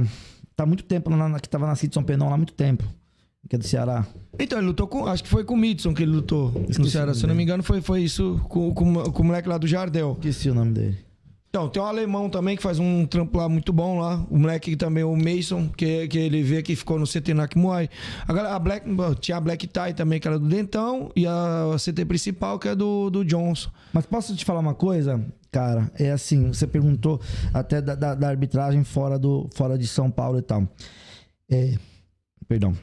Tá muito tempo lá na, que tava na Cid São Penão, lá há muito tempo. Que é do Ceará. Então, ele lutou com. Acho que foi com o Mitson que ele lutou no Esqueci Ceará. o Se eu não me engano, foi, foi isso com, com, com o moleque lá do Jardel. Esqueci o nome dele. Então, tem um alemão também que faz um trampo lá muito bom lá. O moleque também, o Mason, que, que ele vê que ficou no CT Nakmuai. Agora, a Black, tinha a Black Tie também, que era do Dentão, e a CT principal, que é do, do Johnson. Mas posso te falar uma coisa? Cara, é assim, você perguntou até da, da- da arbitragem fora, do, fora de São Paulo e tal. É, perdão.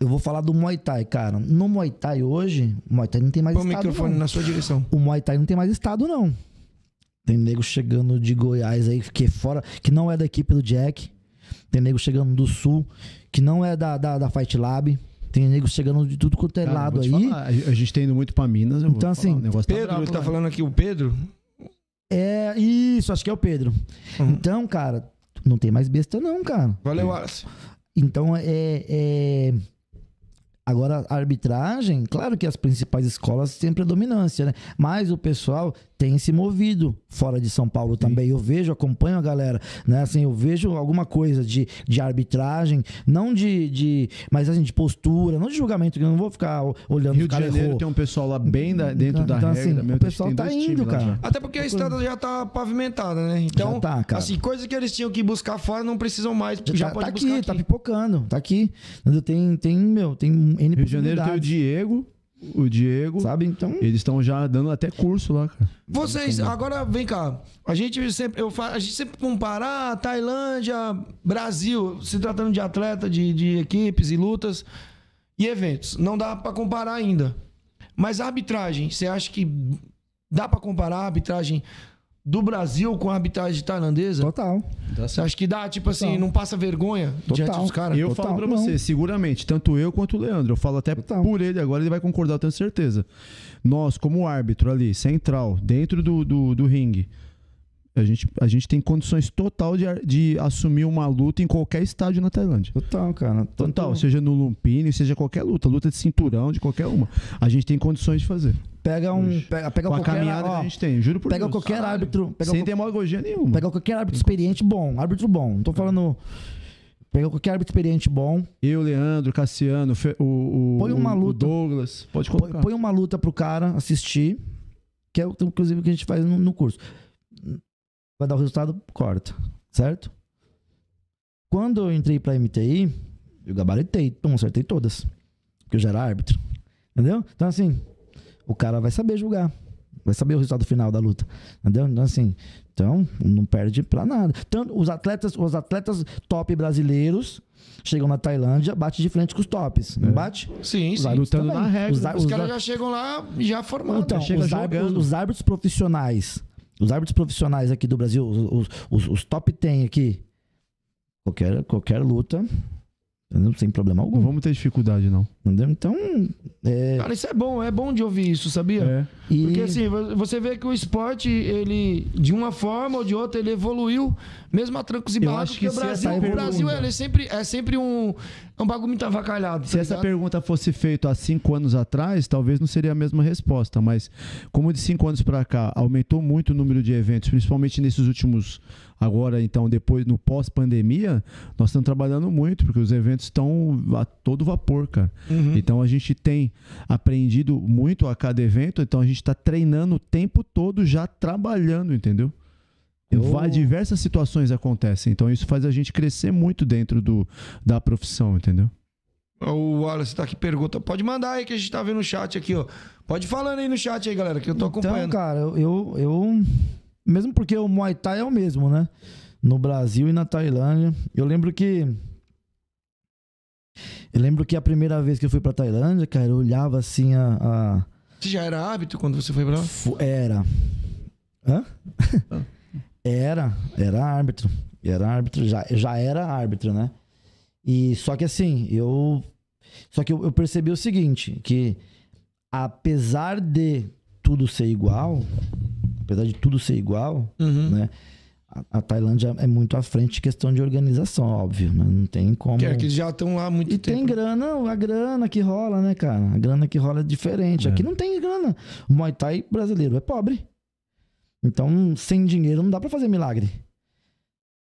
Eu vou falar do Muay Thai, cara. No Muay Thai hoje, o Muay Thai não tem mais Põe o estado. microfone não. na sua direção. O Muay Thai não tem mais estado, não. Tem nego chegando de Goiás aí, que é fora, que não é da equipe do Jack. Tem nego chegando do Sul, que não é da, da, da Fight Lab. Tem nego chegando de tudo quanto é Cara, lado aí. falar, a gente tem ido muito pra Minas. Então, falar, assim, o negócio tá Pedro, bravo ele tá lá. falando aqui, o Pedro. É, isso, acho que é o Pedro. Uhum. Então, cara, não tem mais besta, não, cara. Valeu, Wallace. Então, é, é. Agora, a arbitragem, claro que as principais escolas têm predominância, né? Mas o pessoal tem se movido fora de São Paulo também. Eu vejo, acompanho a galera, né? Assim, eu vejo alguma coisa de, de arbitragem, não de, de. Mas assim, de postura, não de julgamento, que eu não vou ficar olhando Rio o de cara Janeiro errou. tem um pessoal lá bem da- dentro Então, da então, regra. assim, meu, o pessoal tá indo, cara. já. Até porque a estrada já tá pavimentada, né? Então, Já tá, cara. assim, coisa que eles tinham que buscar fora não precisam mais. Já, Já, pode tá buscar aqui, aqui. tá pipocando, tá aqui. Tem, tem, meu, tem N Rio de Janeiro tem o Diego. O Diego. Sabe? Então. Eles estão já dando até curso lá, cara. Vocês, agora vem cá. A gente sempre, eu, fa- a gente sempre compara ah, Tailândia, Brasil, se tratando de atleta, de, de equipes e lutas e eventos. Não dá pra comparar ainda. Mas a arbitragem, você acha que dá pra comparar a arbitragem do Brasil com a arbitragem tailandesa? Total. Você acha que dá, tipo assim, Total. não passa vergonha diante Total. dos caras? Eu Total, falo pra não. você, seguramente, tanto eu quanto o Leandro. Eu falo até Total. por ele agora, ele vai concordar, eu tenho certeza. Nós, como árbitro ali, central, dentro do, do, do ringue, a gente, a gente tem condições total de, de assumir uma luta em qualquer estádio na Tailândia. Total, cara. Total, Tanto- seja no Lumpini, seja qualquer luta, luta de cinturão, de qualquer uma. A gente tem condições de fazer. Pega um. Pega, pega Com a qualquer. caminhada ó, que a gente tem, juro por pega Deus. qualquer Caralho. árbitro. Pega, Sem qual- demagogia nenhuma. pega qualquer árbitro experiente bom. Árbitro bom. Não tô falando. Pega qualquer árbitro experiente bom. Eu, Leandro, Cassiano, o, o, Põe uma o- o luta. Douglas. Pode Põe, colocar. põe uma luta pro cara assistir. Que é o inclusive o que a gente faz no, no curso. Vai dar o resultado, corta. Certo? Quando eu entrei pra MTI, eu gabaritei. Pum, acertei todas. Porque eu já era árbitro. Entendeu? Então, assim, o cara vai saber julgar. Vai saber o resultado final da luta. Entendeu? Então, assim, então, não perde pra nada. Tanto os atletas, os atletas top brasileiros chegam na Tailândia, bate de frente com os tops. Não É. bate? Sim, Os sim. lutando também. na regra. Os, Os os caras ar- já chegam lá já formados. então, chega os, árbitros, os árbitros profissionais, os árbitros profissionais aqui do Brasil, os, os, os- os top 10 aqui, qualquer, qualquer luta? Sem problema Não algum. vamos ter dificuldade, não. Entendeu? Então, é. Cara, isso é bom, é bom de ouvir isso, sabia? É. E... Porque assim, vo- você vê que o esporte, ele, de uma forma ou de outra, ele evoluiu, mesmo a trancos e que porque o Brasil, o Brasil ele é sempre, é sempre um, é um bagulho muito avacalhado. Se tá essa pergunta fosse feita há cinco anos atrás, talvez não seria a mesma resposta. Mas como de cinco anos para cá aumentou muito o número de eventos, principalmente nesses últimos, agora então depois no pós-pandemia, nós estamos trabalhando muito porque os eventos estão a todo vapor, cara. Uhum. Então a gente tem aprendido muito a cada evento, então a gente está treinando o tempo todo já trabalhando, entendeu? Eu- Diversas situações acontecem, então isso faz a gente crescer muito dentro do, da profissão, entendeu? O Wallace tá aqui, pergunta. Pode mandar aí que a gente tá vendo no chat aqui, ó. Pode ir falando aí no chat aí, galera, que eu tô Então, acompanhando. cara, eu, eu, Mesmo porque o Muay Thai é o mesmo, né? No Brasil e na Tailândia. Eu lembro que. Eu lembro que a primeira vez que eu fui pra Tailândia, cara, eu olhava assim a. a- Você já era hábito quando você foi pra lá? Era. Hã? Era. Era árbitro. Era árbitro. Já, já era árbitro, né? E só que assim, eu. Só que eu, eu percebi o seguinte: que apesar de tudo ser igual, apesar de tudo ser igual, Uhum. né? A, Tailândia é muito à frente questão de organização, óbvio, né? Não tem como. Que é que já estão lá há muito E tempo. tem grana, a grana que rola, né, cara? A grana que rola é diferente. É. Aqui não tem grana. O Muay Thai brasileiro é pobre. Então, sem dinheiro não dá pra fazer milagre.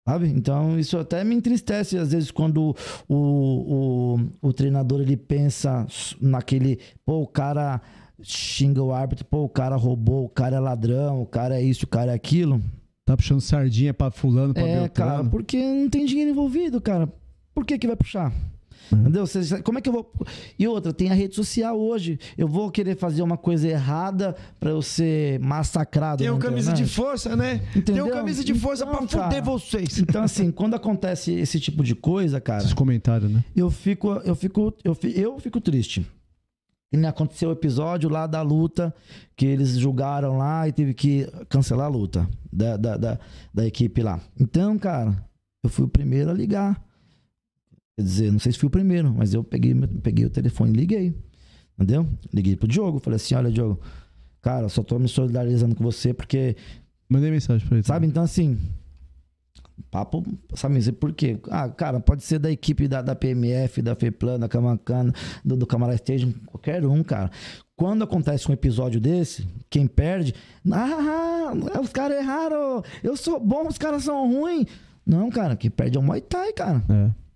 Sabe? Então, isso até me entristece às vezes quando o, o, o treinador ele pensa naquele, pô, o cara xinga o árbitro, pô, o cara roubou, o cara é ladrão, o cara é isso, o cara é aquilo. Tá puxando sardinha pra fulano, pra É, Beltrano. cara, porque não tem dinheiro envolvido, cara. Por que que vai puxar? Entendeu? Você- como é que eu vou. E outra, tem a rede social hoje. Eu vou querer fazer uma coisa errada pra eu ser massacrado. Tem um camisa de força, né? Entendeu? Tem um camisa de força Então, pra cara. fuder vocês. Então, assim, quando acontece esse tipo de coisa, cara, Esses comentários, né? eu fico, eu fico, eu fico, eu fico triste. E nem aconteceu o episódio lá da luta que eles julgaram lá e teve que cancelar a luta da, da, da, da equipe lá. Então, cara, eu fui o primeiro a ligar. Quer dizer, não sei se fui o primeiro, mas eu peguei, peguei o telefone e liguei. Entendeu? Liguei pro Diogo, falei assim: olha, Diogo, cara, só tô me solidarizando com você porque Mandei mensagem pra ele. Sabe? Então, assim. Papo, sabe dizer por quê? Ah, cara, pode ser da equipe da, da PMF, da FEPLAN, da Camancana, do, do Camará Station, qualquer um, cara. Quando acontece um episódio desse, quem perde, ah, os caras erraram, eu sou bom, os caras são ruins. Não, cara, quem perde é o Muay Thai, cara. É.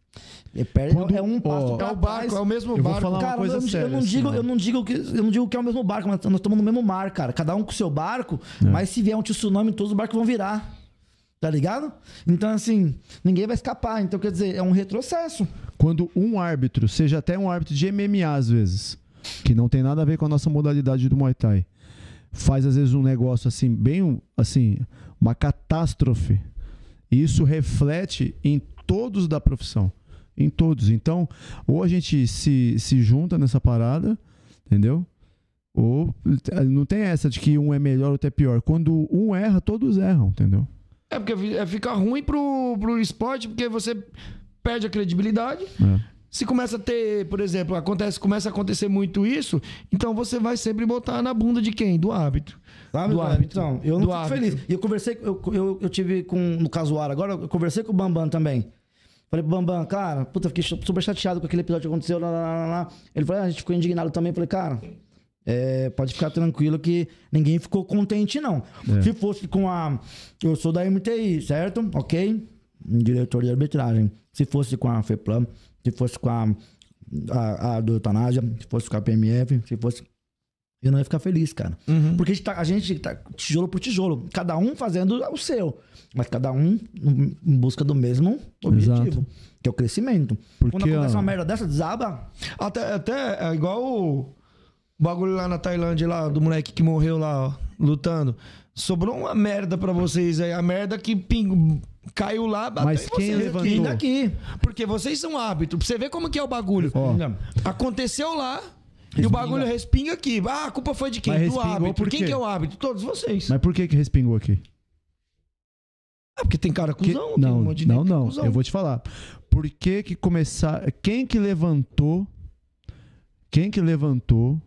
Perde Quando- é um passo ó, É o barco, trás. é o mesmo Eu vou barco. Cara, coisa eu, não- séria, eu não assim, digo, eu não digo que eu não digo que é o mesmo barco, mas nós estamos no mesmo mar, cara. Cada um com o seu barco, É. mas se vier um tsunami, todos os barcos vão virar. Tá ligado? Então, assim, ninguém vai escapar. Então, quer dizer, é um retrocesso. Quando um árbitro, seja até um árbitro de MMA às vezes, que não tem nada a ver com a nossa modalidade do Muay Thai, faz às vezes um negócio assim, bem assim, uma catástrofe. E isso reflete em todos da profissão. Em todos. Então, ou a gente se, se junta nessa parada, entendeu? Ou não tem essa de que um é melhor ou outro é pior. Quando um erra, todos erram, entendeu? É porque é, fica ruim pro, pro esporte, porque você perde a credibilidade. É. Se começa a ter, por exemplo, acontece, começa a acontecer muito isso, então você vai sempre botar na bunda de quem? Do árbitro. Sabe, Do cara? árbitro. Então, eu não Do fico árbitro. feliz. E eu conversei, eu, eu, eu tive com, no casuário agora, eu conversei com o Bambam também. Falei pro Bambam, cara, puta, fiquei super chateado com aquele episódio que aconteceu lá, lá, lá. Ele falou, ah, a gente ficou indignado também. Falei, cara, é, pode ficar tranquilo que ninguém ficou contente, não. É. Se fosse com a. Eu sou da MTI, certo? Ok? Diretor de arbitragem. Se fosse com a FEPLAM, se fosse com a, a, a do Eutanásia, se fosse com a PMF, se fosse. Eu não ia ficar feliz, cara. Uhum. Porque a gente, tá, a gente tá tijolo por tijolo, cada um fazendo o seu, mas cada um em busca do mesmo objetivo, Exato. que é o crescimento. Porque, Quando acontece ó, uma merda dessa, desaba. Até, até é igual o bagulho lá na Tailândia, lá, do moleque que morreu lá, ó, lutando. Sobrou uma merda pra vocês aí. A merda que ping, caiu lá, bateu Mas em quem vocês levantou? aqui. Daqui. Porque vocês são árbitros. Pra você ver como que é o bagulho. Ó. Aconteceu lá. E Respinga. o bagulho respinga aqui. Ah, a culpa foi de quem? Do árbitro. por Quem que é o árbitro? Todos vocês. Mas por que que respingou aqui? É porque tem cara Que- cuzão, tem não, um monte de não, que não. cuzão. Eu vou te falar. Por que que começar... Quem que levantou... Quem que levantou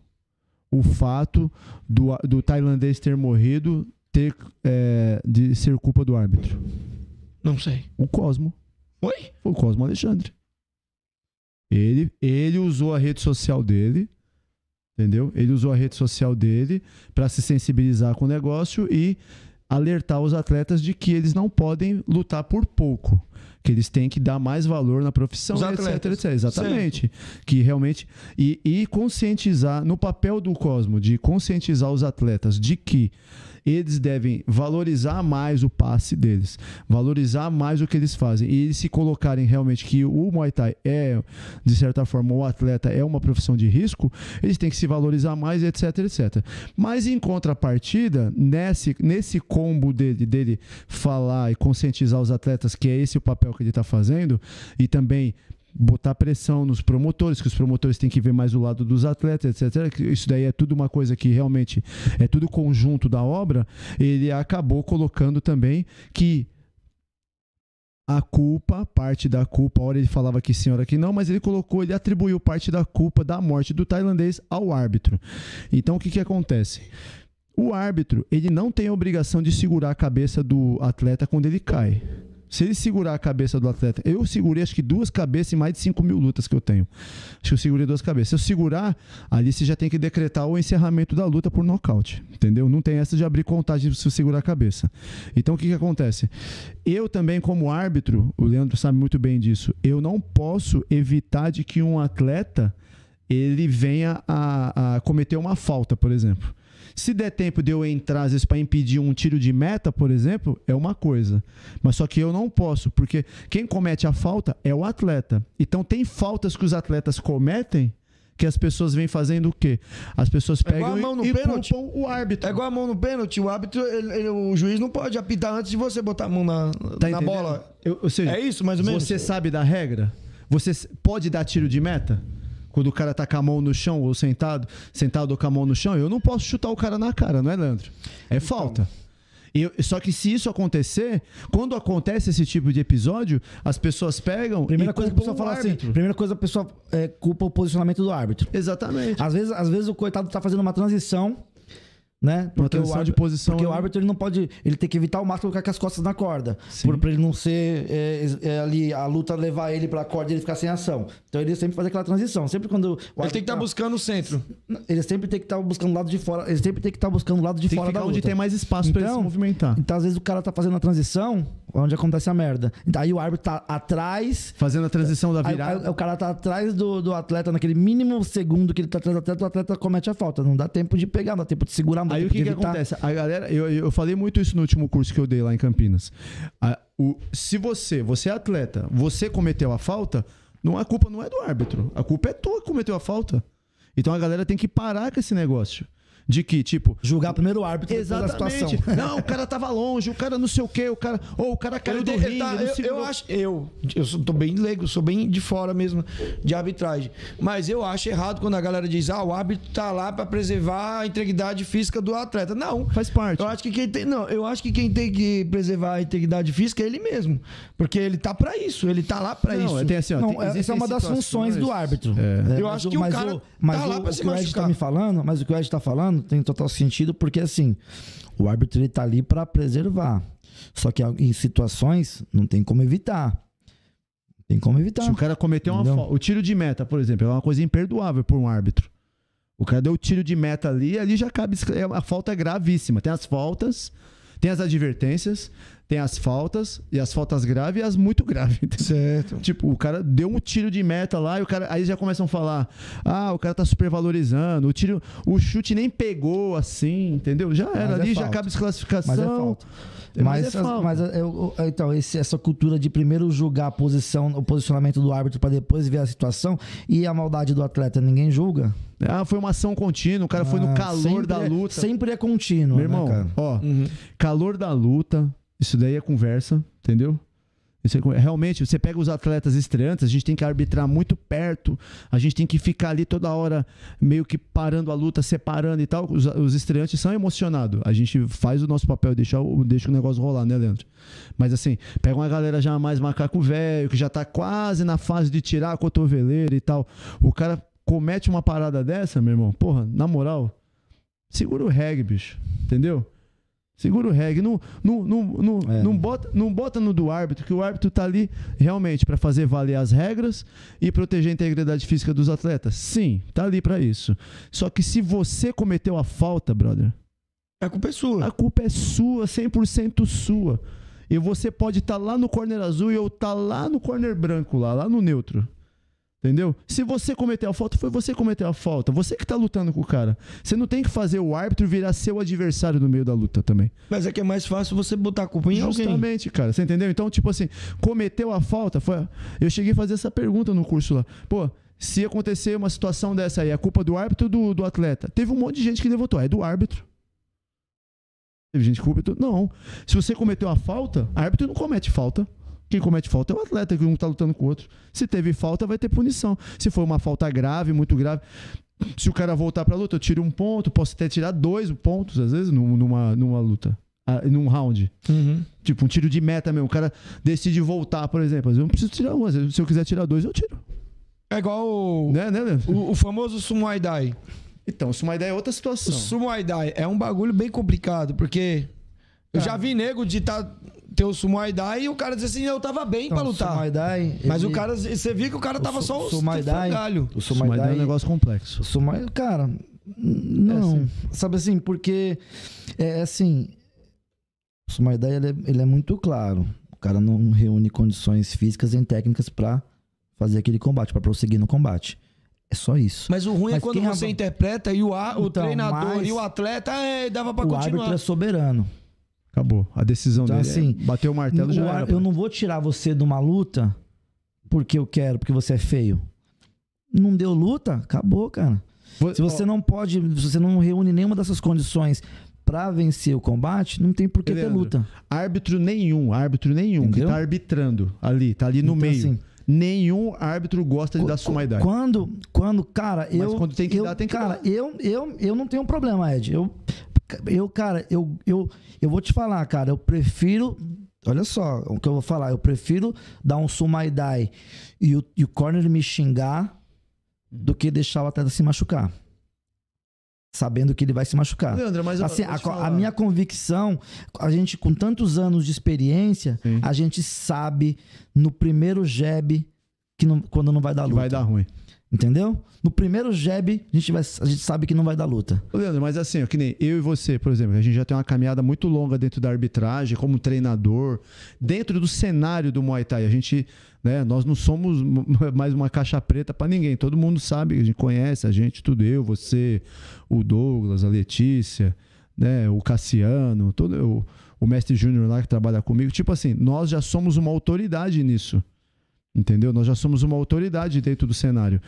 o fato do, do tailandês ter morrido ter, é, de ser culpa do árbitro? Não sei. O Cosmo. Oi? Foi o Cosmo Alexandre. Ele, ele usou a rede social dele, entendeu? Ele usou a rede social dele para se sensibilizar com o negócio e alertar os atletas de que eles não podem lutar por pouco, que eles têm que dar mais valor na profissão, etc, etc. Exatamente. Que realmente e, e conscientizar no papel do Cosmo de conscientizar os atletas de que eles devem valorizar mais o passe deles, valorizar mais o que eles fazem e eles se colocarem realmente que o Muay Thai é, de certa forma, o atleta é uma profissão de risco, eles têm que se valorizar mais, etc, etc. Mas em contrapartida, nesse, nesse combo dele, dele falar e conscientizar os atletas que é esse o papel que ele está fazendo e também botar pressão nos promotores, que os promotores têm que ver mais o lado dos atletas, etc. Isso daí é tudo uma coisa que realmente é tudo conjunto da obra. Ele acabou colocando também que a culpa, parte da culpa, a hora ele falava que sim, hora que não, mas ele colocou, ele atribuiu parte da culpa da morte do tailandês ao árbitro. Então o que que acontece? O árbitro, ele não tem a obrigação de segurar a cabeça do atleta quando ele cai. Se ele segurar a cabeça do atleta, eu segurei acho que duas cabeças em mais de 5 mil lutas que eu tenho. Acho que eu segurei duas cabeças. Se eu segurar, ali você já tem que decretar o encerramento da luta por nocaute. Entendeu? Não tem essa de abrir contagem se você segurar a cabeça. Então o que, que acontece? Eu também, como árbitro, o Leandro sabe muito bem disso, eu não posso evitar de que um atleta ele venha a, a cometer uma falta, por exemplo. Se der tempo de eu entrar, às vezes, para impedir um tiro de meta, por exemplo, é uma coisa. Mas só que eu não posso, porque quem comete a falta é o atleta. Então, tem faltas que os atletas cometem que as pessoas vêm fazendo o quê? As pessoas É igual pegam a mão no e, e pênalti. culpam o árbitro. É igual a mão no pênalti, o árbitro, ele- ele- o juiz não pode apitar antes de você botar a mão na, Tá na bola. Eu- ou seja, É isso, mais ou menos? Você sabe da regra? Você pode dar tiro de meta? Quando o cara tá com a mão no chão ou sentado, sentado ou com a mão no chão, eu não posso chutar o cara na cara, não é, Leandro? É falta. Eu- só que se isso acontecer, quando acontece esse tipo de episódio, as pessoas pegam Primeira e coisa que a pessoa fala assim, árbitro. primeira coisa a pessoa é, culpa o posicionamento do árbitro. Exatamente. Às vezes, às vezes o coitado tá fazendo uma transição, né? Porque o árbitro, posição, Porque o né? árbitro ele não pode. Ele tem que evitar ao máximo com as costas na corda. Pra ele não ser é, é, ali, a luta levar ele pra corda e ele ficar sem ação. Então ele sempre faz aquela transição. Sempre quando. o Ele tem que estar tá- buscando o centro. Ele sempre tem que estar buscando o lado de fora. Ele sempre tem que estar buscando o lado de Tem que fora ficar da onde luta. tem mais espaço pra ele se movimentar. Então, às vezes, o cara tá fazendo a transição, onde acontece a merda. Então, aí o árbitro tá atrás. Fazendo a transição da virada. aí o cara tá atrás do, do atleta, naquele mínimo segundo que ele tá atrás do atleta, o atleta comete a falta. Não dá tempo de pegar, não dá tempo de segurar, não Aí o que, que evitar. acontece? A galera, eu, eu falei muito isso no último curso que eu dei lá em Campinas. A- o- se você, você é atleta, você cometeu a falta, não a culpa não é do árbitro. A culpa é tua que cometeu a falta. Então a galera tem que parar com esse negócio. De que, tipo. Julgar primeiro o árbitro depois da situação. Exatamente. Não, o cara tava longe, o cara não sei o quê, o cara. Ou o cara caiu Ele do ringue, tá- eu, eu acho, eu, eu sou, tô bem leigo, sou bem de fora mesmo de arbitragem. Mas eu acho errado quando a galera diz, ah, o árbitro tá lá pra preservar a integridade física do atleta. Não. Faz parte. Eu acho que quem tem, não, eu acho que quem tem que preservar a integridade física é ele mesmo, porque ele tá pra isso, ele tá lá pra Não, isso. tem assim, ó, Não, tem- é- essa é uma das funções do árbitro. É. Eu mas acho o- que o cara mas tá lá o, pra o se que o Ed tá me falando, mas o que o Ed tá falando tem total sentido, porque assim, o árbitro ele tá ali pra preservar. Só que em situações não tem como evitar. Tem como evitar. Se o cara cometeu uma falta. O tiro de meta, por exemplo, é uma coisa imperdoável por um árbitro. O cara deu o tiro de meta ali, ali já cabe. é- A falta é gravíssima. Tem as faltas, tem as advertências, tem as faltas, e as faltas graves e as muito graves. entendeu? Certo. Tipo, o cara deu um tiro de meta lá e o cara. Aí já começam a falar: ah, o cara tá supervalorizando, o tiro, o chute nem pegou assim, entendeu? Já era, Mas é ali já falta. cabe desclassificação. Mas é falta. Mas Mas, é as- mas é- eu- eu- então, esse- essa cultura de primeiro julgar a posição, o posicionamento do árbitro para depois ver a situação e a maldade do atleta, ninguém julga. Ah, foi uma ação contínua, o cara foi no Ah, calor sempre da é- luta. Sempre é contínuo, Meu irmão, né, cara? ó, calor da luta, isso daí é conversa, entendeu? Realmente, você pega os atletas estreantes, a gente tem que arbitrar muito perto, a gente tem que ficar ali toda hora meio que parando a luta, separando e tal. Os, os estreantes são emocionados. A gente faz o nosso papel, deixa, deixa o negócio rolar, né, Leandro? Mas assim, pega uma galera já mais macaco velho, que já tá quase na fase de tirar a cotoveleira e tal. O cara comete uma parada dessa, meu irmão, porra, na moral, segura o reggae, bicho. Entendeu? Segura o reggae. Não, não, não, não, É. não, bota, não bota no do árbitro, que o árbitro tá ali realmente para fazer valer as regras e proteger a integridade física dos atletas. Sim, tá ali para isso. Só que se você cometeu a falta, brother, A culpa é sua. a culpa é sua, 100% sua. E você pode estar lá no corner azul e eu estar lá no corner branco, lá, lá no neutro. Entendeu? Se você cometeu a falta, foi você que cometeu a falta. Você que tá lutando com o cara. Você não tem que fazer o árbitro virar seu adversário no meio da luta também. Mas é que é mais fácil você botar a culpa em alguém. Justamente, cara. Você entendeu? Então, tipo assim, cometeu a falta. Foi... Eu cheguei a fazer essa pergunta no curso lá. Pô, se acontecer uma situação dessa aí, é culpa do árbitro ou do, do atleta? Teve um monte de gente que levantou. É do árbitro. Teve gente que culpa. Não. Se você cometeu a falta, árbitro não comete falta. Quem comete falta é o atleta, que um tá lutando com o outro. Se teve falta, vai ter punição. Se for uma falta grave, muito grave. Se o cara voltar pra luta, eu tiro um ponto, posso até tirar dois pontos, às vezes, num- numa, numa luta. Ah, Num round. Uhum. Tipo, um tiro de meta mesmo. O cara decide voltar, por exemplo. Eu não preciso tirar um. às vezes, Se eu quiser tirar dois, eu tiro. É igual o, Né, né, Leandro? o, o famoso Sumuai Dai. Então, é uma ideia é outra O situação. Sumuai Dai é um bagulho bem complicado, porque eu já vi nego de tá, ter o Sumuai Dai e o cara diz assim, eu tava bem pra Então, lutar. O Muay Thai, Mas ele- o cara, você viu que o cara tava o só os Sumai Dai, frangalho. o ideia é um negócio complexo. o Sumai, cara, não, sim. sabe assim, porque é assim, o Sumai Dai, ele é, ele é muito claro. O cara não reúne condições físicas e técnicas pra fazer aquele combate, pra prosseguir no combate. É só isso. Mas o ruim é Mas quando quem você interpreta e o, a- o Então, treinador e o atleta, é, dava pra o continuar. árbitro é soberano. Acabou. A decisão Então, dele assim, é bater o martelo já ar- era. eu não vou tirar você de uma luta porque eu quero, porque você é feio. Não deu luta, acabou, cara. Vou- Se você ó, não pode, se você não reúne nenhuma dessas condições pra vencer o combate, não tem por que ter luta. Árbitro nenhum, árbitro nenhum Entendeu? que tá arbitrando ali, tá ali no Então, meio. assim, Nenhum árbitro gosta de dar sumaidade. Quando, quando, cara, Mas eu. quando tem que eu, dar, tem que cara, dar. Eu, eu, eu não tenho um problema, Ed. Eu, eu cara, eu, eu, eu vou te falar, cara, eu prefiro. Olha só o que eu vou falar. Eu prefiro dar um sumaidai e o, e o corner me xingar do que deixar o atleta se machucar. Sabendo que ele vai se machucar. Leandro, mas eu- Assim, eu a, a minha convicção, a gente com tantos anos de experiência, Sim. a gente sabe no primeiro jab que não, quando não vai dar que luta. vai dar ruim. Entendeu? No primeiro jab, a gente, vai, a gente sabe que não vai dar luta. Leandro, mas assim, ó, que nem eu e você, por exemplo, a gente já tem uma caminhada muito longa dentro da arbitragem, como treinador, dentro do cenário do Muay Thai. A gente, né, nós não somos mais uma caixa preta pra ninguém. Todo mundo sabe, a gente conhece a gente, tudo eu, você, o Douglas, a Letícia, né, o Cassiano, todo o, o mestre Júnior lá que trabalha comigo. Tipo assim, nós já somos uma autoridade nisso. Entendeu? Nós já somos uma autoridade dentro do cenário.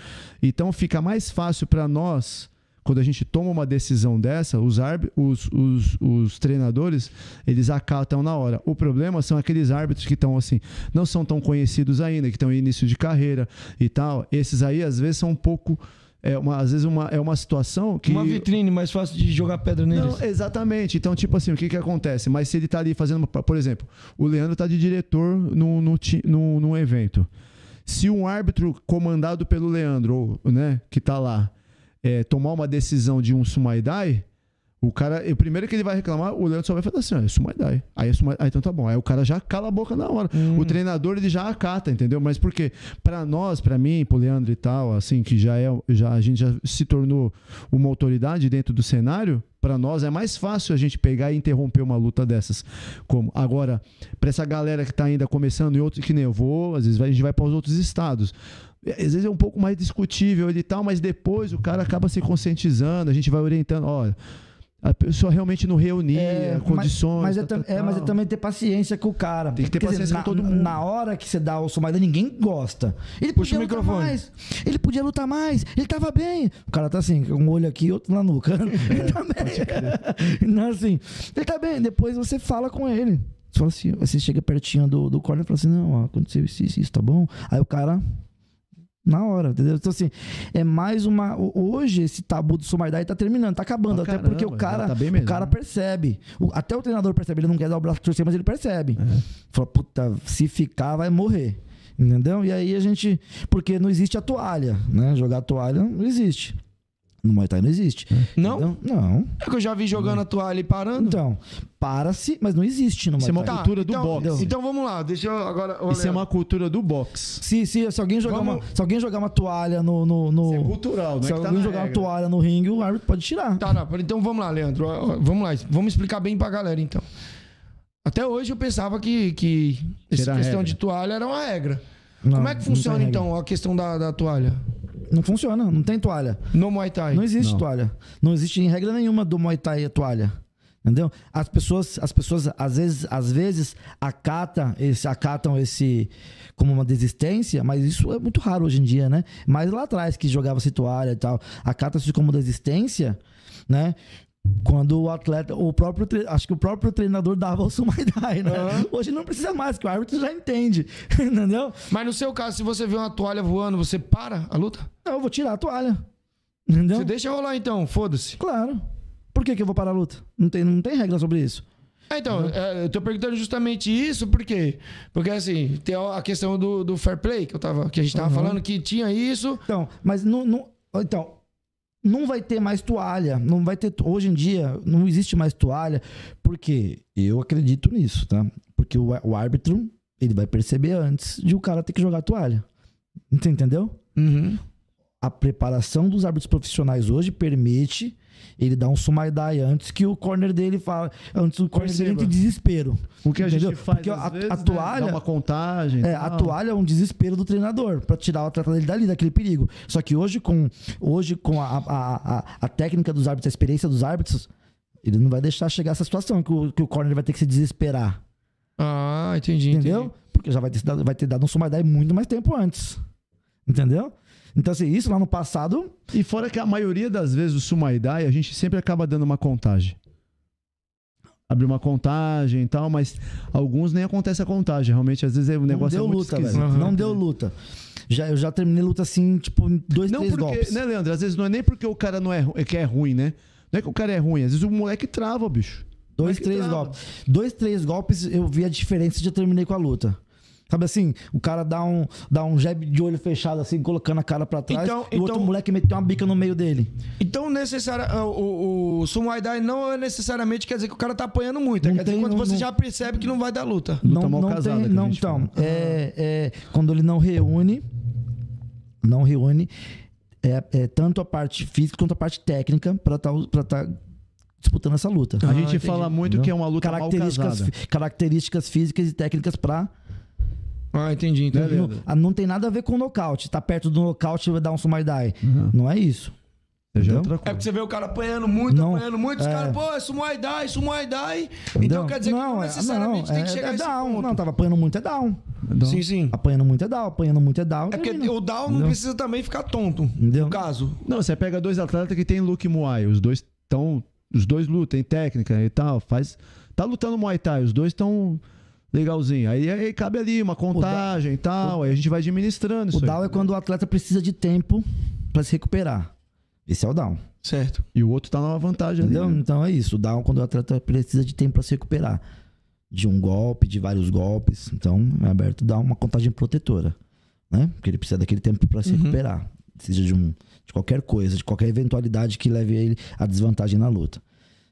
Então fica mais fácil para nós, quando a gente toma uma decisão dessa, os, os, os, os treinadores, eles acatam na hora. O problema são aqueles árbitros que estão assim, não são tão conhecidos ainda, que estão em início de carreira e tal. Esses aí, às vezes, são um pouco. É uma, às vezes uma, é uma situação que. Uma vitrine mais fácil de jogar pedra neles. Não, exatamente. Então, tipo assim, o que que acontece? Mas se ele tá ali fazendo, por exemplo, o Leandro tá de diretor no, no, no, num evento. Se um árbitro comandado pelo Leandro, ou, né, que tá lá, é, tomar uma decisão de um Sumaidai, o cara, o primeiro que ele vai reclamar, o Leandro só vai falar assim, ó, é Sumaidai. Aí, é Sumai- ah, então tá bom. Aí o cara já cala a boca na hora. O treinador, ele já acata, entendeu? Mas por quê? Pra nós, pra mim, pro Leandro e tal, assim, que já é, já, a gente já se tornou uma autoridade dentro do cenário, pra nós é mais fácil a gente pegar e interromper uma luta dessas. Como agora, pra essa galera que tá ainda começando e outros que nem eu vou, às vezes a gente vai para os outros estados. Às vezes é um pouco mais discutível e tal, mas depois o cara acaba se conscientizando, a gente vai orientando, olha, a pessoa realmente não reunia É, condições. Mas, mas, é, tal, tam- tal, é, mas é tal. também ter paciência com o cara. Tem que ter Quer paciência na, com todo mundo. Na hora que você dá o Somaida, ninguém gosta. Ele Puxa podia lutar microfone. mais. Ele podia lutar mais. Ele tava bem. O cara tá assim, com um olho aqui e outro na nuca. ele tá bem. Não, assim, ele tá bem. Depois você fala com ele. Você fala assim, você chega pertinho do, do corner e fala assim, não, ó, aconteceu isso, isso, isso, tá bom? Aí o cara, na hora, entendeu? Então assim, é mais uma... ho- Hoje esse tabu do Sumaidai tá terminando, tá acabando, Pra até porque o caramba, cara, tá o cara percebe. O- até o treinador percebe, ele não quer dar o braço torcer, mas ele percebe. É. Fala, puta, se ficar vai morrer. Entendeu? E aí a gente. Porque não existe a toalha, né? Jogar toalha não existe. No Muay Thai não existe. Não? Entendeu? Não. É que eu já vi jogando a toalha e parando. Então, para-se, mas não existe no Isso é Muay uma Thai. cultura do então, boxe. Então vamos lá, deixa eu agora. Isso é uma cultura do boxe. Se, se, se, alguém jogar Vamos- uma, se alguém jogar uma toalha no. no, no- Isso é cultural, não se é que tá alguém na jogar uma regra. toalha no ringue, o árbitro pode tirar. Tá, não, então vamos lá, Leandro. Ó, ó, Vamos lá, vamos explicar bem pra galera, então. Até hoje eu pensava que, que essa Era a questão regra. de toalha era uma regra. Não, Como é que não funciona, regra. então, a questão da, da toalha? Não funciona, não tem toalha. No Muay Thai? Não existe Não. toalha. Não existe em regra nenhuma do Muay Thai a toalha. Entendeu? As pessoas, as pessoas às vezes, às vezes acatam esse, acatam esse como uma desistência, mas isso é muito raro hoje em dia, né? Mas lá atrás que jogava-se toalha e tal, acata-se como desistência, né? Quando o atleta, o próprio, acho que o próprio treinador dava o Sumaidai, né? Hoje não precisa mais, que o árbitro já entende, entendeu? Mas no seu caso, se você vê uma toalha voando, você para a luta? Não, eu vou tirar a toalha, entendeu? Você deixa rolar então, foda-se. Claro. Por que, que eu vou parar a luta? Não tem, não tem regra sobre isso. É, então, é, eu tô perguntando justamente isso, por quê? Porque assim, tem a questão do, do fair play que, eu tava, que a gente tava Uhum. falando que tinha isso. Então, mas não, não- então, não vai ter mais toalha. Não vai ter. Hoje em dia, não existe mais toalha. Porque eu acredito nisso, tá? Porque o, o árbitro, ele vai perceber antes de o cara ter que jogar a toalha. Você entendeu? Uhum. A preparação dos árbitros profissionais hoje permite ele dar um sumaidai antes que o corner dele fala. Antes do corner dele Perceba. entre em desespero. O que a Entendeu? gente faz Porque a- vezes, a né, toalha- dá uma contagem. É, e a tal. toalha é um desespero do treinador pra tirar o atleta dele dali, daquele perigo. Só que hoje, com, hoje, com a, a, a, a técnica dos árbitros, a experiência dos árbitros, ele não vai deixar chegar essa situação que o, que o corner vai ter que se desesperar. Ah, entendi. Entendeu? entendi. Porque já vai ter, dado- vai ter dado um sumaidai muito mais tempo antes. Entendeu? Então, assim, isso lá no passado, E fora que a maioria das vezes o Sumaidai, a gente sempre acaba dando uma contagem. Abre uma contagem e tal, mas alguns nem acontece a contagem. Realmente, às vezes, é um não negócio deu é muito luta, esquisito. velho. Não deu luta. Já, eu já terminei luta assim, tipo, em dois, Não três porque, golpes. né, Leandro? Às vezes não é nem porque o cara não é, é que é ruim, né? Não é que o cara é ruim, às vezes o moleque trava, bicho. Dois, Moleque três trava. golpes. Dois, três golpes, eu vi a diferença e já terminei com a luta. Sabe assim, o cara dá um, dá um jab de olho fechado, assim, colocando a cara pra trás. Então- e o outro então- moleque meteu uma bica no meio dele. Então, necessária, o, o, o Sumo Dai não é necessariamente quer dizer que o cara tá apanhando muito. Não quer dizer tem, quando não- você não- já percebe que não vai dar luta. Luta não mal não casada, tem. a Não, então, é, é, quando ele não reúne. Não reúne é, é tanto a parte física quanto a parte técnica pra estar pra tá disputando essa luta. A Ah, gente entendi. fala muito Entendeu? que é uma luta mal características, casada. fi- características físicas e técnicas pra Ah, entendi. entendi. Né, Não, Leandro? ah, não tem nada a ver com nocaute. Tá perto do nocaute e vai dar um sumaidai. Não é isso. É É porque você vê o cara apanhando muito, Não, apanhando muito, os é. caras, pô, Thai, isso Muay Thai. Entendeu? Então quer dizer que não é- necessariamente não, tem que é- chegar é esse down. ponto. Não, tava apanhando muito é down. Então, Sim, sim. Apanhando muito é down, apanhando muito é down. É porque termina. o down não Entendeu? precisa também ficar tonto. Entendeu? No caso. Não, você pega dois atletas que tem look Muay, os dois estão. Os dois lutam, tem técnica e tal. Faz. Tá lutando Muay Thai, os dois estão legalzinho. Aí, aí cabe ali uma contagem e tal. aí a gente vai administrando O isso. down aí. é quando o atleta precisa de tempo pra se recuperar. Esse é o down. Certo. E o outro tá numa vantagem ali. Entendeu? né? Então é isso. O down é quando o atleta precisa de tempo pra se recuperar. De um golpe, de vários golpes. Então é aberto dar uma contagem protetora. Né? Porque ele precisa daquele tempo pra se Uhum. recuperar. Seja de, um, de qualquer coisa, de qualquer eventualidade que leve ele à desvantagem na luta.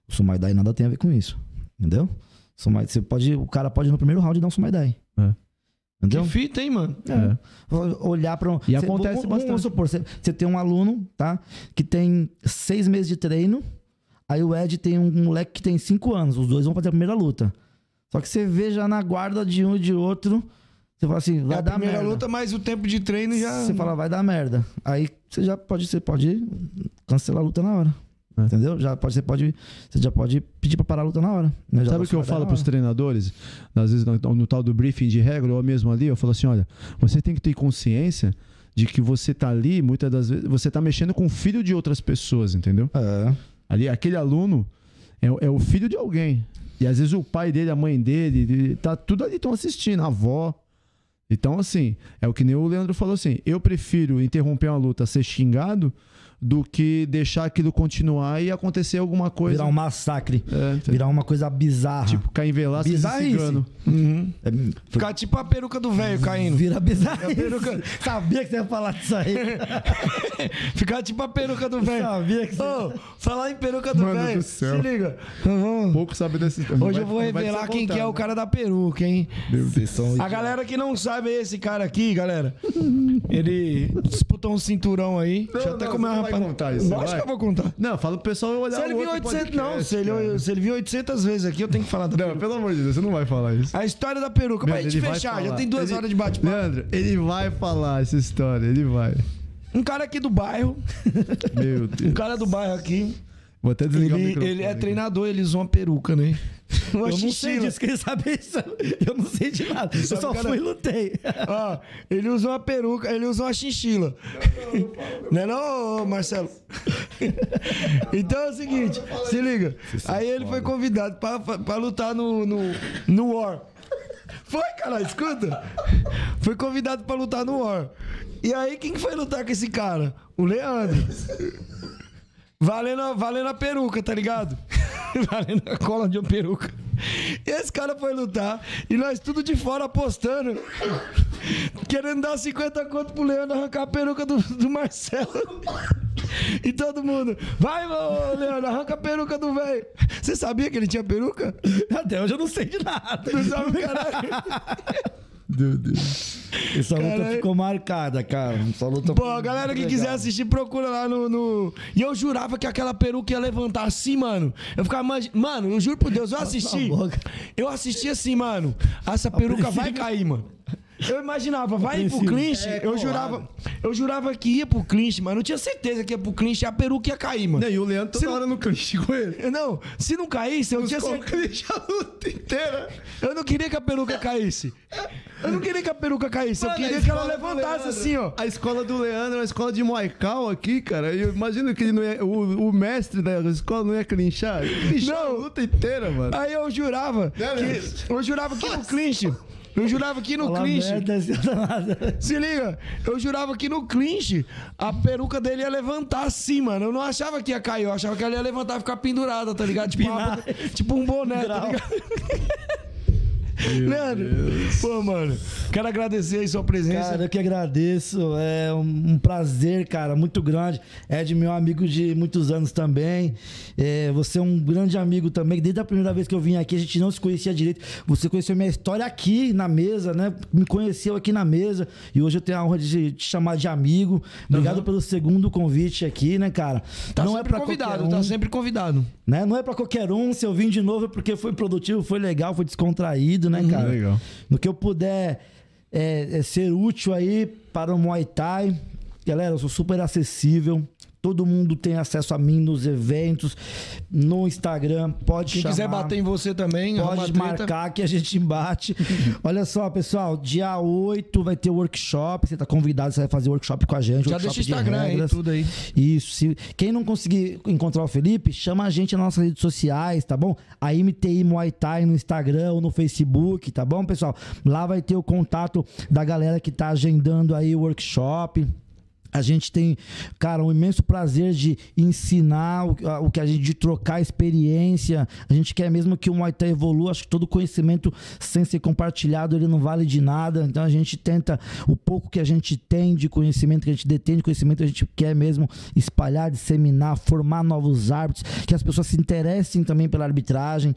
O Sumaidai nada tem a ver com isso. Entendeu? Sumai, você pode, o cara pode no primeiro round dar um Sumaidai. É. Entendeu? Que fita, hein, mano? É. Olhar para um. E cê- acontece vamos- bastante. Vamos supor, você, você tem um aluno, tá? Que tem seis meses de treino. Aí o Ed tem um moleque que tem cinco anos. Os dois vão fazer a primeira luta. Só que você vê já na guarda de um e de outro. Você fala assim, vai É a dar primeira merda. luta, mas o tempo de treino já. Você fala, vai dar merda. Aí você já pode, você pode cancelar a luta na hora. É. Entendeu? Já pode, você pode, você já pode pedir pra parar a luta na hora. né? Sabe dá o que eu falo na pros hora. treinadores? Às vezes no, no tal do briefing de regra, ou mesmo ali, eu falo assim: olha, você tem que ter consciência de que você tá ali, muitas das vezes, você tá mexendo com o filho de outras pessoas, entendeu? É. Ali, aquele aluno é, o- é o filho de alguém. E às vezes o pai dele, a mãe dele, tá tudo ali estão assistindo, a avó. Então, assim, é o que nem o Leandro falou assim: eu prefiro interromper uma luta, ser xingado, do que deixar aquilo continuar e acontecer alguma coisa. Virar um massacre. É, Virar uma coisa bizarra. Tipo, cair em Bizarrice. cigano. É, Ficar tipo a peruca do velho caindo. Vira bizarro. peruca- Sabia que você ia falar disso aí. Ficar tipo a peruca do velho. Sabia que você... Ô, falar em peruca do velho. do céu. Se liga. Vamos- Pouco sabe desse Hoje eu vou revelar quem que é o cara da peruca, hein? Vocês são A galera que não sabe é esse cara aqui, galera. Ele disputou um cinturão aí. Deixa eu até não, comer uma rapaz- contar isso, Lógico vai? que eu vou contar. Não, fala pro pessoal olhar Se ele viu outro 800, não, se ele, se ele viu 800 vezes aqui, eu tenho que falar da Não, pelo amor de Deus, você não vai falar isso. A história da peruca. Pra Leandro, gente ele vai fechar, já tem duas Ele- horas de bate-papo. Leandro, ele vai falar essa história, ele vai. Um cara aqui do bairro, Meu um Deus. cara do bairro aqui, Vou até desligar o ele, microfone. ele é aqui. treinador, ele usa uma peruca, né? Uma Eu não sei disso, queria saber isso. Eu não sei de nada. Eu Sabe, só cara? fui e lutei. Ó, ele usa uma peruca, ele usa uma chinchila. Não é não, ô, Marcelo? Então é o seguinte, se liga. Aí ele foi convidado pra, pra, lutar no, no, no War. Foi, cara, escuta. Foi convidado pra lutar no War. E aí, quem que foi lutar com esse cara? O Leandro. Valendo, a- valendo a peruca, tá ligado? valendo a cola de uma peruca. E esse cara foi lutar e nós tudo de fora apostando. Querendo dar 50 conto pro Leandro arrancar a peruca do, do Marcelo. E todo mundo, vai, ô, Leandro, arranca a peruca do velho. Você sabia que ele tinha peruca? Até hoje eu não sei de nada. Não sabe, caralho. Meu Deus. Essa luta ficou marcada, cara. Essa luta Pô, a galera que muito quiser legal. assistir, procura lá no, no- E eu jurava que aquela peruca ia levantar assim, mano. Eu ficava, imagi- mano, eu juro por Deus, eu assisti. Eu assisti assim, mano. Essa peruca vai cair, mano. Eu imaginava, vai ir pro clinch. É, eu jurava, eu jurava que ia pro clinch, mano. Eu tinha certeza que ia pro clinch e a peruca ia cair, mano. Não, e o Leandro toda Se- hora no clinch com ele. Não, se não caísse, eu tinha Buscou o certeza. clinch a luta inteira. Eu não queria que a peruca caísse. Eu não queria que a peruca caísse. Eu Mano, queria a que ela levantasse assim, ó. A escola do Leandro é uma escola de Moical aqui, cara. Eu imagino que ele não ia, o, o mestre da escola não ia clinchar. Clinchar Não. a luta inteira, mano. Aí eu jurava que. Eu jurava que no clinch. Eu jurava que no Fala clinch. merda. Se liga, eu jurava que no clinch a peruca dele ia levantar assim, mano. Eu não achava que ia cair, eu achava que ela ia levantar e ficar pendurada, tá ligado? Tipo, uma- tipo um boné, tá ligado? Leandro, pô, mano, quero agradecer aí sua presença. Cara, eu que agradeço. É um, um prazer, cara, muito grande. É de meu amigo de muitos anos também. É, você é um grande amigo também. Desde a primeira vez que eu vim aqui, a gente não se conhecia direito. Você conheceu minha história aqui na mesa, né? Me conheceu aqui na mesa. E hoje eu tenho a honra de te chamar de amigo. Obrigado pelo segundo convite aqui, né, cara? tá não é pra convidado, qualquer um tá sempre convidado. né? Não é pra qualquer um. Se eu vim de novo é porque foi produtivo, foi legal, foi descontraído, Uhum. né, cara? legal. No que eu puder é, é, ser útil aí para o Muay Thai. Galera, eu sou super acessível. Todo mundo tem acesso a mim nos eventos, no Instagram. Pode Quem chamar. quiser bater em você também, Pode marcar que a gente bate. Olha só, pessoal, dia 8 vai ter workshop. Você tá convidado, você vai fazer workshop com a gente. Já deixa o de Instagram aí, regras. tudo aí. Isso. Se, quem não conseguir encontrar o Felipe, chama a gente nas nossas redes sociais, tá bom? A MTI Muay Thai no Instagram ou no Facebook, tá bom, pessoal? Lá vai ter o contato da galera que tá agendando aí o workshop. A gente tem, cara, um imenso prazer de ensinar o, o que a gente, de trocar experiência. A gente quer mesmo que o Muay Thai evolua. Acho que todo conhecimento sem ser compartilhado, ele não vale de nada. Então a gente tenta, o pouco que a gente tem de conhecimento, que a gente detém de conhecimento, a gente quer mesmo espalhar, disseminar, formar novos árbitros, que as pessoas se interessem também pela arbitragem,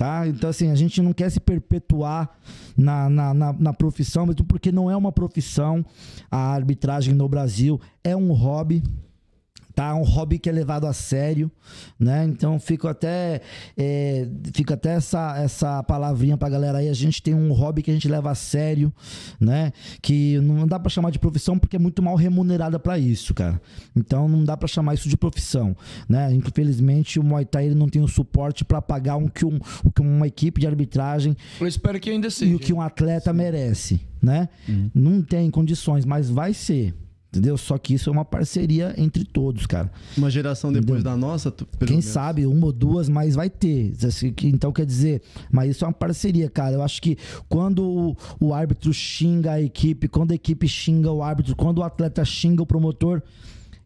tá? Então assim, a gente não quer se perpetuar na, na, na, na profissão, mesmo porque não é uma profissão a arbitragem no Brasil, é um hobby, tá? Um hobby que é levado a sério, né? Então fico até é, fica até essa essa palavrinha pra galera aí. A gente tem um hobby que a gente leva a sério, né? Que não dá pra chamar de profissão porque é muito mal remunerada pra isso, cara. Então não dá pra chamar isso de profissão, né? Infelizmente o Muay Thai ele não tem o suporte pra pagar um que um, o que uma equipe de arbitragem Eu espero que ainda e seja. o que um atleta merece, né? Uhum. Não tem condições, mas vai ser. Entendeu? Só que isso é uma parceria entre todos, cara. Uma geração depois Entendeu? da nossa, tu- Quem menos. sabe uma ou duas, mas vai ter. Assim, Então quer dizer, mas isso é uma parceria, cara. Eu acho que quando o, árbitro xinga a equipe, quando a equipe xinga o árbitro, quando o atleta xinga o promotor,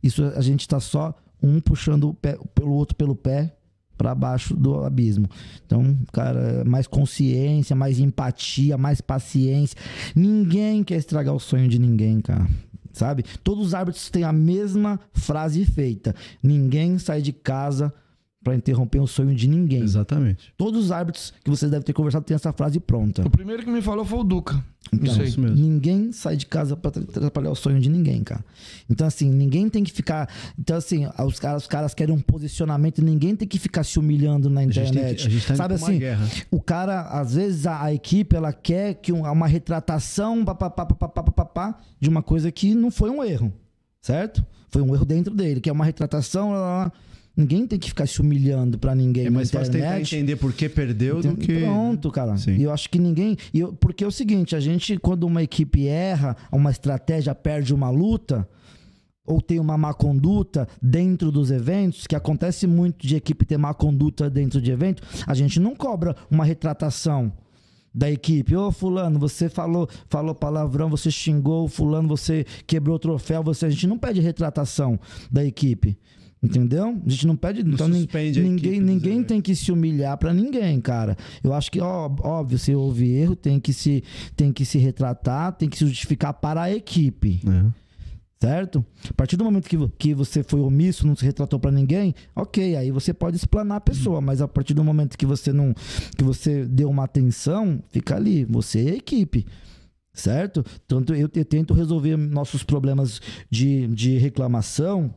isso a gente tá só um puxando o pé, pelo outro pelo pé para baixo do abismo. Então, cara, mais consciência, mais empatia, mais paciência. Ninguém quer estragar o sonho de ninguém, cara. Sabe? Todos os árbitros têm a mesma frase feita. Ninguém sai de casa para interromper o sonho de ninguém. Exatamente. Todos os árbitros que vocês devem ter conversado têm essa frase pronta. O primeiro que me falou foi o Duca. Então, é isso mesmo. ninguém sai de casa para atrapalhar o sonho de ninguém, cara. Então, assim, ninguém tem que ficar. Então, assim, os caras, os caras querem um posicionamento, ninguém tem que ficar se humilhando na internet. Que, a gente tá Sabe assim, o cara, às vezes, a, a, equipe ela quer que um, uma retratação pá, pá, pá, pá, pá, pá, pá, de uma coisa que não foi um erro. Certo? Foi um erro dentro dele, que é uma retratação. Lá, lá, lá Ninguém tem que ficar se humilhando pra ninguém É mais fácil tentar entender por que perdeu do que. Pronto, cara. Sim. E eu acho que ninguém. eu- porque é o seguinte, a gente, quando uma equipe erra, uma estratégia perde uma luta, ou tem uma má conduta dentro dos eventos, que acontece muito de equipe ter má conduta dentro de evento, a gente não cobra uma retratação da equipe. Ô, fulano, você falou, falou palavrão, você xingou fulano, você quebrou o troféu, você a gente não pede retratação da equipe. Entendeu? A gente não pede. então, nin- suspende a ninguém, equipe dos ninguém tem que se humilhar pra ninguém, cara. Eu acho que, ó, óbvio, se houve erro, tem que, se, tem que se retratar, tem que se justificar para a equipe. É. Certo? A partir do momento que, que você foi omisso, não se retratou pra ninguém, ok, aí você pode explanar a pessoa, mas a partir do momento que você não que você deu uma atenção, fica ali, você é a equipe. Certo? Tanto eu, eu tento resolver nossos problemas de, de reclamação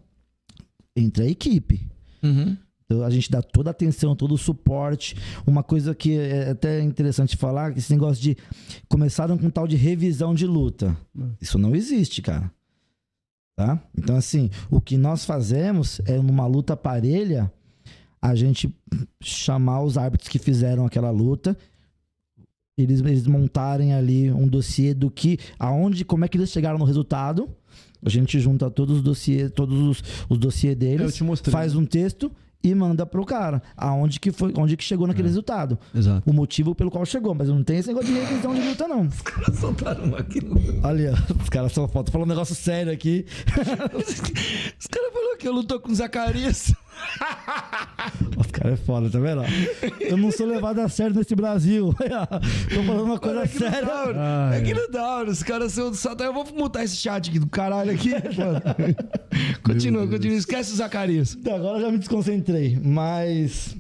entre a equipe. Uhum. Então, a gente dá toda a atenção, todo o suporte. Uma coisa que é até interessante falar, que esse negócio de começaram com tal de revisão de luta. Isso não existe, cara. Tá? Então, assim, o que nós fazemos é numa luta parelha, a gente chamar os árbitros que fizeram aquela luta, eles, eles montarem ali um dossiê do que, aonde, como é que eles chegaram no resultado. A gente junta todos os dossiês, todos os, os dossiês deles, Eu te mostrei. faz um texto e manda pro cara aonde que foi, onde que chegou naquele resultado. Exato. O motivo pelo qual chegou, mas não tem esse negócio de revisão de luta não. Soltaram uma aqui. Olha, os caras só faltam falar um negócio sério aqui. Os caras falaram que eu lutou com Zacarias. Os caras é foda, tá vendo? Eu não sou levado a sério nesse Brasil. Tô falando uma coisa É não séria. Ai, É que não dá, mano. Os caras são do Satã. Eu vou mutar esse chat aqui do caralho aqui. continua, continua. Esquece o Zacarias. Então, agora eu já me desconcentrei, mas.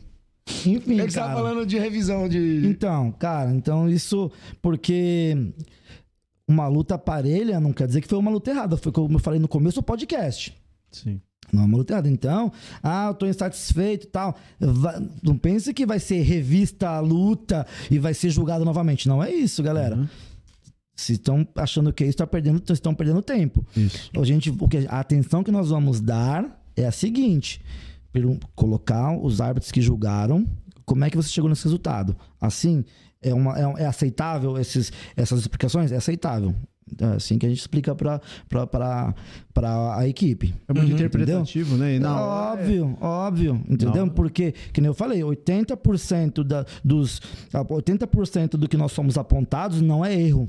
Enfim, É que você tá cara. falando de revisão de. Então, cara, então isso porque uma luta parelha não quer dizer que foi uma luta errada. Foi como eu falei no começo do podcast. Sim. Não é uma luta errada. Então, ah, eu tô insatisfeito e tal. Va- Não pense que vai ser revista a luta e vai ser julgado novamente. Não é isso, galera. Se estão achando que é isso, tá perdendo, estão perdendo tempo. Isso. A, gente, o que, a atenção que nós vamos dar é a seguinte: per- colocar os árbitros que julgaram, como é que você chegou nesse resultado? Assim, é, uma, é, é aceitável esses, essas explicações? É aceitável. É assim que a gente explica para a equipe. É muito Uhum, interpretativo, né? E hora é- óbvio, óbvio, entendeu? Não. Porque, que nem eu falei, 80% da, dos 80% do que nós somos apontados não é erro.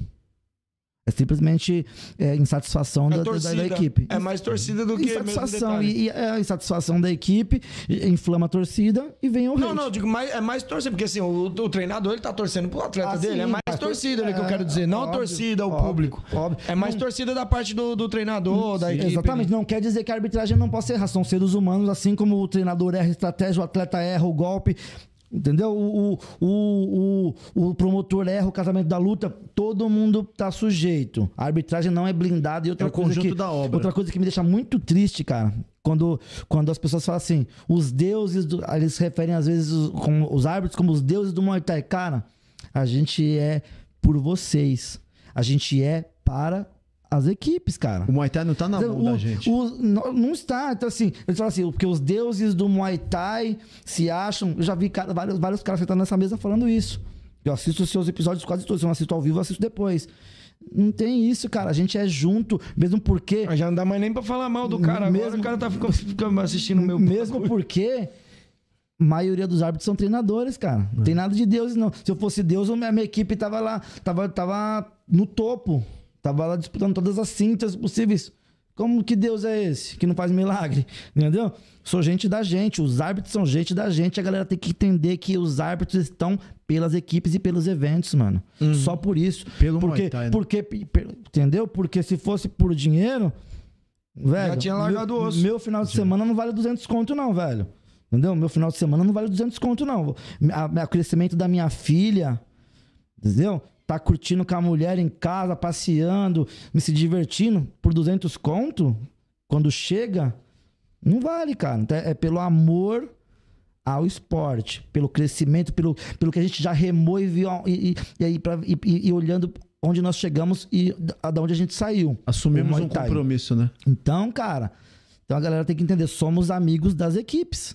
É simplesmente é, insatisfação É da, da- torcida. da equipe. É mais torcida do que Insatisfação. E, e a insatisfação da equipe inflama a torcida e vem o Não, hate. não, digo, mais, é mais torcida, porque assim, o, o treinador ele tá torcendo pro atleta Ah, dele. É sim, mais mas torcida ali que eu é, quero dizer, não a óbvio, torcida, o público. óbvio. É mais Não- torcida da parte do, do treinador, da equipe. Exatamente, não quer dizer que a arbitragem não possa errar. São seres humanos, assim como o treinador erra a estratégia, o atleta erra o golpe. Entendeu? O, o, o, o, promotor erra o casamento da luta, todo mundo tá sujeito. A arbitragem não é blindada e outra É o coisa conjunto que, da obra. Outra coisa que me deixa muito triste, cara, quando, quando as pessoas falam assim, os deuses, do, eles se referem às vezes os, como, os árbitros como os deuses do Muay Thai. Cara, a gente é por vocês. A gente é para as equipes, cara. O Muay Thai não tá na mão O- da gente. o- não, não está. Então, assim, eles falam assim, porque os deuses do Muay Thai se acham. Eu já vi cara- vários, vários caras sentando nessa mesa falando isso. Eu assisto os seus episódios quase todos. Se eu não assisto ao vivo, eu assisto depois. Não tem isso, cara. A gente é junto, mesmo porque. Mas já não dá mais nem pra falar mal do cara. Agora Mesmo- o cara tá ficando, ficando assistindo o meu Mesmo porque a maioria dos árbitros são treinadores, cara. Não tem nada de Deus, não. Se eu fosse Deus, a minha, minha equipe tava lá, tava, tava no topo. Tava lá disputando todas as cintas possíveis. Como que Deus é esse? Que não faz milagre? Entendeu? Sou gente da gente, os árbitros são gente da gente. A galera tem que entender que os árbitros estão pelas equipes e pelos eventos, mano. Só por isso. Pelo porque, Muay Thai, né? porque, entendeu? Porque se fosse por dinheiro, velho. Já tinha largado meu, o osso. Meu final de semana não vale 200 conto, não, velho. Entendeu? Meu final de semana não vale 200 conto, não. A- a- O crescimento da minha filha, entendeu? Tá curtindo com a mulher em casa, passeando, me se divertindo por 200 conto, quando chega, não vale, cara. Então, É pelo amor ao esporte, pelo crescimento, pelo, pelo que a gente já remou e viu e, e, aí pra- e- e- e olhando onde nós chegamos e da da onde a gente saiu. Assumimos um compromisso, né? Então, cara, então a galera tem que entender, somos amigos das equipes.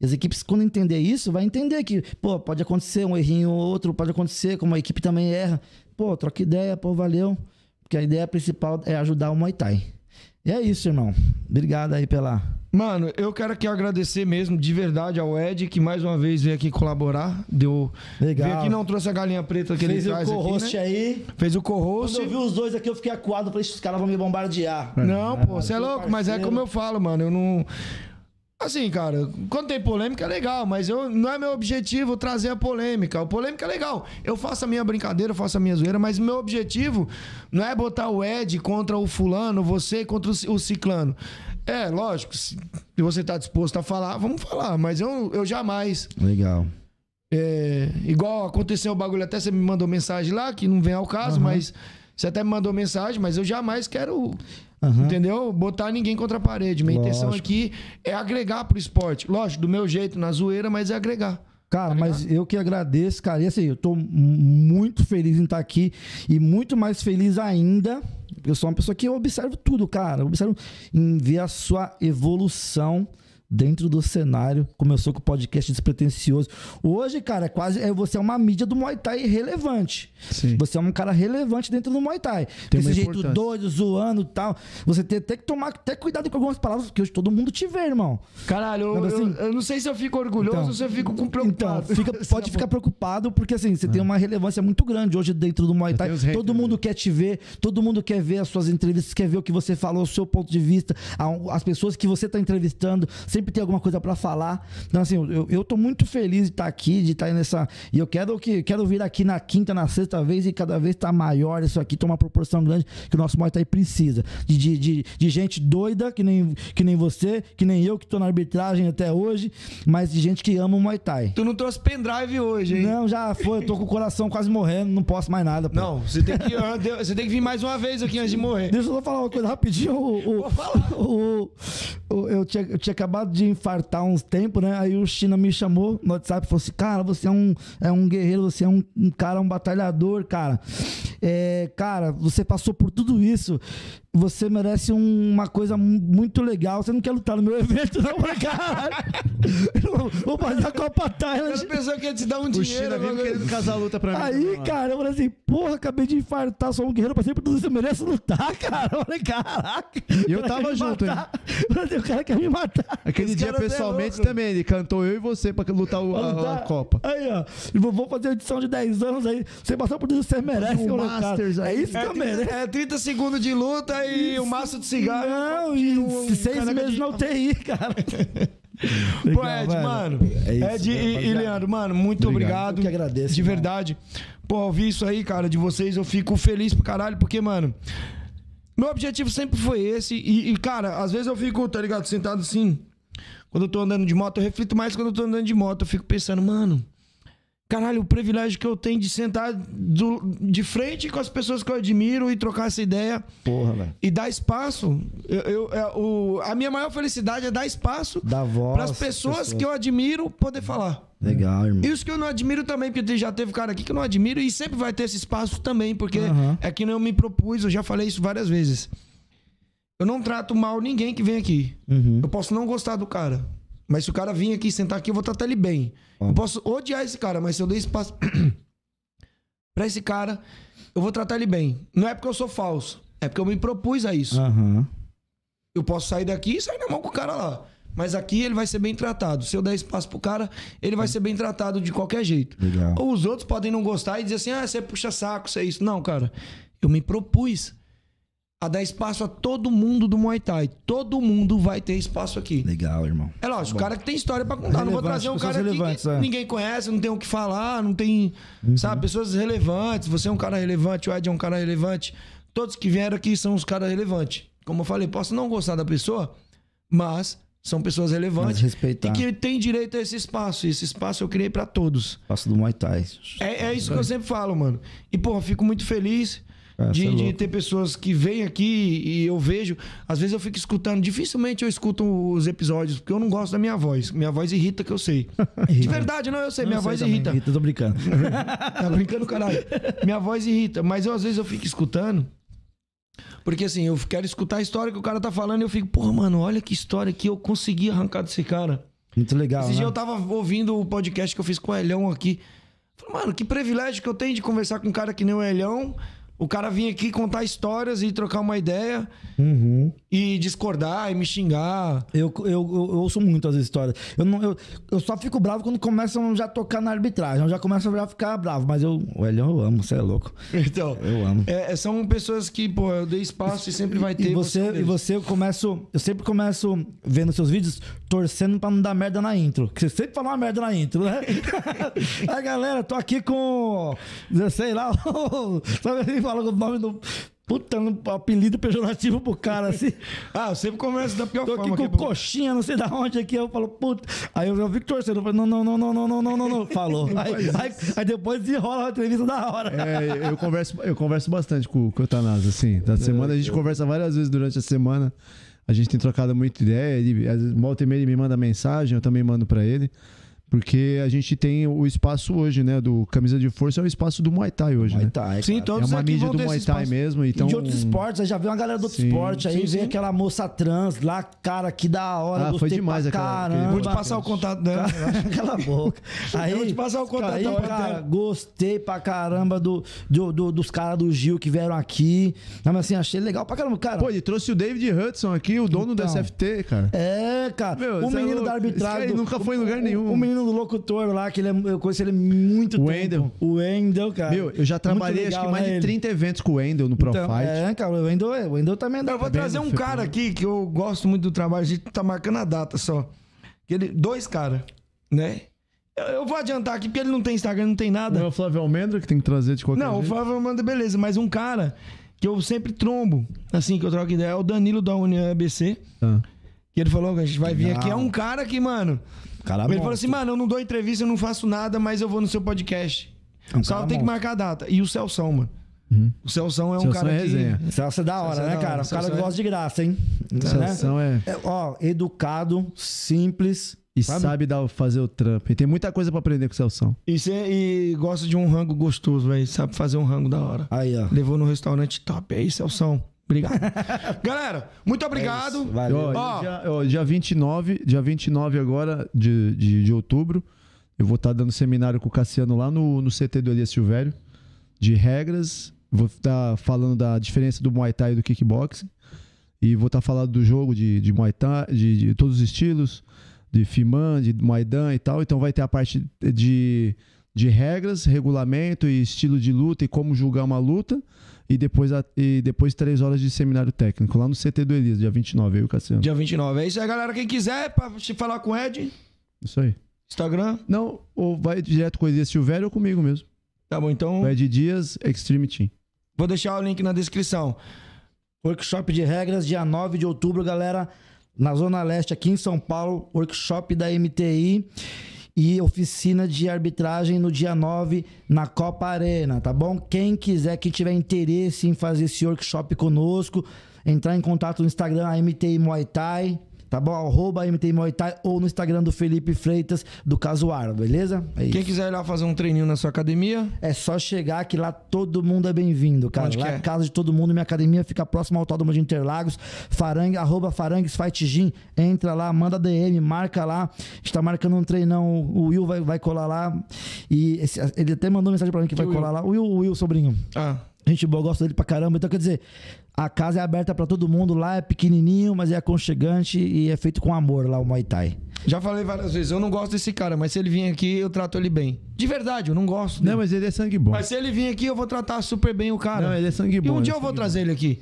E as equipes, quando entender isso, vai entender que, pô, pode acontecer um errinho ou outro, pode acontecer, como a equipe também erra. Pô, troca ideia, pô, valeu. Porque a ideia principal é ajudar o Muay Thai. E é isso, irmão. Obrigado aí pela. Mano, eu quero aqui agradecer mesmo, de verdade, ao Ed, que mais uma vez veio aqui colaborar. Deu. Legal. Veio aqui, não trouxe a galinha preta que Fez ele o traz co-host aqui, né? aí. Fez o Quando co-host. eu vi os dois aqui, eu fiquei acuado. Falei, os caras vão me bombardear. Não, pô, você é louco, mas é parceiro. como eu falo, mano. Eu não. Assim, cara, quando tem polêmica é legal, mas eu, não é meu objetivo trazer a polêmica. A polêmica é legal. Eu faço a minha brincadeira, eu faço a minha zoeira, mas meu objetivo não é botar o Ed contra o fulano, você contra o ci- o ciclano. É, lógico, se você tá disposto a falar, vamos falar, mas eu, eu jamais. Legal. É, igual aconteceu o bagulho, até você me mandou mensagem lá, que não vem ao caso, mas você até me mandou mensagem, mas eu jamais quero, Aham. entendeu? Botar ninguém contra a parede. Minha intenção Lógico. aqui é agregar pro esporte. Lógico, do meu jeito, na zoeira, mas é agregar. Cara, mas eu que agradeço, cara. E assim, eu tô muito feliz em estar aqui e muito mais feliz ainda. Eu sou uma pessoa que eu observo tudo, cara. Eu observo em ver a sua evolução dentro do cenário. Começou com o podcast despretensioso. Hoje, cara, é quase. É, você é uma mídia do Muay Thai relevante. Sim. Você é um cara relevante dentro do Muay Thai. Tem Desse uma jeito doido, zoando e tal. Você tem, tem que tomar até cuidado com algumas palavras, porque hoje todo mundo te vê, irmão. Caralho, eu, Não, mas eu- assim- eu não sei se eu fico orgulhoso Então- ou se eu fico com Então, preocupado. fica- pode ficar preocupado, porque assim, você tem uma relevância muito grande hoje dentro do Muay Thai. Todo mundo quer te ver, todo mundo quer ver as suas entrevistas, quer ver o que você falou, o seu ponto de vista, as pessoas que você está entrevistando, sempre tem alguma coisa para falar. Então, assim, eu, eu tô muito feliz de estar aqui, de estar aí nessa. E eu quero que quero vir aqui na quinta, na sexta vez e cada vez tá maior isso aqui, toma uma proporção grande que o nosso Muay precisa. De, de, de, de gente doida, que nem, que nem você, que nem eu, que tô na arbitragem até hoje, mas de gente que ama o Muay Thai. Tu não trouxe pendrive hoje, hein? Não, já foi. Eu tô com o coração quase morrendo, não posso mais nada. Pô. Não, você tem que, ah, você tem que vir mais uma vez aqui antes de morrer. Deixa eu só falar uma coisa rapidinho. O, o, o- o- eu, tinha, eu tinha acabado de infartar uns tempos, né? Aí o China me chamou no WhatsApp e falou assim: Cara, você é um, é um guerreiro, você é um, um cara, um batalhador, cara. É, cara, você passou por tudo isso. Você merece um- uma coisa mu- muito legal. Você não quer lutar no meu evento, não, pra caralho. Vou fazer a Copa Thailand. As pessoas querem te dar um O dinheiro. China vive agora- querendo casar a luta pra mim. Aí, Mano. cara, eu falei assim, porra, acabei de infartar, sou um guerreiro, passei por tudo isso, eu mereço lutar, cara. Eu falei, caraca. E eu o tava quer junto, matar. Eu falei, o cara quer me matar. Aquele Os dia, é pessoalmente, louco. também, ele cantou eu e você pra lutar o- Pra a, a lutar. Copa. Aí, ó, vou- fazer a edição de 10 anos aí, você passou por tudo isso, você merece. um Eu falei, cara, Masters É isso que É eu 30, mereço. é 30 segundos de luta e o maço de cigarro. Não, e um seis meses de- na UTI, cara. Pô, Legal, Ed, velho. mano. É isso, Ed e- e. Leandro, mano, muito obrigado. Eu que agradeço, De irmão. verdade. Pô, ouvir isso aí, cara, de vocês, eu fico feliz pro caralho, porque, mano. Meu objetivo sempre foi esse. E, e, cara, às vezes eu fico, tá ligado, sentado assim. Quando eu tô andando de moto, eu reflito mais quando eu tô andando de moto. Eu fico pensando, mano. Caralho, o privilégio que eu tenho de sentar do- de frente com as pessoas que eu admiro e trocar essa ideia Porra, velho. e dar espaço. Eu, eu- é, o, a minha maior felicidade é dar espaço para as pessoas que eu admiro poder falar. Legal, irmão. E os que eu não admiro também, porque já teve cara aqui que eu não admiro e sempre vai ter esse espaço também, porque Aham. é que não eu me propus, eu já falei isso várias vezes. Eu não trato mal ninguém que vem aqui. Uhum. Eu posso não gostar do cara, mas se o cara vir aqui sentar aqui, eu vou tratar ele bem. Eu posso odiar esse cara, mas se eu der espaço pra esse cara, eu vou tratar ele bem. Não é porque eu sou falso, é porque eu me propus a isso. Aham. Eu posso sair daqui e sair na mão com o cara lá. Mas aqui ele vai ser bem tratado. Se eu der espaço pro cara, ele vai ser bem tratado de qualquer jeito. Legal. Ou os outros podem não gostar e dizer assim: ah, você puxa saco, você é isso. Não, cara. Eu me propus a dar espaço a todo mundo do Muay Thai. Todo mundo vai ter espaço aqui. Legal, irmão. É lógico, o cara que tem história pra contar. Não vou trazer um cara aqui que é. ninguém conhece, não tem o que falar, não tem. Sabe, pessoas relevantes. Você é um cara relevante, o Ed é um cara relevante. Todos que vieram aqui são os caras relevantes. Como eu falei, posso não gostar da pessoa, mas são pessoas relevantes. Respeitar. E que tem direito a esse espaço. E esse espaço eu criei pra todos. Passo do Muay Thai. É, é isso que eu sempre falo, mano. E, eu fico muito feliz É, de, cê é de ter pessoas que vêm aqui e eu vejo. Às vezes eu fico escutando, dificilmente eu escuto os episódios, porque eu não gosto da minha voz. Minha voz irrita, que eu sei. De verdade, não, eu sei, minha Não sei voz também. irrita. Irrita, tô brincando. Tá brincando, caralho. Minha voz irrita. Mas eu, às vezes, eu fico escutando. Porque assim, eu quero escutar a história que o cara tá falando e eu fico, porra, mano, olha que história que eu consegui arrancar desse cara. Muito legal, Esse né? dia eu tava ouvindo o podcast que eu fiz com o Elhão aqui. Falei, mano, que privilégio que eu tenho de conversar com um cara que nem o Elhão. O cara vir aqui contar histórias e trocar uma ideia Uhum. E discordar e me xingar. Eu, eu, eu, eu ouço muito as histórias. Eu, não, eu, eu só fico bravo quando começam já a tocar na arbitragem. Eu já começo a ficar bravo. Mas eu, o Elião eu amo, você é louco. Então, Eu amo. é, são pessoas que, pô, eu dei espaço e sempre vai ter. E você, e você eu começo. Eu sempre começo vendo seus vídeos torcendo pra não dar merda na intro. Porque você sempre fala uma merda na intro, né? Aí, galera, tô aqui com. Sei lá, sabe? Ele fala o nome do. Puta, um apelido pejorativo pro cara assim. Ah, eu sempre começo da pior Tô aqui forma. com que é coxinha, não sei da onde aqui. Eu falo, puta. Aí eu, eu fico torcendo. Eu não, não, não, não, não, não, não, não, não. Falou. Aí, aí, aí depois desenrola a entrevista da hora. É, eu converso, eu converso bastante com, com o Tanás, assim. Da semana a gente conversa várias vezes durante a semana. A gente tem trocado muita ideia. Ele, volta e meia ele me manda mensagem, eu também mando pra ele. Porque a gente tem o espaço hoje, né? Do Camisa de Força é o espaço do Muay Thai hoje, Muay né? Thai, Sim, cara. É todos uma mídia do Muay Thai espaço. mesmo. Então, E de outros esportes, aí já viu uma galera do outro Sim. esporte, aí Sim, vem sim. aquela moça trans lá, cara, que da hora. Ah, foi demais pra aquela- caramba. Vou te passar o contato dela. Cala a boca. Aí, vou te passar o contato aí, da cara, gostei pra caramba do, do- do- dos caras do Gil que vieram aqui. Mas assim, achei legal pra caramba, cara. Pô, ele trouxe o David Hudson aqui, o dono do Então. SFT, cara. É, cara. Meu, o é menino da arbitragem. do- nunca foi em lugar nenhum. O menino do locutor lá, que ele é, eu conheço ele muito O tempo. Wendel. O Wendel, cara. Meu, eu já trabalhei legal, acho que mais né, de ele? 30 eventos com o Wendel no Pro Então. É, cara, o Wendel, o Wendel também dá. Eu vou trazer um cara aqui que eu gosto muito do trabalho, a gente tá marcando a data só. Que ele, dois caras, né? Eu, eu vou adiantar aqui porque ele não tem Instagram, não tem Não é nada. o Flávio Almendra que tem que trazer de qualquer Não, o jeito? Flávio manda beleza, mas um cara que eu sempre trombo, assim, que eu troco ideia, é o Danilo da União ABC. Tá. Que ele falou que a gente vai vir Legal. aqui. É um cara que, mano. Cara ele falou assim, mano, eu não dou entrevista, eu não faço nada, mas eu vou no seu podcast. É um Só tem que marcar a data. E o Celção, mano. O Celção é um Celção cara é que. resenha. Celso é da hora, Celso é né, da cara? hora, O cara Celso que é- gosta de graça, hein? Né? Celção é... É, ó, educado, simples. E sabe? sabe, dar, fazer o trampo. E tem muita coisa pra aprender com o Celção. E, cê- e gosta de um rango gostoso, velho. Sabe fazer um rango da hora. Aí, ó. Levou no restaurante top. É isso, Celção. Obrigado. Galera, muito obrigado. Valeu. Ó, Ó. dia, ó, dia 29, dia 29 agora de, de, de outubro, eu vou estar dando seminário com o Cassiano lá no, no CT do Elias Silvério, de regras. Vou estar falando da diferença do Muay Thai e do kickboxing. E vou estar falando do jogo de, de Muay Thai, de, de todos os estilos, de Fiman, de Muay Dan e tal. Então vai ter a parte de, de regras, regulamento e estilo de luta e como julgar uma luta. E depois, e depois três horas de seminário técnico lá no CT do Elias, dia 29, eu e o Cassiano. Dia 29. É isso aí, galera. Quem quiser, pra te falar com o Ed, Isso aí. Instagram. Não, ou vai direto com o Elias Silvério ou comigo mesmo. Tá bom, então. O Ed Dias, Extreme Team. Vou deixar o link na descrição. Workshop de regras, dia 9 de outubro, galera. Na Zona Leste, aqui em São Paulo. Workshop da MTI. E oficina de arbitragem no dia 9 na Copa Arena, tá bom? Quem quiser, quem tiver interesse em fazer esse workshop conosco, entrar em contato no Instagram, a MTI Muay Thai, tá bom? Arroba MTI Muay Thai ou no Instagram do Felipe Freitas, do Casuar, beleza? É. Quem quiser ir lá fazer um treininho na sua academia, É só chegar que lá todo mundo é bem-vindo, cara. Onde lá que é é? a casa de todo mundo. Minha academia fica próximo ao Autódromo de Interlagos. Farangue, arroba Farangues Fight Gym. Entra lá, manda DM, marca lá. A gente tá marcando um treinão. O Will vai, vai colar lá. E esse- ele até mandou mensagem pra mim que vai Will? colar lá. O Will, o Will, sobrinho. ah, Gente boa, gosto dele pra caramba. Então, quer dizer, a casa é aberta pra todo mundo. Lá é pequenininho, mas é aconchegante e é feito com amor lá o Muay Thai. Já falei várias vezes, eu não gosto desse cara, mas se ele vir aqui, eu trato ele bem. De verdade, eu não gosto. dele. Não, mas ele é sangue bom. Mas se ele vir aqui, eu vou tratar super bem o cara. Não, ele é sangue E bom. um ele dia é eu vou trazer ele aqui.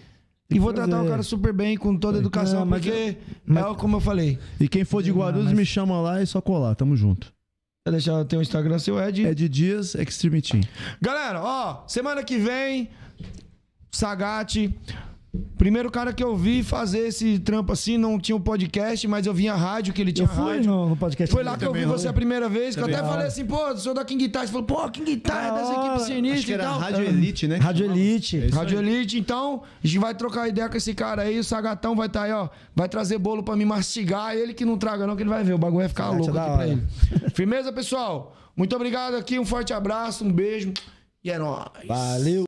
E que vou tratar o cara super bem, com toda a educação, Não, porque mas- é como eu falei. bom. E quem for de Guarulhos, mas- me chama lá e só colar. Tamo junto. Vou deixar ter o Instagram seu Ed. É de Dias Extreme Team. Galera, ó, semana que vem, Sagate. Primeiro cara que eu vi fazer esse trampo assim, não tinha um podcast, mas eu vinha rádio, que ele tinha Eu fui rádio. no, no podcast. Foi lá que eu vi você a primeira vez, que eu até falei assim, pô, sou da King Guitar. Você falou, pô, King Guitar é dessa equipe sinistra Acho que e era tal. Rádio Elite, né? Rádio Elite. É Rádio. Elite, então, a gente vai trocar ideia com esse cara aí, o Sagatão vai estar aí, ó, vai trazer bolo pra me mastigar, ele que não traga não, que ele vai ver, o bagulho vai ficar louco é da aqui pra ele. Firmeza, pessoal? Muito obrigado aqui, um forte abraço, um beijo e é nóis. Valeu.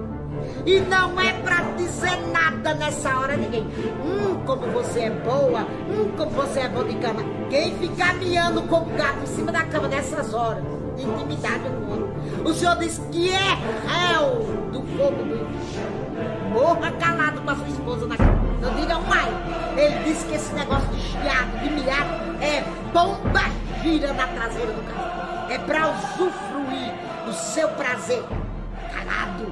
E não é pra dizer nada nessa hora ninguém. Hum, como você é boa. Hum, como você é bom de cama. Quem ficar miando como gato em cima da cama nessas horas, de intimidade com o. O Senhor diz que é réu do fogo do inferno. Morra calado com a sua esposa na cama. Não digam mais. Ele disse que esse negócio de chiado, de miado, é bomba gira na traseira do carro. É pra usufruir do seu prazer. Calado.